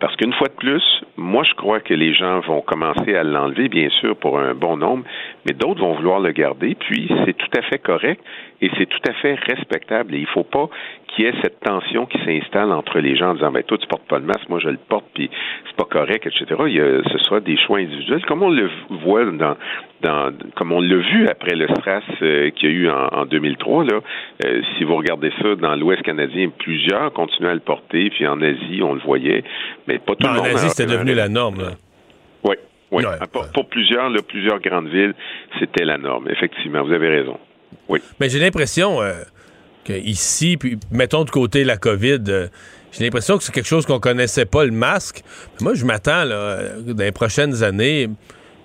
Parce qu'une fois de plus, moi, je crois que les gens vont commencer à l'enlever, bien sûr, pour un bon nombre, mais d'autres vont vouloir le garder, puis c'est tout à fait correct et c'est tout à fait respectable. Et il ne faut pas qu'il y ait cette tension qui s'installe entre les gens en disant, ben, toi, tu portes pas le masque, moi, je le porte, puis c'est pas correct, etc. Il y a, ce soit des choix individuels, comme on le voit dans, dans comme on l'a vu après le stress euh, qu'il y a eu en, en 2003, là. Euh, si vous regardez ça dans l'Ouest canadien, plusieurs continuaient à le porter, puis en Asie, on le voyait, mais pas tout Non, le en monde. Asie, c'était devenu la norme. là. Oui, oui. Pour, pour plusieurs, là, plusieurs grandes villes, c'était la norme. Effectivement, vous avez raison. Oui. Mais j'ai l'impression euh, que ici, puis mettons de côté la COVID, euh, j'ai l'impression que c'est quelque chose qu'on connaissait pas, le masque. Moi, je m'attends, dans les prochaines années,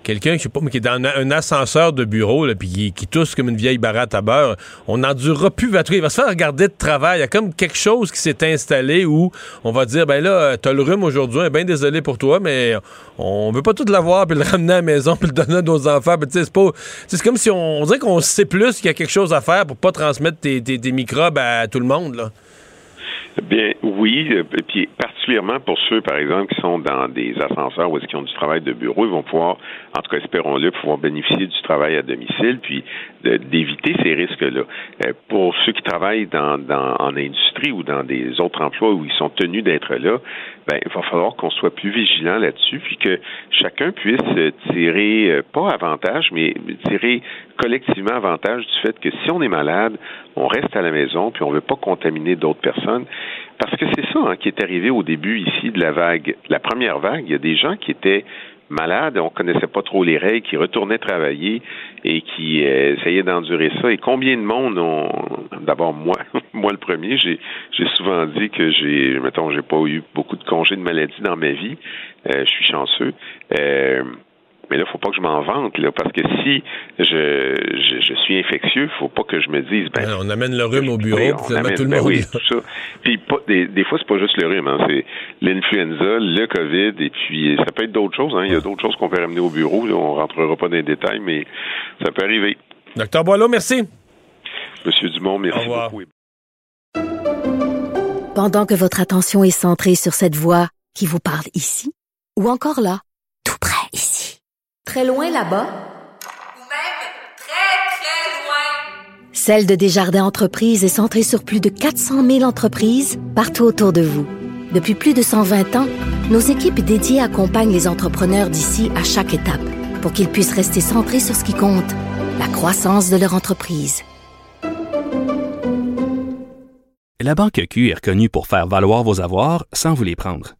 quelqu'un, mais qui est dans un, ascenseur de bureau, là, puis qui, qui tousse comme une vieille baratte à beurre, on n'endurera plus. cas, Il va se faire regarder de travail. Il y a comme quelque chose qui s'est installé où on va dire, ben là, euh, t'as le rhume aujourd'hui, ben désolé pour toi, mais on veut pas tout l'avoir, puis le ramener à la maison, puis le donner à nos enfants. C'est pas... C'est comme si on, on dirait qu'on sait plus qu'il y a quelque chose à faire pour pas transmettre tes, tes- tes microbes à tout le monde, là. Bien, oui, et puis particulièrement pour ceux, par exemple, qui sont dans des ascenseurs ou qu'ils ont du travail de bureau, ils vont pouvoir, en tout cas, espérons-le, pouvoir bénéficier du travail à domicile, puis d'éviter ces risques-là. Euh, pour ceux qui travaillent dans, dans, en industrie ou dans des autres emplois où ils sont tenus d'être là, ben, il va falloir qu'on soit plus vigilant là-dessus, puis que chacun puisse euh, tirer, euh, pas avantage, mais tirer collectivement avantage du fait que si on est malade, on reste à la maison, puis on ne veut pas contaminer d'autres personnes. Parce que c'est ça hein, qui est arrivé au début ici de la vague, la première vague. Il y a des gens qui étaient malades, on connaissait pas trop les règles, qui retournaient travailler et qui euh, essayaient d'endurer ça. Et combien de monde ont d'abord moi, moi le premier, j'ai j'ai souvent dit que j'ai mettons j'ai pas eu beaucoup de congés de maladie dans ma vie. Euh, je suis chanceux. Euh, mais là, faut pas que je m'en vante, là, parce que si je, je, je suis infectieux, faut pas que je me dise, ben, on amène le rhume au bureau, puis on finalement, amène- tout le ben monde. oui, tout ça. Puis pas, des, des fois, c'est pas juste le rhume, hein, c'est l'influenza, le COVID, et puis ça peut être d'autres choses. Hein. Il y a d'autres choses qu'on peut ramener au bureau. Là, on rentrera pas dans les détails, mais ça peut arriver. Docteur Boileau, merci. Monsieur Dumont, merci Au revoir. beaucoup. Pendant que votre attention est centrée sur cette voix qui vous parle ici, ou encore là, tout près très loin là-bas, Celle de Desjardins Entreprises est centrée sur plus de 400 000 entreprises partout autour de vous. Depuis plus de 120 ans, nos équipes dédiées accompagnent les entrepreneurs d'ici à chaque étape pour qu'ils puissent rester centrés sur ce qui compte, la croissance de leur entreprise. La Banque Q est reconnue pour faire valoir vos avoirs sans vous les prendre.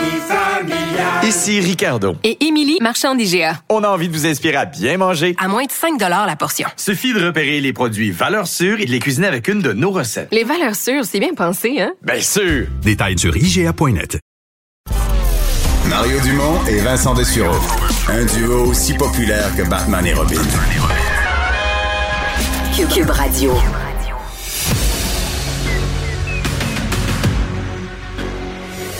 Ici Ricardo. Et Émilie, marchand d'IGA. On a envie de vous inspirer à bien manger. À moins de 5 la portion. Suffit de repérer les produits valeurs sûres et de les cuisiner avec une de nos recettes. Les valeurs sûres, c'est bien pensé, hein? Bien sûr! Détails sur IGA.net. Mario Dumont et Vincent Dessureau. Un duo aussi populaire que Batman et Robin. Cube Radio.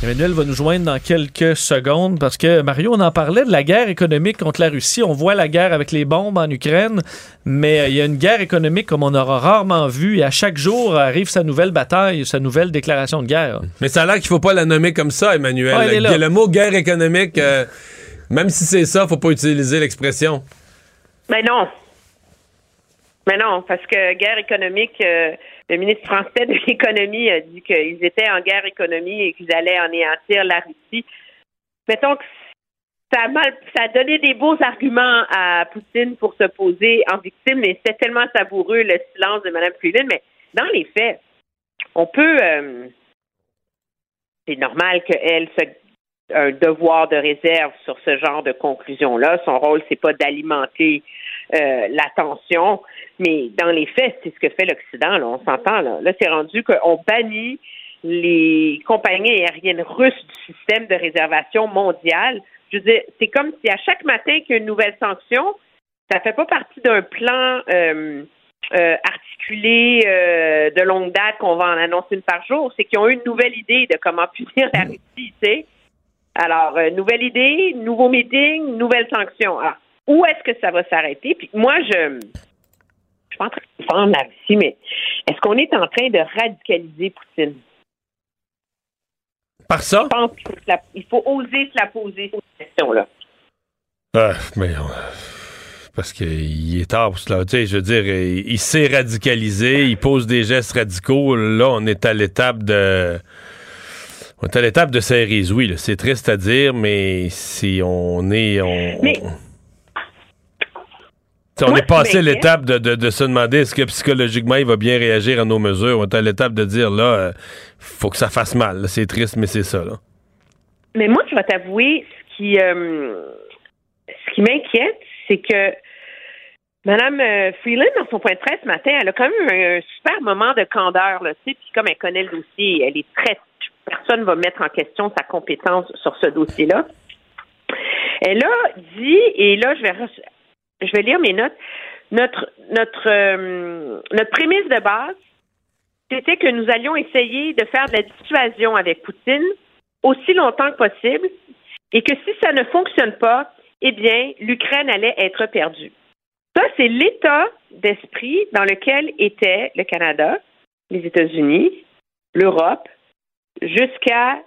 Emmanuel va nous joindre dans quelques secondes parce que Mario, on en parlait de la guerre économique contre la Russie. On voit la guerre avec les bombes en Ukraine, mais euh, il y a une guerre économique comme on aura rarement vu et à chaque jour arrive sa nouvelle bataille, sa nouvelle déclaration de guerre. Mais ça a l'air qu'il faut pas la nommer comme ça, Emmanuel. Ah, là. le mot guerre économique, euh, même si c'est ça, faut pas utiliser l'expression. Mais non. Mais non, parce que guerre économique, euh, le ministre français de l'économie a dit qu'ils étaient en guerre économique et qu'ils allaient anéantir la Russie. Mettons que ça a, mal, ça a donné des beaux arguments à Poutine pour se poser en victime, mais c'était tellement savoureux le silence de Mme Freeland. Mais dans les faits, on peut. euh, c'est normal qu'elle se un devoir de réserve sur ce genre de conclusion-là. Son rôle, c'est pas d'alimenter euh, l'attention, mais dans les faits, c'est ce que fait l'Occident. Là, on s'entend. Là, là c'est rendu qu'on bannit les compagnies aériennes russes du système de réservation mondiale. Je veux dire, c'est comme si à chaque matin qu'il y a une nouvelle sanction, ça fait pas partie d'un plan euh, euh, articulé euh, de longue date qu'on va en annoncer une par jour. C'est qu'ils ont eu une nouvelle idée de comment punir la Russie, tu sais. Alors, nouvelle idée, nouveau meeting, nouvelle sanction. Alors, où est-ce que ça va s'arrêter? Puis moi, je de défendre la Russie, mais est-ce qu'on est en train de radicaliser Poutine? Par ça? Je pense qu'il faut, la- il faut oser se la poser, cette question-là. Ah, mais euh, parce qu'il est tard pour cela. Tu sais, je veux dire, il, il s'est radicalisé, il pose des gestes radicaux. Là, on est à l'étape de. On est à l'étape de séries, oui. là. C'est triste à dire, mais si on est. On, Mais- on- On Moi, est passé m'inquiète. l'étape de, de- de se demander est-ce que psychologiquement il va bien réagir à nos mesures. On est à l'étape de dire là, euh, faut que ça fasse mal. C'est triste, mais c'est ça. Là. Mais moi, je vais t'avouer, ce qui, euh, ce qui m'inquiète, c'est que Mme euh, Freeland, dans son point de presse ce matin, elle a quand même un, un super moment de candeur, là, tu sais, puis comme elle connaît le dossier, elle est très... Personne ne va mettre en question sa compétence sur ce dossier-là. Elle a dit, et là, je vais, je vais lire mes notes, notre, notre, euh, notre prémisse de base, c'était que nous allions essayer de faire de la dissuasion avec Poutine aussi longtemps que possible et que si ça ne fonctionne pas, eh bien, l'Ukraine allait être perdue. Ça, c'est l'état d'esprit dans lequel était le Canada, les États-Unis, l'Europe, jusqu'à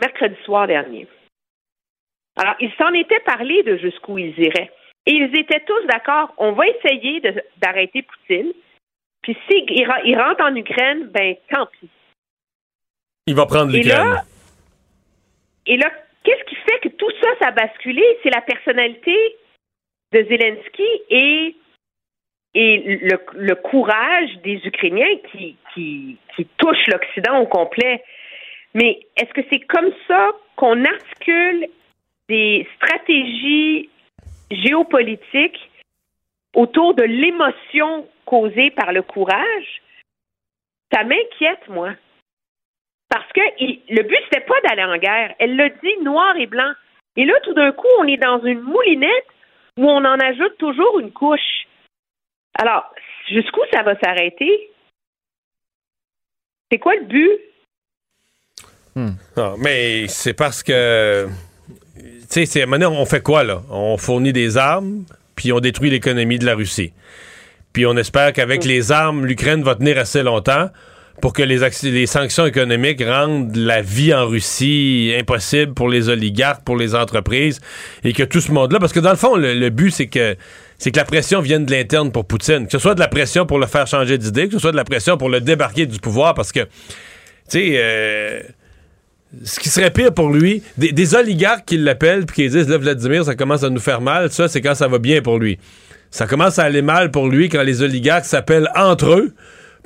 mercredi soir dernier. Alors, ils s'en étaient parlé de jusqu'où ils iraient. Et ils étaient tous d'accord, on va essayer d'arrêter Poutine. Puis s'il il rentre en Ukraine, ben tant pis. Il va prendre Et l'Ukraine. là, et là, qu'est-ce qui fait que tout ça, ça a basculé? C'est la personnalité de Zelensky et, et le, le courage des Ukrainiens qui, qui, qui touchent l'Occident au complet. Mais est-ce que c'est comme ça qu'on articule des stratégies géopolitiques autour de l'émotion causée par le courage? Ça m'inquiète, moi. Parce que le but, c'était pas d'aller en guerre. Elle l'a dit noir et blanc. Et là, tout d'un coup, on est dans une moulinette où on en ajoute toujours une couche. Alors, jusqu'où ça va s'arrêter? C'est quoi le but? Non, mais c'est parce que. Tu sais, maintenant, on fait quoi, là? On fournit des armes, puis on détruit l'économie de la Russie. Puis on espère qu'avec les armes, l'Ukraine va tenir assez longtemps pour que les, sanctions économiques rendent la vie en Russie impossible pour les oligarques, pour les entreprises, et que tout ce monde-là. Parce que dans le fond, le, le but, c'est que. C'est que la pression vienne de l'interne pour Poutine. Que ce soit de la pression pour le faire changer d'idée, que ce soit de la pression pour le débarquer du pouvoir, parce que, tu sais, euh, ce qui serait pire pour lui, des, oligarques qui l'appellent puis qui disent là Vladimir, ça commence à nous faire mal, ça c'est quand ça va bien pour lui. Ça commence à aller mal pour lui quand les oligarques s'appellent entre eux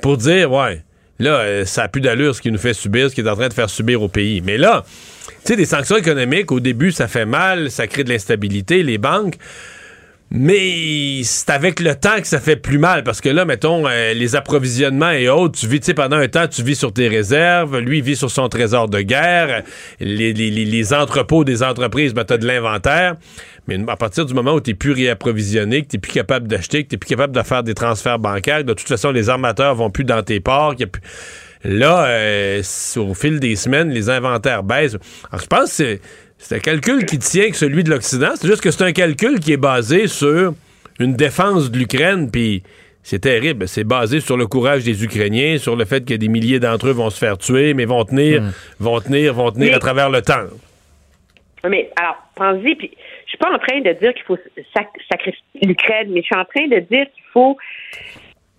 pour dire ouais, là euh, ça a plus d'allure ce qui nous fait subir, ce qui est en train de faire subir au pays. Mais là, tu sais des sanctions économiques au début ça fait mal, ça crée de l'instabilité, les banques mais c'est avec le temps que ça fait plus mal parce que là, mettons, euh, les approvisionnements et autres, tu vis, tu sais, pendant un temps, tu vis sur tes réserves, lui, il vit sur son trésor de guerre, les, les- les- entrepôts des entreprises, ben, tu de l'inventaire. Mais à partir du moment où tu plus réapprovisionné, que tu plus capable d'acheter, que tu plus capable de faire des transferts bancaires, de toute façon, les armateurs vont plus dans tes ports, y a Là, euh, au fil des semaines, les inventaires baissent. Alors, je pense que c'est, c'est un calcul qui tient que celui de l'Occident. C'est juste que c'est un calcul qui est basé sur une défense de l'Ukraine, puis c'est terrible. C'est basé sur le courage des Ukrainiens, sur le fait que des milliers d'entre eux vont se faire tuer, mais vont tenir, Hmm. vont tenir, vont tenir Mais- à travers le temps. Mais alors, pense-y, puis je suis pas en train de dire qu'il faut sac- sacrifier l'Ukraine, mais je suis en train de dire qu'il faut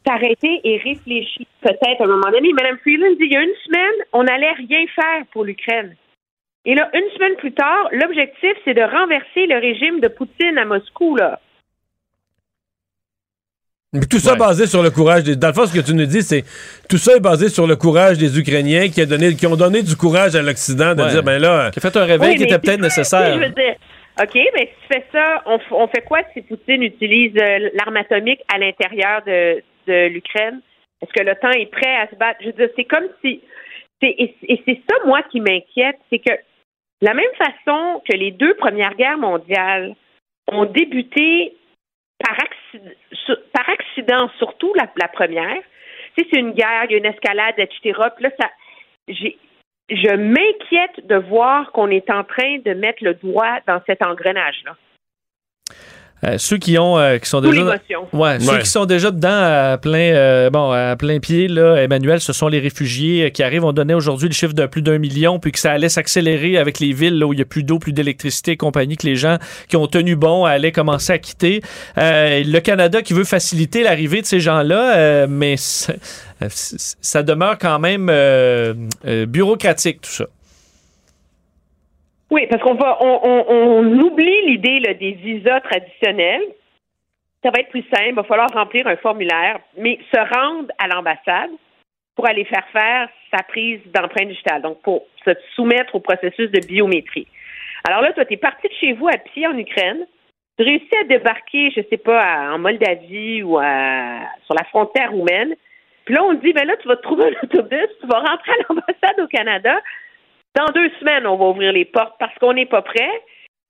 s'arrêter et réfléchir peut-être à un moment donné. Mme Freeland dit il y a une semaine, on n'allait rien faire pour l'Ukraine. Et là, une semaine plus tard, l'objectif, c'est de renverser le régime de Poutine à Moscou, là. Mais tout ça basé sur le courage des. Dans le fond, ce que tu nous dis, c'est tout ça est basé sur le courage des Ukrainiens qui, a donné, qui ont donné du courage à l'Occident de Ouais. dire ben là. Qui a fait un réveil Oui, qui était peut-être nécessaire. Je veux dire, OK, mais si tu fais ça, on, f- on fait quoi si Poutine utilise euh, l'arme atomique à l'intérieur de, de l'Ukraine? Est-ce que l'OTAN est prêt à se battre? Je veux dire, c'est comme si. c'est- Et, et c'est ça, moi, qui m'inquiète, c'est que la même façon que les deux premières guerres mondiales ont débuté par accident, par accident surtout la, la première. Sais, c'est une guerre, il y a une escalade, etc. Là, ça, je m'inquiète de voir qu'on est en train de mettre le doigt dans cet engrenage-là. Euh, ceux qui ont euh, qui sont déjà ouais, ceux qui sont déjà dedans à plein euh, bon à plein pied là Emmanuel ce sont les réfugiés euh, qui arrivent. On donnait aujourd'hui le chiffre de plus d'un million puis que ça allait s'accélérer avec les villes là, où il y a plus d'eau plus d'électricité et compagnie que les gens qui ont tenu bon allaient commencer à quitter. Euh, le Canada qui veut faciliter l'arrivée de ces gens-là euh, mais euh, c- ça demeure quand même euh, euh, bureaucratique tout ça Oui, parce qu'on va, on, on- on oublie l'idée là, des visas traditionnels. Ça va être plus simple. Il va falloir remplir un formulaire, mais se rendre à l'ambassade pour aller faire faire sa prise d'empreinte digitale, donc pour se soumettre au processus de biométrie. Alors là, toi, tu es parti de chez vous à pied en Ukraine. Tu réussis à débarquer, je sais pas, en Moldavie ou à- sur la frontière roumaine. Puis là, on te dit, ben là, tu vas te trouver un autobus, tu vas rentrer à l'ambassade au Canada. Dans deux semaines, on va ouvrir les portes parce qu'on n'est pas prêt.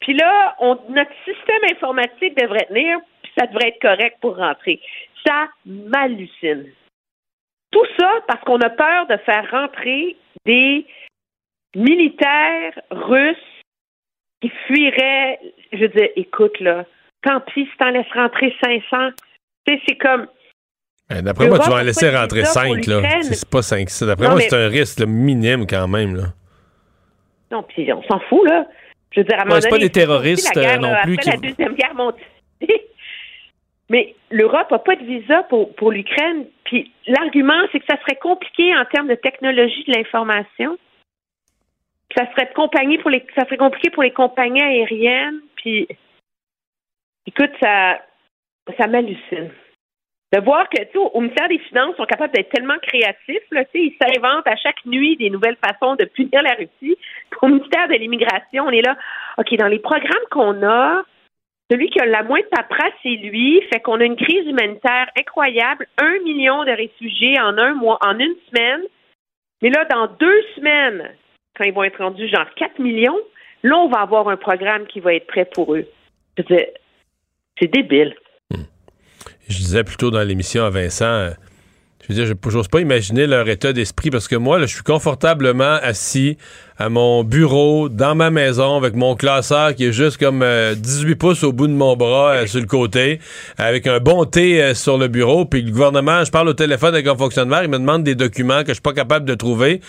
Puis là, on- notre système informatique devrait tenir, puis ça devrait être correct pour rentrer. Ça m'hallucine. Tout ça parce qu'on a peur de faire rentrer des militaires russes qui fuiraient. Je dire, écoute, là, tant pis si t'en laisses rentrer 500. Tu sais, c'est comme. Ben, D'après moi, tu vas en laisser rentrer visa pour 5, là. C'est pas 5. D'après moi, mais- c'est un risque là, minime quand même, là. Non, puis on s'en fout, là. Je veux dire, à Ouais, c'est pas des terroristes, guerre, euh, non plus Après qui- la Deuxième Guerre mondiale. Mais l'Europe n'a pas de visa pour, pour l'Ukraine. Puis l'argument, c'est que ça serait compliqué en termes de technologie de l'information. Ça serait compagnie pour les, ça serait compliqué pour les compagnies aériennes. Puis, écoute, ça, ça m'hallucine. De voir que, tu au ministère des Finances, sont capables d'être tellement créatifs, là, ils s'inventent à chaque nuit des nouvelles façons de punir la Russie. Au ministère de l'Immigration, on est là, OK, dans les programmes qu'on a, celui qui a la moins de paperasse, c'est lui. Fait qu'on a une crise humanitaire incroyable. Un million de réfugiés en un mois, en une semaine. Mais là, dans deux semaines, quand ils vont être rendus genre 4 millions, là, on va avoir un programme qui va être prêt pour eux. C'est débile. Je disais plutôt dans l'émission à Vincent, euh, je veux dire, j'ose pas imaginer leur état d'esprit parce que moi, là, je suis confortablement assis à mon bureau, dans ma maison, avec mon classeur qui est juste comme euh, 18 pouces au bout de mon bras, euh, sur le côté, avec un bon thé euh, sur le bureau, puis le gouvernement, je parle au téléphone avec un fonctionnaire, il me demande des documents que je suis pas capable de trouver.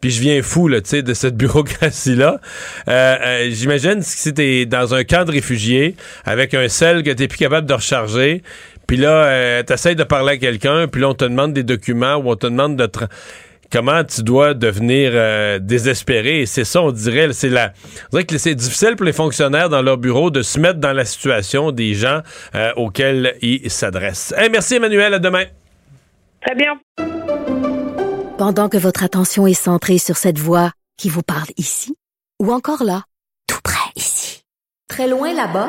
Puis je viens fou, là, tu sais, de cette bureaucratie-là. Euh, euh, J'imagine si t'es dans un camp de réfugiés, avec un sel que t'es plus capable de recharger, puis là, euh, t'essayes de parler à quelqu'un, puis là, on te demande des documents ou on te demande de... tra- Comment tu dois devenir euh, désespéré. C'est ça, on dirait, c'est la... On dirait que c'est difficile pour les fonctionnaires dans leur bureau de se mettre dans la situation des gens euh, auxquels ils s'adressent. Hey, merci Emmanuel, à demain. Très bien. Pendant que votre attention est centrée sur cette voix qui vous parle ici, ou encore là, tout près ici, très loin là-bas,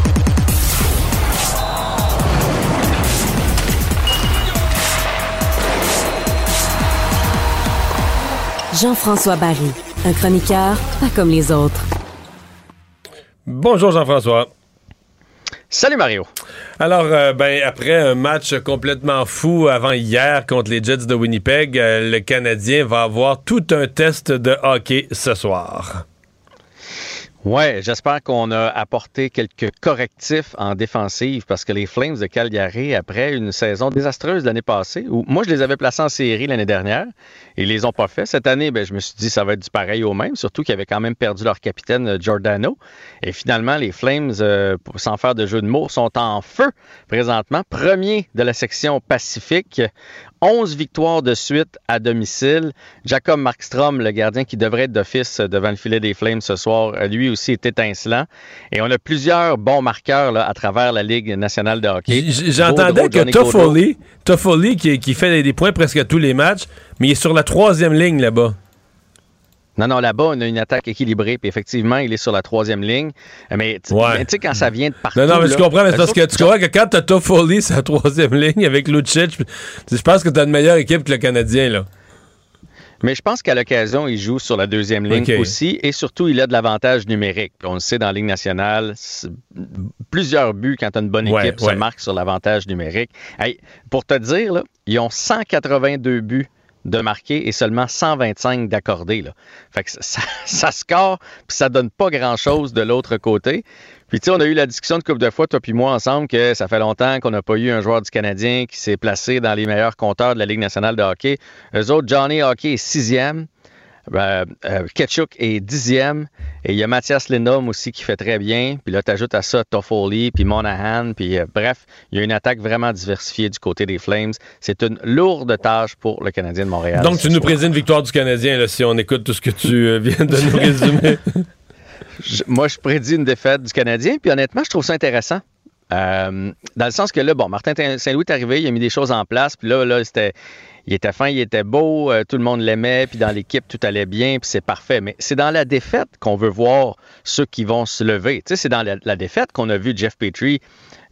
Jean-François Barry, un chroniqueur pas comme les autres. Bonjour Jean-François. Salut Mario. Alors, euh, ben, après un match complètement fou avant hier contre les Jets de Winnipeg, euh, le Canadien va avoir tout un test de hockey ce soir. Ouais, j'espère qu'on a apporté quelques correctifs en défensive parce que les Flames de Calgary, après une saison désastreuse l'année passée, où moi je les avais placés en série l'année dernière, ils les ont pas fait. Cette année, ben, je me suis dit ça va être du pareil au même, surtout qu'ils avaient quand même perdu leur capitaine euh, Giordano. Et finalement, les Flames, euh, sans faire de jeu de mots, sont en feu présentement. Premier de la section Pacifique. 11 victoires de suite à domicile. Jacob Markstrom, le gardien qui devrait être d'office devant le filet des Flames ce soir, euh, lui aussi est étincelant. Et on a plusieurs bons marqueurs là, à travers la Ligue nationale de hockey. J'entendais que. Toffoli, Toffoli qui, qui fait des, des points presque à tous les matchs, mais il est sur la troisième ligne là-bas. Non, non, là-bas, on a une attaque équilibrée. Puis effectivement, il est sur la troisième ligne. Mais tu Ouais. sais, quand ça vient de partout. Non, non, mais tu comprends, mais parce que tu comprends que quand t'as Toffoli sur la troisième ligne avec Lucic, je pense que t'as une meilleure équipe que le Canadien, là. Mais je pense qu'à l'occasion, il joue sur la deuxième ligne aussi. Et surtout, il a de l'avantage numérique. On le sait dans la Ligue nationale, plusieurs buts quand tu as une bonne équipe ouais. se marquent sur l'avantage numérique. Hey, pour te dire, là, ils ont 182 buts de marqués et seulement 125 d'accordés. Fait que ça, ça, score, puis ça donne pas grand-chose de l'autre côté. Puis tu sais, on a eu la discussion de couple de fois, toi puis moi, ensemble, que ça fait longtemps qu'on n'a pas eu un joueur du Canadien qui s'est placé dans les meilleurs compteurs de la Ligue nationale de hockey. Eux autres, Johnny Hockey est sixième. Euh, euh, Ketchuk est dixième. Et il y a Mathias Lindholm aussi qui fait très bien. Puis là, tu ajoutes à ça Toffoli, puis Monahan. Puis euh, bref, il y a une attaque vraiment diversifiée du côté des Flames. C'est une lourde tâche pour le Canadien de Montréal. Donc, tu nous prédis une victoire du Canadien, là, si on écoute tout ce que tu euh, viens de nous résumer. Je- moi, je prédis une défaite du Canadien. Puis honnêtement, je trouve ça intéressant. Euh, dans le sens que là, bon, Martin Tin- Saint-Louis est arrivé, il a mis des choses en place. Puis là, là c'était. Il était fin, il était beau, euh, tout le monde l'aimait, puis dans l'équipe, tout allait bien, puis c'est parfait. Mais c'est dans la défaite qu'on veut voir ceux qui vont se lever. Tu sais, c'est dans la, la défaite qu'on a vu Jeff Petrie,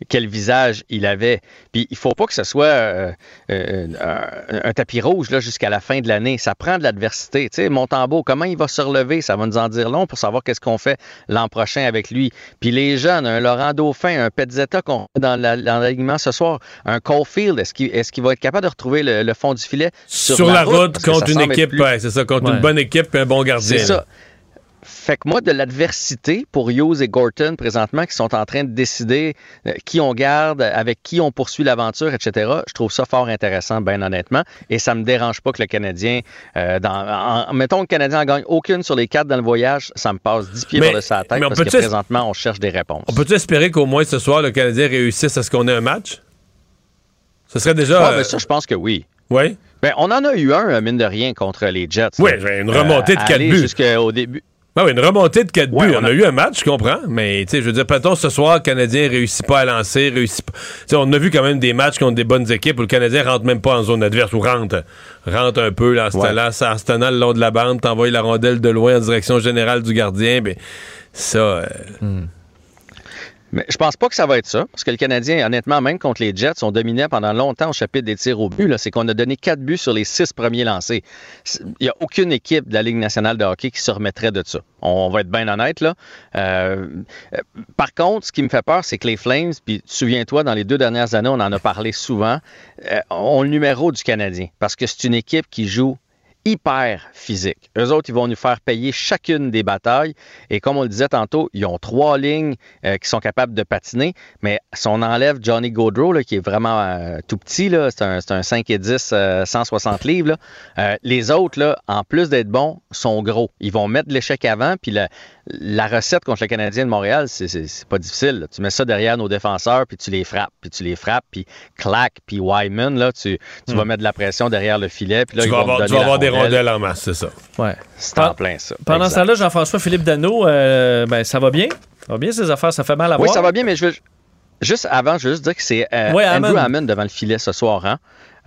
quel visage il avait. Puis il faut pas que ce soit euh, euh, un, un tapis rouge là, jusqu'à la fin de l'année. Ça prend de l'adversité. Tu sais, Montembeau, comment il va se relever? Ça va nous en dire long pour savoir qu'est-ce qu'on fait l'an prochain avec lui. Puis les jeunes, un Laurent Dauphin, un Petzetta qu'on a dans la- dans l'alignement ce soir, un Caulfield, est-ce qu'il est qu'il va être capable de retrouver le, le fond du filet sur, Sur, la, route, contre ça une équipe, ouais, c'est ça, contre Ouais. une bonne équipe et un bon gardien. C'est là. Fait que moi, de l'adversité pour Hughes et Gorton présentement, qui sont en train de décider euh, qui on garde, avec qui on poursuit l'aventure, etc., je trouve ça fort intéressant, bien honnêtement. Et ça me dérange pas que le Canadien, euh, dans, en- mettons que le Canadien en gagne aucune sur les quatre dans le voyage, ça me passe 10 pieds Mais- par-dessus la tête mais on parce que présentement, on cherche des réponses. On peut-tu espérer qu'au moins ce soir, le Canadien réussisse à ce qu'on ait un match? Ce serait déjà. Ah, euh, ben ça, je pense que oui. Oui? Ben, on en a eu un, euh, mine de rien, contre les Jets. Oui, ben, une remontée de Euh, quatre aller buts. Jusqu'au début. Ben oui, une remontée de 4 Ouais, buts. on on, a... eu un match, je comprends, mais tu sais, je veux dire, peut-on ce soir, le Canadien réussit pas à lancer, réussit pas. Tu sais, on a vu quand même des matchs contre des bonnes équipes où le Canadien rentre même pas en zone adverse ou rentre, rentre un peu là, Ouais. tenant- en se tenant le long de la bande, t'envoies la rondelle de loin en direction générale du gardien, ben ça. euh, Mais je pense pas que ça va être ça, parce que le Canadien, honnêtement, même contre les Jets, on dominait pendant longtemps au chapitre des tirs au but. C'est qu'on a donné quatre buts sur les six premiers lancés. Il n'y a aucune équipe de la Ligue nationale de hockey qui se remettrait de ça. On va être bien honnête, là. Euh, par contre, ce qui me fait peur, c'est que les Flames, puis souviens-toi, dans les deux dernières années, on en a parlé souvent, euh, ont le numéro du Canadien, parce que c'est une équipe qui joue hyper physique. Eux autres, ils vont nous faire payer chacune des batailles. Et comme on le disait tantôt, ils ont trois lignes euh, qui sont capables de patiner. Mais si on enlève Johnny Gaudreau, là, qui est vraiment euh, tout petit, c'est un, un 5 et 10, euh, 160 livres, euh, les autres, là, en plus d'être bons, sont gros. Ils vont mettre l'échec avant. Puis la, la recette contre le Canadien de Montréal, c'est- c'est c'est pas difficile. là. Tu mets ça derrière nos défenseurs, puis tu les frappes, puis tu les frappes, puis clac, puis Wyman, là, tu, tu Hmm. vas mettre de la pression derrière le filet. Puis là, Tu ils vas vont avoir, tu vas avoir des rondelle. rondelles en masse, c'est ça. Ouais. C'est en plein ça. Pendant Exact. ce temps-là, Jean-François Philippe Dano, euh, ben, ça va bien? Ça va bien ces affaires? Ça fait mal à Oui, voir? ça va bien, mais je veux juste avant, je veux juste dire que c'est euh, Ouais, Andrew. Hammond devant le filet ce soir. Hein?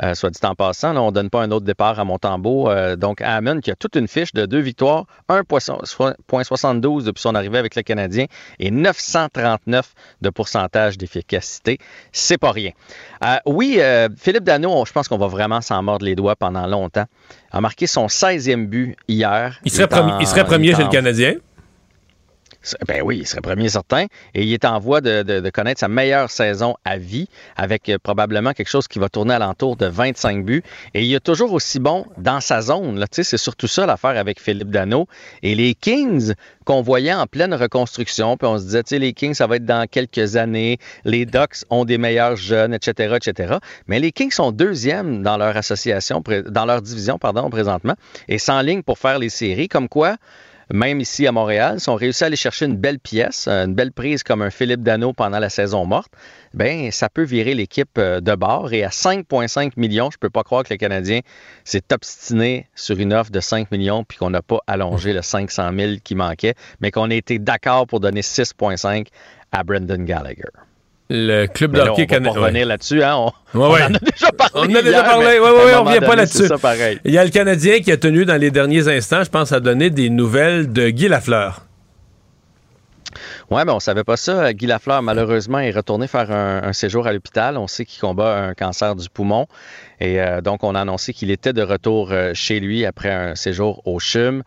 Euh, soit dit en passant, là, on ne donne pas un autre départ à Montembeau. Euh, donc, Hammond qui a toute une fiche de deux victoires, 1,72 depuis son arrivée avec le Canadien et 939 de pourcentage d'efficacité. C'est pas rien. Euh, oui, Philippe Dano, je pense qu'on va vraiment s'en mordre les doigts pendant longtemps. A marqué son 16e but hier. Il serait, premier, il serait chez en- le Canadien. Ben oui, il serait premier certain. Et il est en voie de, connaître sa meilleure saison à vie, avec euh, probablement quelque chose qui va tourner alentour de 25 buts. Et il est toujours aussi bon dans sa zone. C'est surtout ça l'affaire avec Philippe Dano. Et les Kings, qu'on voyait en pleine reconstruction, puis on se disait, les Kings, ça va être dans quelques années. Les Ducks ont des meilleurs jeunes, etc., etc. Mais les Kings sont deuxièmes dans leur association, dans leur division, pardon, présentement, et ligne pour faire les séries. Comme quoi, même ici à Montréal, si on réussit à aller chercher une belle pièce, euh, une belle prise comme un Philippe Dano pendant la saison morte, ben ça peut virer l'équipe euh, de bord. Et à 5,5 millions, je peux pas croire que le Canadien s'est obstiné sur une offre de 5 millions puis qu'on n'a pas allongé le 500 000 qui manquait, mais qu'on a été d'accord pour donner 6,5 à Brendan Gallagher. Le club Mais de là, hockey on va canadien. revenir là-dessus, hein? On, Ouais, on ouais. en a déjà parlé. On en a déjà parlé. Oui, oui, on moment revient pas là-dessus. Il y a le Canadien qui a tenu dans les derniers instants, je pense, à donner des nouvelles de Guy Lafleur. Oui, mais on savait pas ça. Guy Lafleur, malheureusement, est retourné faire un, séjour à l'hôpital. On sait qu'il combat un cancer du poumon. Et euh, donc, on a annoncé qu'il était de retour euh, chez lui après un séjour au CHUM.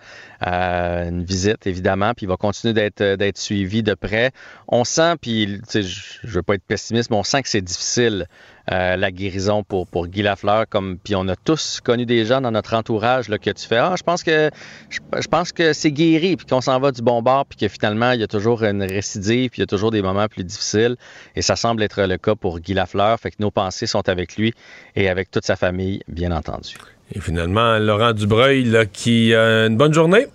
Euh, une visite, évidemment. Puis il va continuer d'être suivi de près. On sent, puis je je veux pas être pessimiste, mais on sent que c'est difficile, euh, la guérison pour, pour Guy Lafleur. Comme, puis on a tous connu des gens dans notre entourage là, que tu fais, ah, je pense que je, pense que c'est guéri, puis qu'on s'en va du bon bord, puis que finalement, il y a toujours une récidive, puis il y a toujours des moments plus difficiles. Et ça semble être le cas pour Guy Lafleur. Fait que nos pensées sont avec lui et avec toute sa famille, bien entendu. Et finalement, Laurent Dubreuil, là, qui a une bonne journée.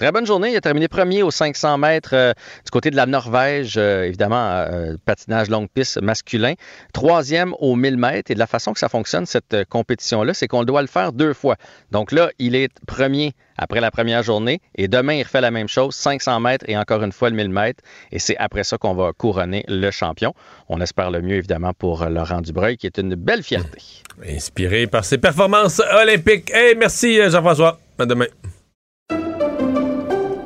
Très bonne journée. Il a terminé premier aux 500 mètres euh, du côté de la Norvège, euh, évidemment, euh, patinage longue piste masculin. Troisième aux 1000 mètres. Et de la façon que ça fonctionne, cette compétition-là, c'est qu'on doit le faire deux fois. Donc là, il est premier après la première journée. Et demain, il refait la même chose, 500 mètres et encore une fois le 1000 mètres. Et c'est après ça qu'on va couronner le champion. On espère le mieux, évidemment, pour Laurent Dubreuil, qui est une belle fierté. Inspiré par ses performances olympiques. Hey, merci, Jean-François. À.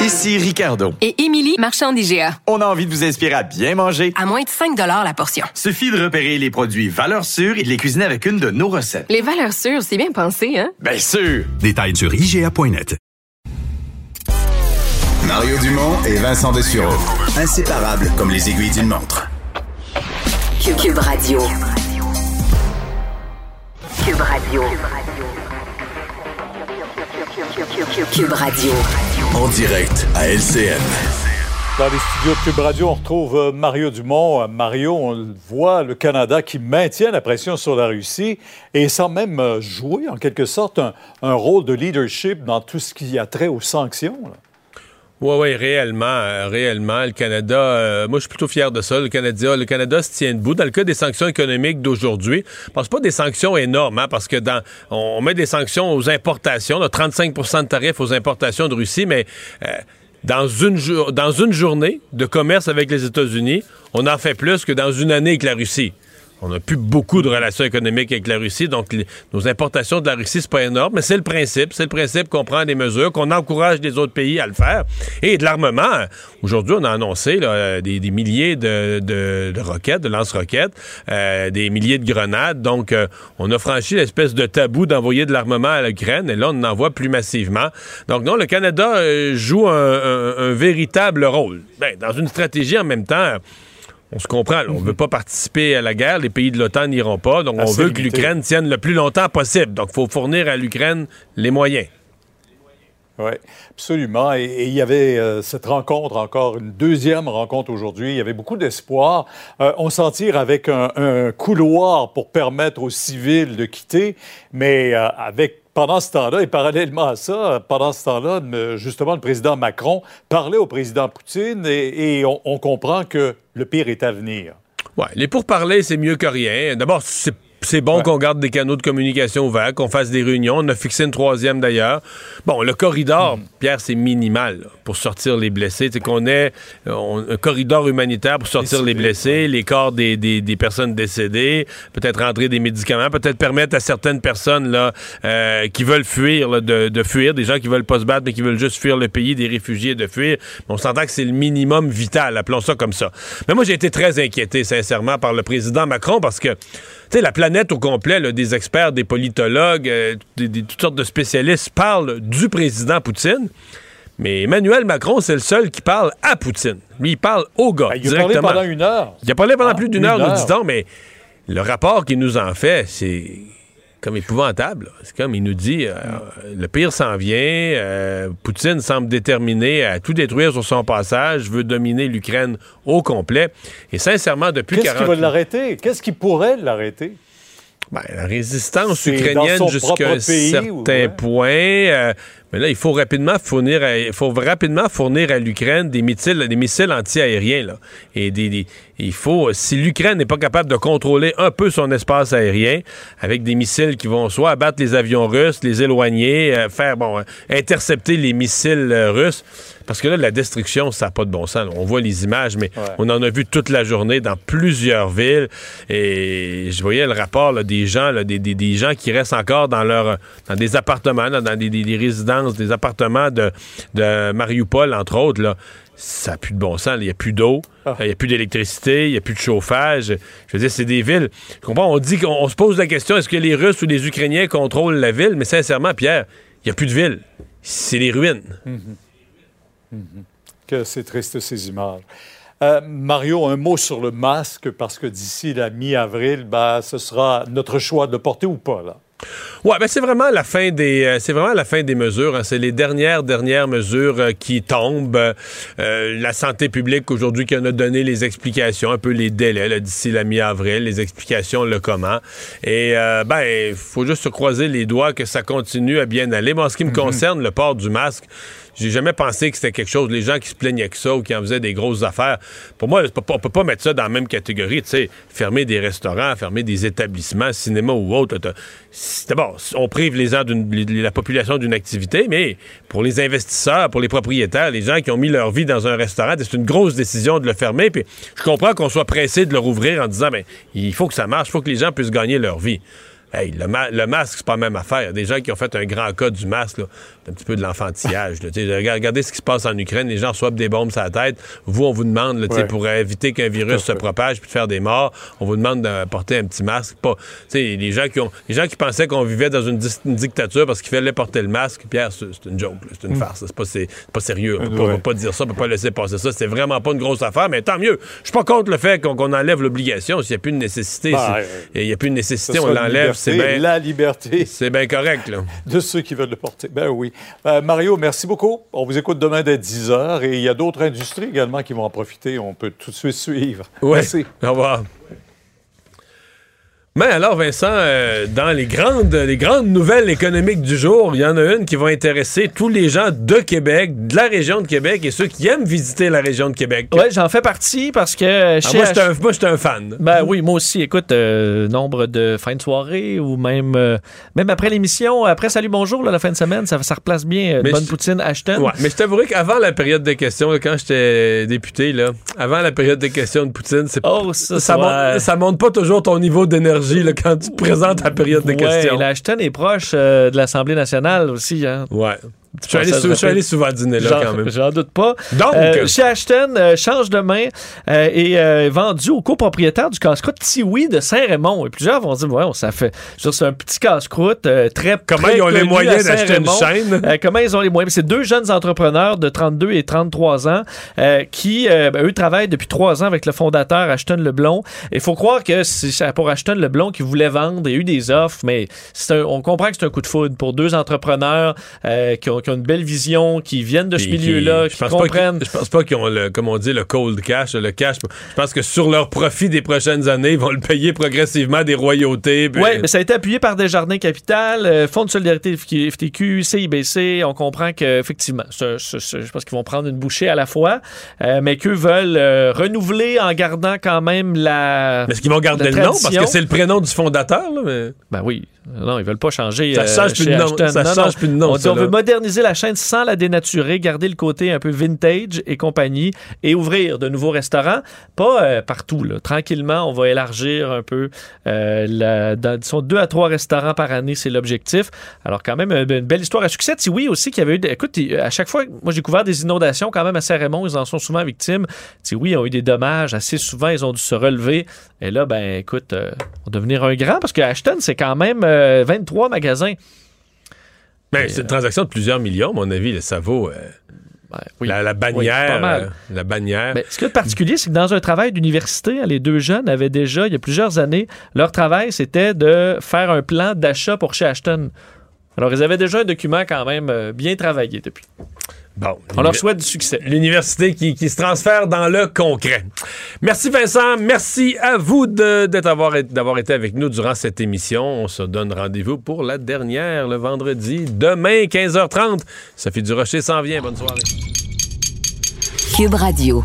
Ici Ricardo. Et Émilie, marchand d'IGA. On a envie de vous inspirer à bien manger. À moins de 5 la portion. Suffit de repérer les produits valeurs sûres et de les cuisiner avec une de nos recettes. Les valeurs sûres, c'est bien pensé, hein? Bien sûr! Détails sur IGA.net. Mario Dumont et Vincent Dessureau. Inséparables comme les aiguilles d'une montre. Cube Radio. Cube Radio. Cube Radio. En direct à LCN. Dans les studios de Cube Radio, on retrouve euh, Mario Dumont. Euh, Mario, on le voit, le Canada qui maintient la pression sur la Russie et semble même euh, jouer en quelque sorte un, un rôle de leadership dans tout ce qui a trait aux sanctions. là. Oui, oui, réellement, euh, réellement. Le Canada, euh, moi, je suis plutôt fier de ça. Le Canada, le Canada se tient debout. Dans le cas des sanctions économiques d'aujourd'hui, je pense pas des sanctions énormes, hein, parce que dans, on met des sanctions aux importations, là, 35% de tarifs aux importations de Russie, mais euh, dans, une dans une journée de commerce avec les États-Unis, on en fait plus que dans une année avec la Russie. On n'a plus beaucoup de relations économiques avec la Russie, donc nos importations de la Russie, c'est pas énorme, mais c'est le principe. C'est le principe qu'on prend des mesures, qu'on encourage les autres pays à le faire. Et de l'armement, aujourd'hui, on a annoncé là, des, des milliers de, roquettes, de lance-roquettes, euh, des milliers de grenades. Donc, euh, on a franchi l'espèce de tabou d'envoyer de l'armement à l'Ukraine, et là, on en envoie plus massivement. Donc, non, le Canada euh, joue un, un- un véritable rôle. Ben, dans une stratégie en même temps. On se comprend, là, on ne veut pas participer à la guerre, les pays de l'OTAN n'iront pas, donc on veut que l'Ukraine tienne le plus longtemps possible. Donc il faut fournir à l'Ukraine les moyens. Oui, absolument. Et, et il y avait euh, cette rencontre, encore une deuxième rencontre aujourd'hui. Il y avait beaucoup d'espoir. Euh, on s'en tire avec un, un couloir pour permettre aux civils de quitter, mais euh, avec pendant ce temps-là, et parallèlement à ça, pendant ce temps-là, me- justement, le président Macron parlait au président Poutine et, on comprend que le pire est à venir. Ouais, les pourparlers, c'est mieux que rien. D'abord, c'est c'est bon qu'on garde des canaux de communication ouverts, qu'on fasse des réunions. On a fixé une troisième d'ailleurs. Bon, le corridor, Pierre, c'est minimal là, pour sortir les blessés. C'est qu'on ait euh, on- un corridor humanitaire pour sortir les, blessés, les corps des, des- des personnes décédées, peut-être rentrer des médicaments, peut-être permettre à certaines personnes là, euh, qui veulent fuir là, de, de fuir, des gens qui veulent pas se battre mais qui veulent juste fuir le pays, des réfugiés de fuir. Mais on s'entend que c'est le minimum vital, appelons ça comme ça. Mais moi, j'ai été très inquiété, sincèrement, par le président Macron parce que sais, la planète au complet, là, des experts, des politologues, euh, des, des- toutes sortes de spécialistes parlent du président Poutine. Mais Emmanuel Macron, c'est le seul qui parle à Poutine. Lui, il parle au gars. Ben, il a parlé pendant une heure. Il a parlé pendant Ah, plus d'une une heure, nous heure. dit-on, mais le rapport qu'il nous en fait, c'est comme épouvantable. C'est comme il nous dit, euh, le pire s'en vient, euh, Poutine semble déterminé à tout détruire sur son passage, veut dominer l'Ukraine au complet. Et sincèrement, depuis Qu'est-ce qui 40 va l'arrêter? Qu'est-ce qui pourrait l'arrêter? Ben, la résistance ukrainienne jusqu'à un pays, certain ouais. point. euh, mais là, il faut rapidement fournir, à, il faut rapidement fournir à l'Ukraine des missiles, des missiles anti-aériens là. Et des, des- il faut, si l'Ukraine n'est pas capable de contrôler un peu son espace aérien avec des missiles qui vont soit abattre les avions russes, les éloigner, euh, faire bon, euh, intercepter les missiles euh, russes. Parce que là, la destruction, ça n'a pas de bon sens. On voit les images, mais on en a vu toute la journée dans plusieurs villes. Et je voyais le rapport là, des gens, là, des, des- des gens qui restent encore dans leur dans des appartements, là, dans des, des- des résidences, des appartements de, de Mariupol, entre autres. Là. Ça n'a plus de bon sens. Il n'y a plus d'eau, Ah. il n'y a plus d'électricité, il n'y a plus de chauffage. Je veux dire, c'est des villes. Tu comprends? On dit qu'on on se pose la question est-ce que les Russes ou les Ukrainiens contrôlent la ville? Mais sincèrement, Pierre, il n'y a plus de ville. C'est les ruines. Mhm. Mhm. Que c'est triste ces images. Euh, Mario, un mot sur le masque, parce que d'ici la mi-avril, ben, ce sera notre choix de le porter ou pas. Là. Ouais, ben c'est vraiment la fin des euh, c'est vraiment la fin des mesures. hein. C'est les dernières dernières mesures euh, qui tombent. Euh, la santé publique aujourd'hui qui en a donné les explications, un peu les délais d'ici la mi-avril, les explications le comment. Et ben il faut juste se croiser les doigts que ça continue à bien aller. Bon, en ce qui me concerne, le port du masque. J'ai jamais pensé que c'était quelque chose. Les gens qui se plaignaient que ça ou qui en faisaient des grosses affaires. Pour moi, on peut pas mettre ça dans la même catégorie. Tu sais, fermer des restaurants, fermer des établissements, cinéma ou autre. D'abord, on prive les gens la population d'une activité, mais pour les investisseurs, pour les propriétaires, les gens qui ont mis leur vie dans un restaurant, c'est une grosse décision de le fermer. Puis je comprends qu'on soit pressé de le rouvrir en disant, ben, il faut que ça marche, il faut que les gens puissent gagner leur vie. Hey, le, ma- le masque, c'est pas la même affaire. Des gens qui ont fait un grand cas du masque. C'est un petit peu de l'enfantillage. Regardez ce qui se passe en Ukraine. Les gens reçoivent des bombes sur la tête. Vous, on vous demande, là, Ouais. pour éviter qu'un virus se propage puis de faire des morts, on vous demande de porter un petit masque. Pas, les gens qui ont, les gens qui pensaient qu'on vivait dans une, dictature parce qu'il fallait porter le masque, Pierre, c'est une joke, c'est une Mm. farce. C'est pas, pas sérieux. On peut, pas- Ouais. on peut pas dire ça, on peut pas laisser passer ça. C'est vraiment pas une grosse affaire, mais tant mieux. Je suis pas contre le fait qu'on enlève l'obligation s'il n'y a plus de nécessité. C'est- Il n'y a plus de nécessité, Ce on l'enlève. C'est. La liberté C'est bien correct, là. de ceux qui veulent le porter. Ben oui. Euh, Mario, merci beaucoup. On vous écoute demain dès 10 h et il y a d'autres industries également qui vont en profiter. On peut tout de suite suivre. Ouais. Merci. Au revoir. Mais alors, Vincent, euh, dans les grandes, les grandes nouvelles économiques du jour, il y en a une qui va intéresser tous les gens de Québec, de la région de Québec et ceux qui aiment visiter la région de Québec. Ouais, j'en fais partie parce que Ah, chez moi, j'étais H- un, un fan. Ben oui, moi aussi. Écoute, euh, nombre de fins de soirée ou même euh, même après l'émission, après Salut Bonjour, là, la fin de semaine, ça, ça replace bien bonne je- poutine Ashton. Ouais, mais je t'avouerai qu'avant la période des questions, quand j'étais député, là, avant la période des questions de Poutine, c'est Oh, ça, ça, monte, ça monte pas toujours ton niveau d'énergie là, quand tu te présentes à la période des Ouais, questions. la Ashton est proche euh, de l'Assemblée nationale aussi. Hein. Ouais. Je suis allé, sou- souvent dîner là quand même. J'en doute pas. Donc, Euh, chez Ashton, euh, change de main euh, et euh, vendu au copropriétaire du casse-croûte Tiwi de Saint-Raymond. Et plusieurs vont dire, ouais, ça fait. C'est un petit casse-croûte euh, très. Comment très ils ont les moyens d'acheter une chaîne? Euh, comment ils ont les moyens? C'est deux jeunes entrepreneurs de 32 et 33 ans euh, qui, euh, ben, eux, travaillent depuis trois ans avec le fondateur Ashton Leblon. Et il faut croire que c'est pour Ashton Leblon qui voulait vendre. Il y a eu des offres, mais un- on comprend que c'est un coup de foudre pour deux entrepreneurs euh, qui, ont, qui ont une belle vision, qui viennent de ce milieu-là, je qui pense pas comprennent. qu'ils- Je pense pas qu'ils ont le, comme on dit, le cold cash, le cash. Je pense que sur leur profit des prochaines années, ils vont le payer progressivement des royautés. puis- Oui, mais ça a été appuyé par Desjardins Capital, euh, Fonds de solidarité FTQ, CIBC. On comprend qu'effectivement, je pense qu'ils vont prendre une bouchée à la fois, euh, mais qu'eux veulent euh, renouveler en gardant quand même la. Mais est-ce qu'ils vont garder le nom? Parce que c'est le prénom du fondateur, là, mais... Ben oui. Non, ils veulent pas changer. Ça euh, change plus de nom. Ça Non, change non. plus de nom, On, dit, on veut moderniser la chaîne sans la dénaturer, garder le côté un peu vintage et compagnie et ouvrir de nouveaux restaurants. Pas euh, partout. Là. Tranquillement, on va élargir un peu. Euh, la, dans, disons, deux à trois restaurants par année, c'est l'objectif. Alors, quand même, une, une belle histoire à succès. oui aussi, qui avait eu. des- écoute, à chaque fois, moi, j'ai couvert des inondations quand même à Saint-Raymond. Ils en sont souvent victimes. oui, ils ont eu des dommages assez souvent. Ils ont dû se relever. Et là, ben, écoute, euh, on va devenir un grand parce que Ashton, c'est quand même euh, 23 magasins. Ben, c'est une transaction de plusieurs millions, à mon avis. là, ça vaut euh, la, la bannière. euh, la bannière. Ben, ce qui est particulier, c'est que dans un travail d'université, hein, les deux jeunes avaient déjà, il y a plusieurs années, leur travail, c'était de faire un plan d'achat pour chez Ashton. Alors, ils avaient déjà un document quand même euh, bien travaillé depuis. Bon, On leur souhaite du succès. L'université qui, qui se transfère dans le concret. Merci Vincent, merci à vous de- d'être avoir- d'avoir été avec nous durant cette émission. On se donne rendez-vous pour la dernière le vendredi, demain 15h30. Sophie Durocher s'en vient. Bonne soirée. Cube Radio.